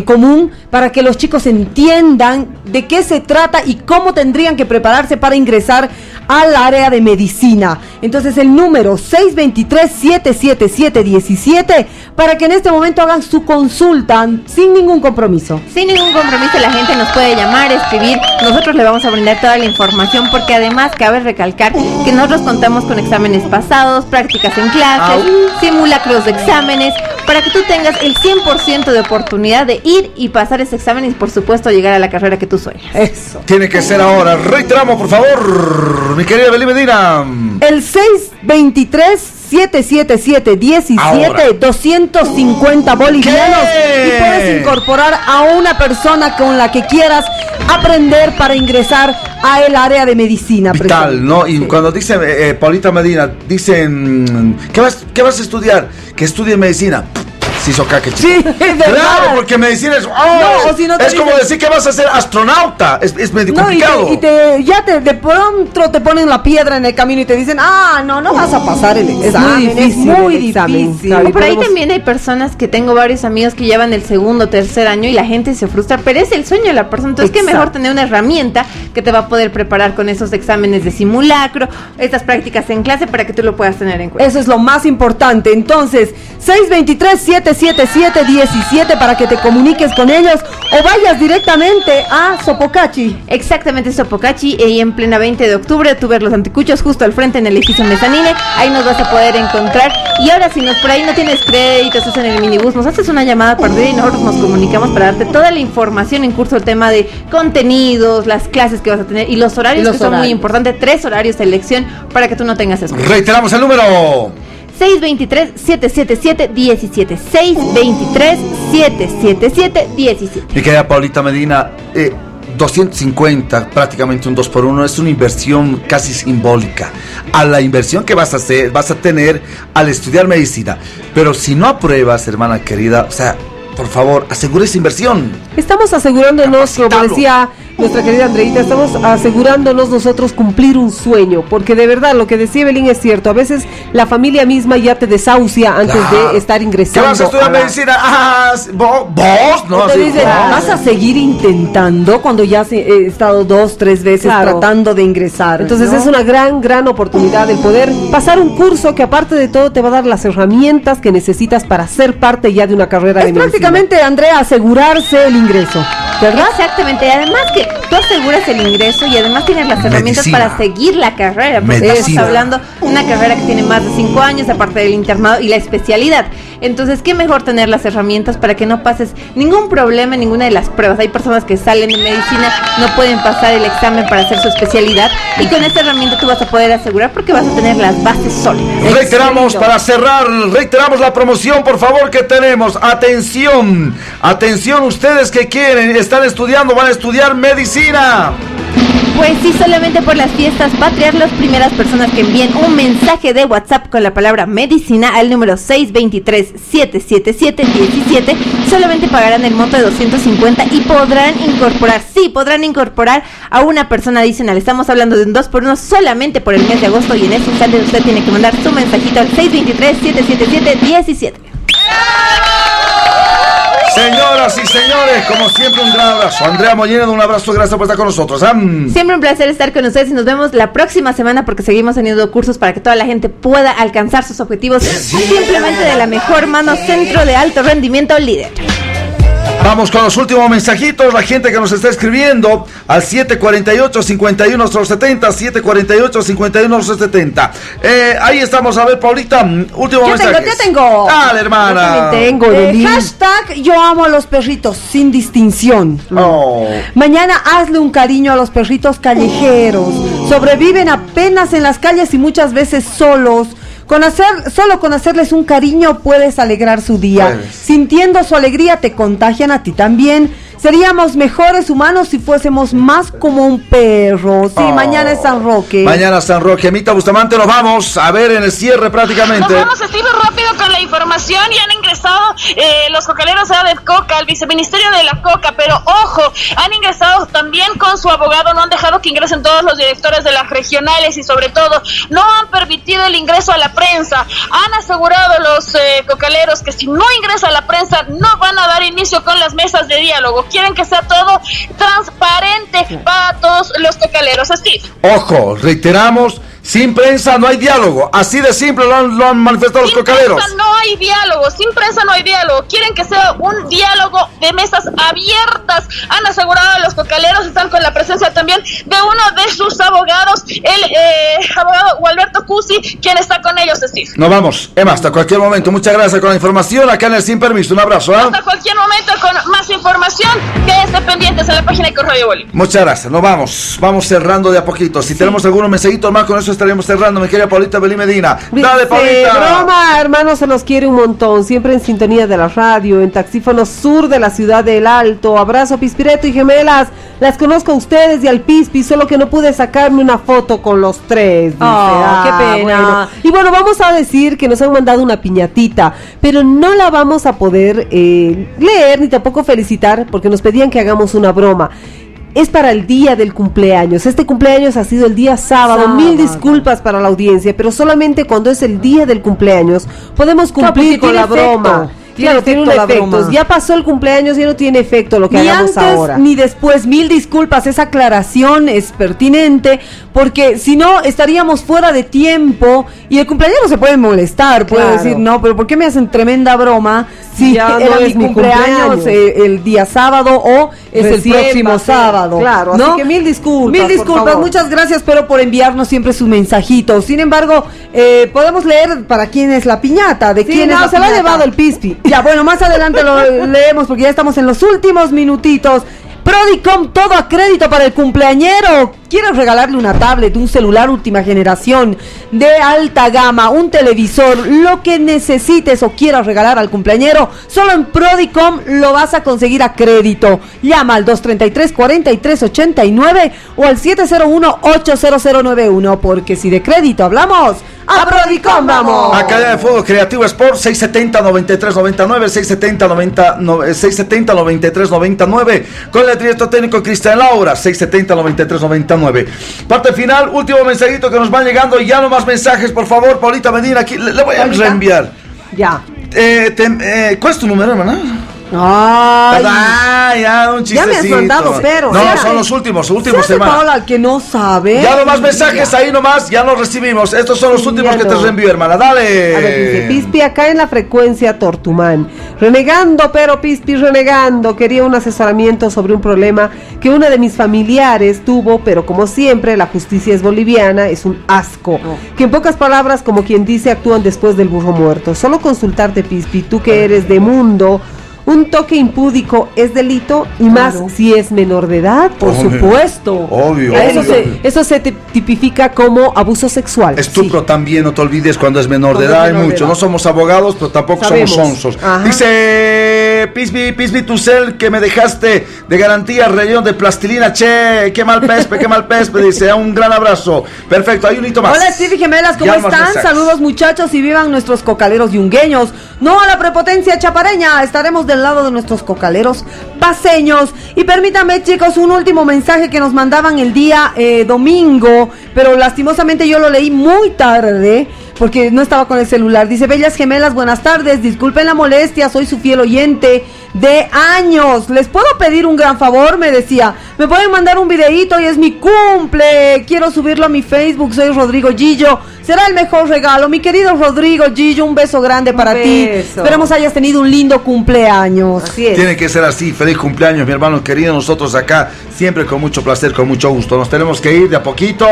Speaker 2: común, para que los chicos entiendan de qué se trata y cómo tendrían que prepararse para ingresar al área de medicina. Entonces el número 623-777-17 para que en este momento hagan su consulta sin ningún compromiso.
Speaker 15: Sin ningún compromiso la gente nos puede llamar, escribir, nosotros le vamos a brindar toda la información porque además cabe recalcar que nosotros contamos con exámenes pasados, prácticas en clases, simulacros de exámenes, para que tú tengas el 100% de oportunidad de ir y pasar ese examen y por supuesto llegar a la carrera que tú sueñas.
Speaker 2: Eso.
Speaker 3: Tiene que ser ahora. Reiteramos, por favor, mi querida Evelyn Medina.
Speaker 2: El 623 777 17
Speaker 3: Ahora.
Speaker 2: 250 bolivianos
Speaker 3: ¿Qué?
Speaker 2: y puedes incorporar a una persona con la que quieras aprender para ingresar a el área de medicina.
Speaker 3: Vital, ¿no? Y cuando dicen, eh, eh, Paulita Medina, dicen, ¿qué vas, ¿qué vas a estudiar? Que estudie medicina. Se hizo caca, chico.
Speaker 2: Sí, es verdad.
Speaker 3: Claro, porque medicina es. ¡oh!
Speaker 2: No, o si no te
Speaker 3: es como decir que vas a ser astronauta. Es, es medio
Speaker 2: No, y, te, y te- ya te, de pronto te ponen la piedra en el camino y te dicen, ah, no, no vas a pasar el examen. Es
Speaker 6: difícil
Speaker 2: muy difícil.
Speaker 6: claro, y
Speaker 15: Por ahí
Speaker 6: podemos-
Speaker 15: también hay personas que tengo varios amigos que llevan el segundo, tercer año y la gente se frustra, pero es el sueño de la persona. Entonces, qué
Speaker 2: Exacto.
Speaker 15: mejor tener una herramienta que te va a poder preparar con esos exámenes de simulacro, estas prácticas en clase para que tú lo puedas tener en cuenta.
Speaker 2: Eso es lo más importante. Entonces, 623-777-17 para que te comuniques con ellos o vayas directamente a Sopocachi.
Speaker 15: Exactamente, Sopocachi, y en plena 20 de octubre, tú ves los anticuchos justo al frente en el edificio Mezanine, ahí nos vas a poder encontrar. Y ahora, si nos por ahí no tienes crédito, estás en el minibús, nos haces una llamada perdida y nosotros nos comunicamos para darte toda la información en curso, el tema de contenidos, las clases que vas a tener y los horarios
Speaker 2: Y los
Speaker 15: que son muy importantes, tres horarios de elección para que tú no tengas excusa.
Speaker 3: Reiteramos el número.
Speaker 15: 623-777-17. 623-777-17.
Speaker 3: Mi querida Paulita Medina, eh, 250, prácticamente un 2 por 1 es una inversión casi simbólica. A la inversión que vas a hacer, vas a tener al estudiar medicina. Pero si no apruebas, hermana querida, o sea, por favor, asegure esa inversión.
Speaker 2: Estamos asegurándonos, como decía
Speaker 6: nuestra querida Andreita, estamos asegurándonos nosotros cumplir un sueño, porque de verdad lo que decía Evelyn es cierto, a veces la familia misma ya te desahucia antes
Speaker 3: Claro.
Speaker 6: de estar
Speaker 3: ¿Qué
Speaker 6: ingresando.
Speaker 3: vas a estudiar
Speaker 6: a la-
Speaker 3: medicina? Ah, ¿vos? No, así,
Speaker 2: dicen,
Speaker 3: ¿vos?
Speaker 2: vas a seguir intentando cuando ya has eh, estado dos, tres veces
Speaker 6: Claro.
Speaker 2: tratando de ingresar.
Speaker 6: Entonces
Speaker 2: ¿no?
Speaker 6: es una gran, gran oportunidad el poder pasar un curso que aparte de todo te va a dar las herramientas que necesitas para ser parte ya de una carrera de
Speaker 2: Es
Speaker 6: medicina.
Speaker 2: prácticamente, Andrea, asegurarse el ingreso, ¿verdad?
Speaker 15: Exactamente, y además que tú aseguras el ingreso y además tienes las herramientas
Speaker 3: Medicina.
Speaker 15: para seguir la carrera, porque
Speaker 3: Medicina.
Speaker 15: estamos hablando de una carrera que tiene más de cinco años, aparte del internado y la especialidad. Entonces, qué mejor tener las herramientas para que no pases ningún problema en ninguna de las pruebas. Hay personas que salen de medicina, no pueden pasar el examen para hacer su especialidad y con esta herramienta tú vas a poder asegurar porque vas a tener las bases sólidas.
Speaker 3: Reiteramos para cerrar, reiteramos la promoción, por favor, que tenemos. Atención, atención, ustedes que quieren, están estudiando, van a estudiar medicina.
Speaker 15: Pues sí, solamente por las fiestas patrias, las primeras personas que envíen un mensaje de WhatsApp con la palabra medicina al número 623-777-17 solamente pagarán el monto de 250 y podrán incorporar, sí, podrán incorporar a una persona adicional. Estamos hablando de un 2 por 1 solamente por el mes de agosto y en ese instante usted tiene que mandar su mensajito al 623-777-17.
Speaker 3: Señoras y señores, como siempre, un gran abrazo. Andrea Mollena, un abrazo, gracias por estar con nosotros. ¿ah?
Speaker 15: Siempre un placer estar con ustedes y nos vemos la próxima semana porque seguimos teniendo cursos para que toda la gente pueda alcanzar sus objetivos simplemente de la mejor mano centro de alto rendimiento líder.
Speaker 3: Vamos con los últimos mensajitos, la gente que nos está escribiendo al 748-51-70, 748-51-70. Eh, ahí estamos, a ver, Paulita, mm, último
Speaker 2: Yo tengo,
Speaker 3: mensaje.
Speaker 2: yo tengo.
Speaker 3: Dale, hermana.
Speaker 2: Eh, hashtag yo amo a los perritos sin distinción.
Speaker 3: Oh.
Speaker 2: Mañana hazle un cariño a los perritos callejeros. Sobreviven apenas en las calles y muchas veces solos. Con hacer, solo con hacerles un cariño puedes alegrar su día.
Speaker 3: Puedes.
Speaker 2: Sintiendo su alegría te contagian a ti también. Seríamos mejores humanos si fuésemos más como un perro. Sí,
Speaker 3: Oh.
Speaker 2: mañana es San Roque.
Speaker 3: Mañana San Roque, Amita Bustamante, nos vamos a ver en el cierre prácticamente.
Speaker 5: Nos vamos, Steve, rápido con la información. Ya han ingresado eh, los cocaleros de Coca, al viceministerio de la Coca, pero ojo, han ingresado también con su abogado. No han dejado que ingresen todos los directores de las regionales y, sobre todo, no han permitido el ingreso a la prensa. Han asegurado los eh, cocaleros que si no ingresa la prensa, no van a dar inicio con las mesas de diálogo. Quieren que sea todo transparente para todos los cocaleros. Steve.
Speaker 3: Ojo, reiteramos, sin prensa no hay diálogo. Así de simple lo han, lo han manifestado los
Speaker 5: Sin
Speaker 3: cocaleros.
Speaker 5: prensa no hay diálogo, sin prensa no hay diálogo. Quieren que sea un diálogo de mesas abiertas. Han asegurado a los cocaleros, están con la presencia también de uno de sus abogados, el eh, abogado Gualberto Cusi, quien está con ellos, Steve.
Speaker 3: Nos vamos. Emma, hasta cualquier momento. Muchas gracias con la información acá en el Sin Permiso. Un abrazo. ¿ah?
Speaker 5: Hasta cualquier momento con más información, quédense pendientes en la página de Correo Bolívar.
Speaker 3: Muchas gracias. Nos vamos. Vamos cerrando de a poquito. Si tenemos algunos mensajitos más, con eso estaremos cerrando. Mi querida Paulita Belí Medina. Dale, Paulita.
Speaker 6: broma, hermano, se los quiere un montón. Siempre en sintonía de la radio, en Taxífono Sur de la ciudad del Alto. Abrazo, Pispireto y gemelas. Las conozco a ustedes y al Pispi, solo que no pude sacarme una foto con los tres. dice.
Speaker 2: Ah, qué pena.
Speaker 6: bueno. Y bueno, vamos a decir que nos han mandado una piñatita, pero no la vamos a poder eh, leer ni tampoco felicitar porque nos pedían que hagamos una broma. Es para el día del cumpleaños. Este cumpleaños ha sido el día sábado.
Speaker 2: Sábado.
Speaker 6: Mil disculpas para la audiencia, pero solamente cuando es el día del cumpleaños podemos cumplir con la
Speaker 2: efecto.
Speaker 6: broma.
Speaker 2: Tiene
Speaker 6: Claro, tiene un
Speaker 2: efecto la
Speaker 6: efecto.
Speaker 2: broma.
Speaker 6: Ya pasó el cumpleaños y no tiene efecto lo que
Speaker 2: Ni
Speaker 6: hagamos
Speaker 2: antes
Speaker 6: ahora.
Speaker 2: ni después, mil disculpas, esa aclaración es pertinente, porque si no estaríamos fuera de tiempo y el cumpleaños se puede molestar, puede
Speaker 6: Claro.
Speaker 2: decir, no, pero ¿por qué me hacen tremenda broma si
Speaker 6: Ya
Speaker 2: era
Speaker 6: no
Speaker 2: mi
Speaker 6: es
Speaker 2: cumpleaños,
Speaker 6: cumpleaños.
Speaker 2: el día sábado o es
Speaker 6: Recién
Speaker 2: el próximo sábado?
Speaker 6: claro, así que mil disculpas,
Speaker 2: Mil disculpas, muchas gracias, pero por enviarnos siempre sus mensajitos. Sin embargo, eh, podemos leer para quién es la piñata, de
Speaker 6: Sí,
Speaker 2: quién
Speaker 6: no,
Speaker 2: es la
Speaker 6: se la ha llevado el Pispi.
Speaker 2: Ya, bueno, más adelante lo leemos porque ya estamos en los últimos minutitos. Prodicom, todo a crédito para el cumpleañero. ¿Quieres regalarle una tablet, un celular última generación de alta gama, un televisor, lo que necesites o quieras regalar al cumpleañero? Solo en Prodicom lo vas a conseguir a crédito. Llama al 233-4389 o al 701-80091 porque si de crédito hablamos, ¡A Prodicom vamos!
Speaker 3: Academia de Fuego Creativo Sport 670-9399, 670-9399, con el director técnico Cristian Laura, 670-9399. Parte final, último mensajito que nos van llegando, ya no más mensajes, por favor, Paulita Medina, aquí le, le voy a
Speaker 2: Paulita.
Speaker 3: reenviar.
Speaker 2: Ya.
Speaker 3: Eh, te- eh, ¿Cuál es tu número, hermana?
Speaker 2: Ay.
Speaker 3: Ah, ya, un
Speaker 2: Ya me has
Speaker 3: chistecito.
Speaker 2: mandado, pero.
Speaker 3: No, son los últimos, últimos semanas.
Speaker 2: Paola, el que no sabe.
Speaker 3: Ya no más mensajes ahí nomás, ya los recibimos. Estos son los
Speaker 6: Sí,
Speaker 3: últimos
Speaker 6: ya
Speaker 3: que te reenvío, hermana. Dale.
Speaker 6: A ver, dice Pispi acá en la frecuencia Tortumán. Renegando, pero Pispi renegando. Quería un asesoramiento sobre un problema que una de mis familiares tuvo, pero como siempre, la justicia es boliviana, es un asco. Que en pocas palabras, como quien dice, actúan después del burro muerto. Solo consultarte, Pispi, tú que eres de mundo. Un toque impúdico es delito y más si es menor de edad, por
Speaker 3: Obvio.
Speaker 6: supuesto.
Speaker 3: Obvio,
Speaker 6: Eso
Speaker 3: obvio.
Speaker 6: se, eso se te tipifica como abuso sexual.
Speaker 3: Estupro también, no te olvides cuando es menor de edad, hay mucho.
Speaker 6: edad.
Speaker 3: No somos abogados, pero tampoco
Speaker 6: Sabemos.
Speaker 3: somos sonsos.
Speaker 6: Ajá.
Speaker 3: Dice Pisby, Pisby Tucel, que me dejaste de garantía relleno de plastilina. Che, qué mal pespe, qué mal pespe. Dice, un gran abrazo. Perfecto, hay un hito más.
Speaker 2: Hola Stevie Gemelas, ¿cómo
Speaker 3: Ya
Speaker 2: están? Saludos muchachos y vivan nuestros cocaleros yungueños. No a la prepotencia chapareña, estaremos del lado de nuestros cocaleros paseños. Y permítanme chicos, un último mensaje que nos mandaban el día eh, domingo, pero lastimosamente yo lo leí muy tarde. Porque no estaba con el celular. Dice, Bellas Gemelas, buenas tardes. Disculpen la molestia, soy su fiel oyente de años. ¿Les puedo pedir un gran favor? Me decía. Me pueden mandar un videíto y es mi cumple. Quiero subirlo a mi Facebook. Soy Rodrigo Gillo. Será el mejor regalo. Mi querido Rodrigo Gillo, un beso grande para ti. Esperemos hayas tenido un lindo cumpleaños. Así
Speaker 3: Tiene que ser así. Feliz cumpleaños, mi hermano querido. Nosotros acá, siempre con mucho placer, con mucho gusto. Nos tenemos que ir de a poquito.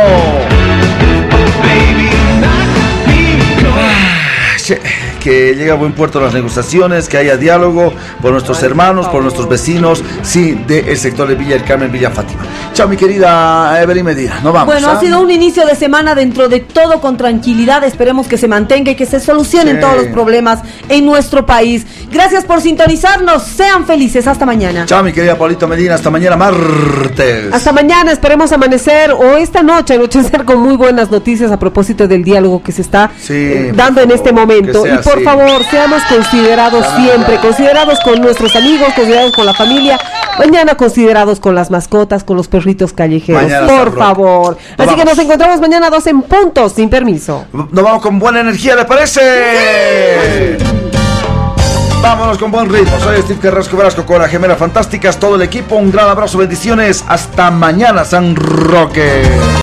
Speaker 3: Che, Que llegue a buen puerto las negociaciones, que haya diálogo por nuestros hermanos, por nuestros vecinos, sí, del sector de Villa del Carmen, Villa Fátima. Chao, mi querida Evelyn Medina. Nos vamos.
Speaker 2: Bueno,
Speaker 3: ¿ah?
Speaker 2: ha sido un inicio de semana dentro de todo con tranquilidad. Esperemos que se mantenga y que se solucionen
Speaker 3: Sí.
Speaker 2: todos los problemas en nuestro país. Gracias por sintonizarnos. Sean felices. Hasta mañana.
Speaker 3: Chao, mi querida Paulito Medina. Hasta mañana, martes.
Speaker 6: Hasta mañana, esperemos amanecer o esta noche anochecer con muy buenas noticias a propósito del diálogo que se está
Speaker 3: Sí,
Speaker 6: eh, dando en este momento. Por favor, seamos considerados
Speaker 3: Claro,
Speaker 6: siempre,
Speaker 3: claro.
Speaker 6: considerados con nuestros amigos, considerados con la familia, mañana considerados con las mascotas, con los perritos callejeros,
Speaker 3: Mañana
Speaker 6: por favor.
Speaker 3: Nos
Speaker 6: Así que nos encontramos mañana a dos en punto, sin permiso.
Speaker 3: Nos vamos con buena energía, ¿le parece? Vámonos con buen ritmo. Soy Steve Carrasco Velasco con las gemelas fantásticas. Todo el equipo, un gran abrazo, bendiciones. Hasta mañana, San Roque.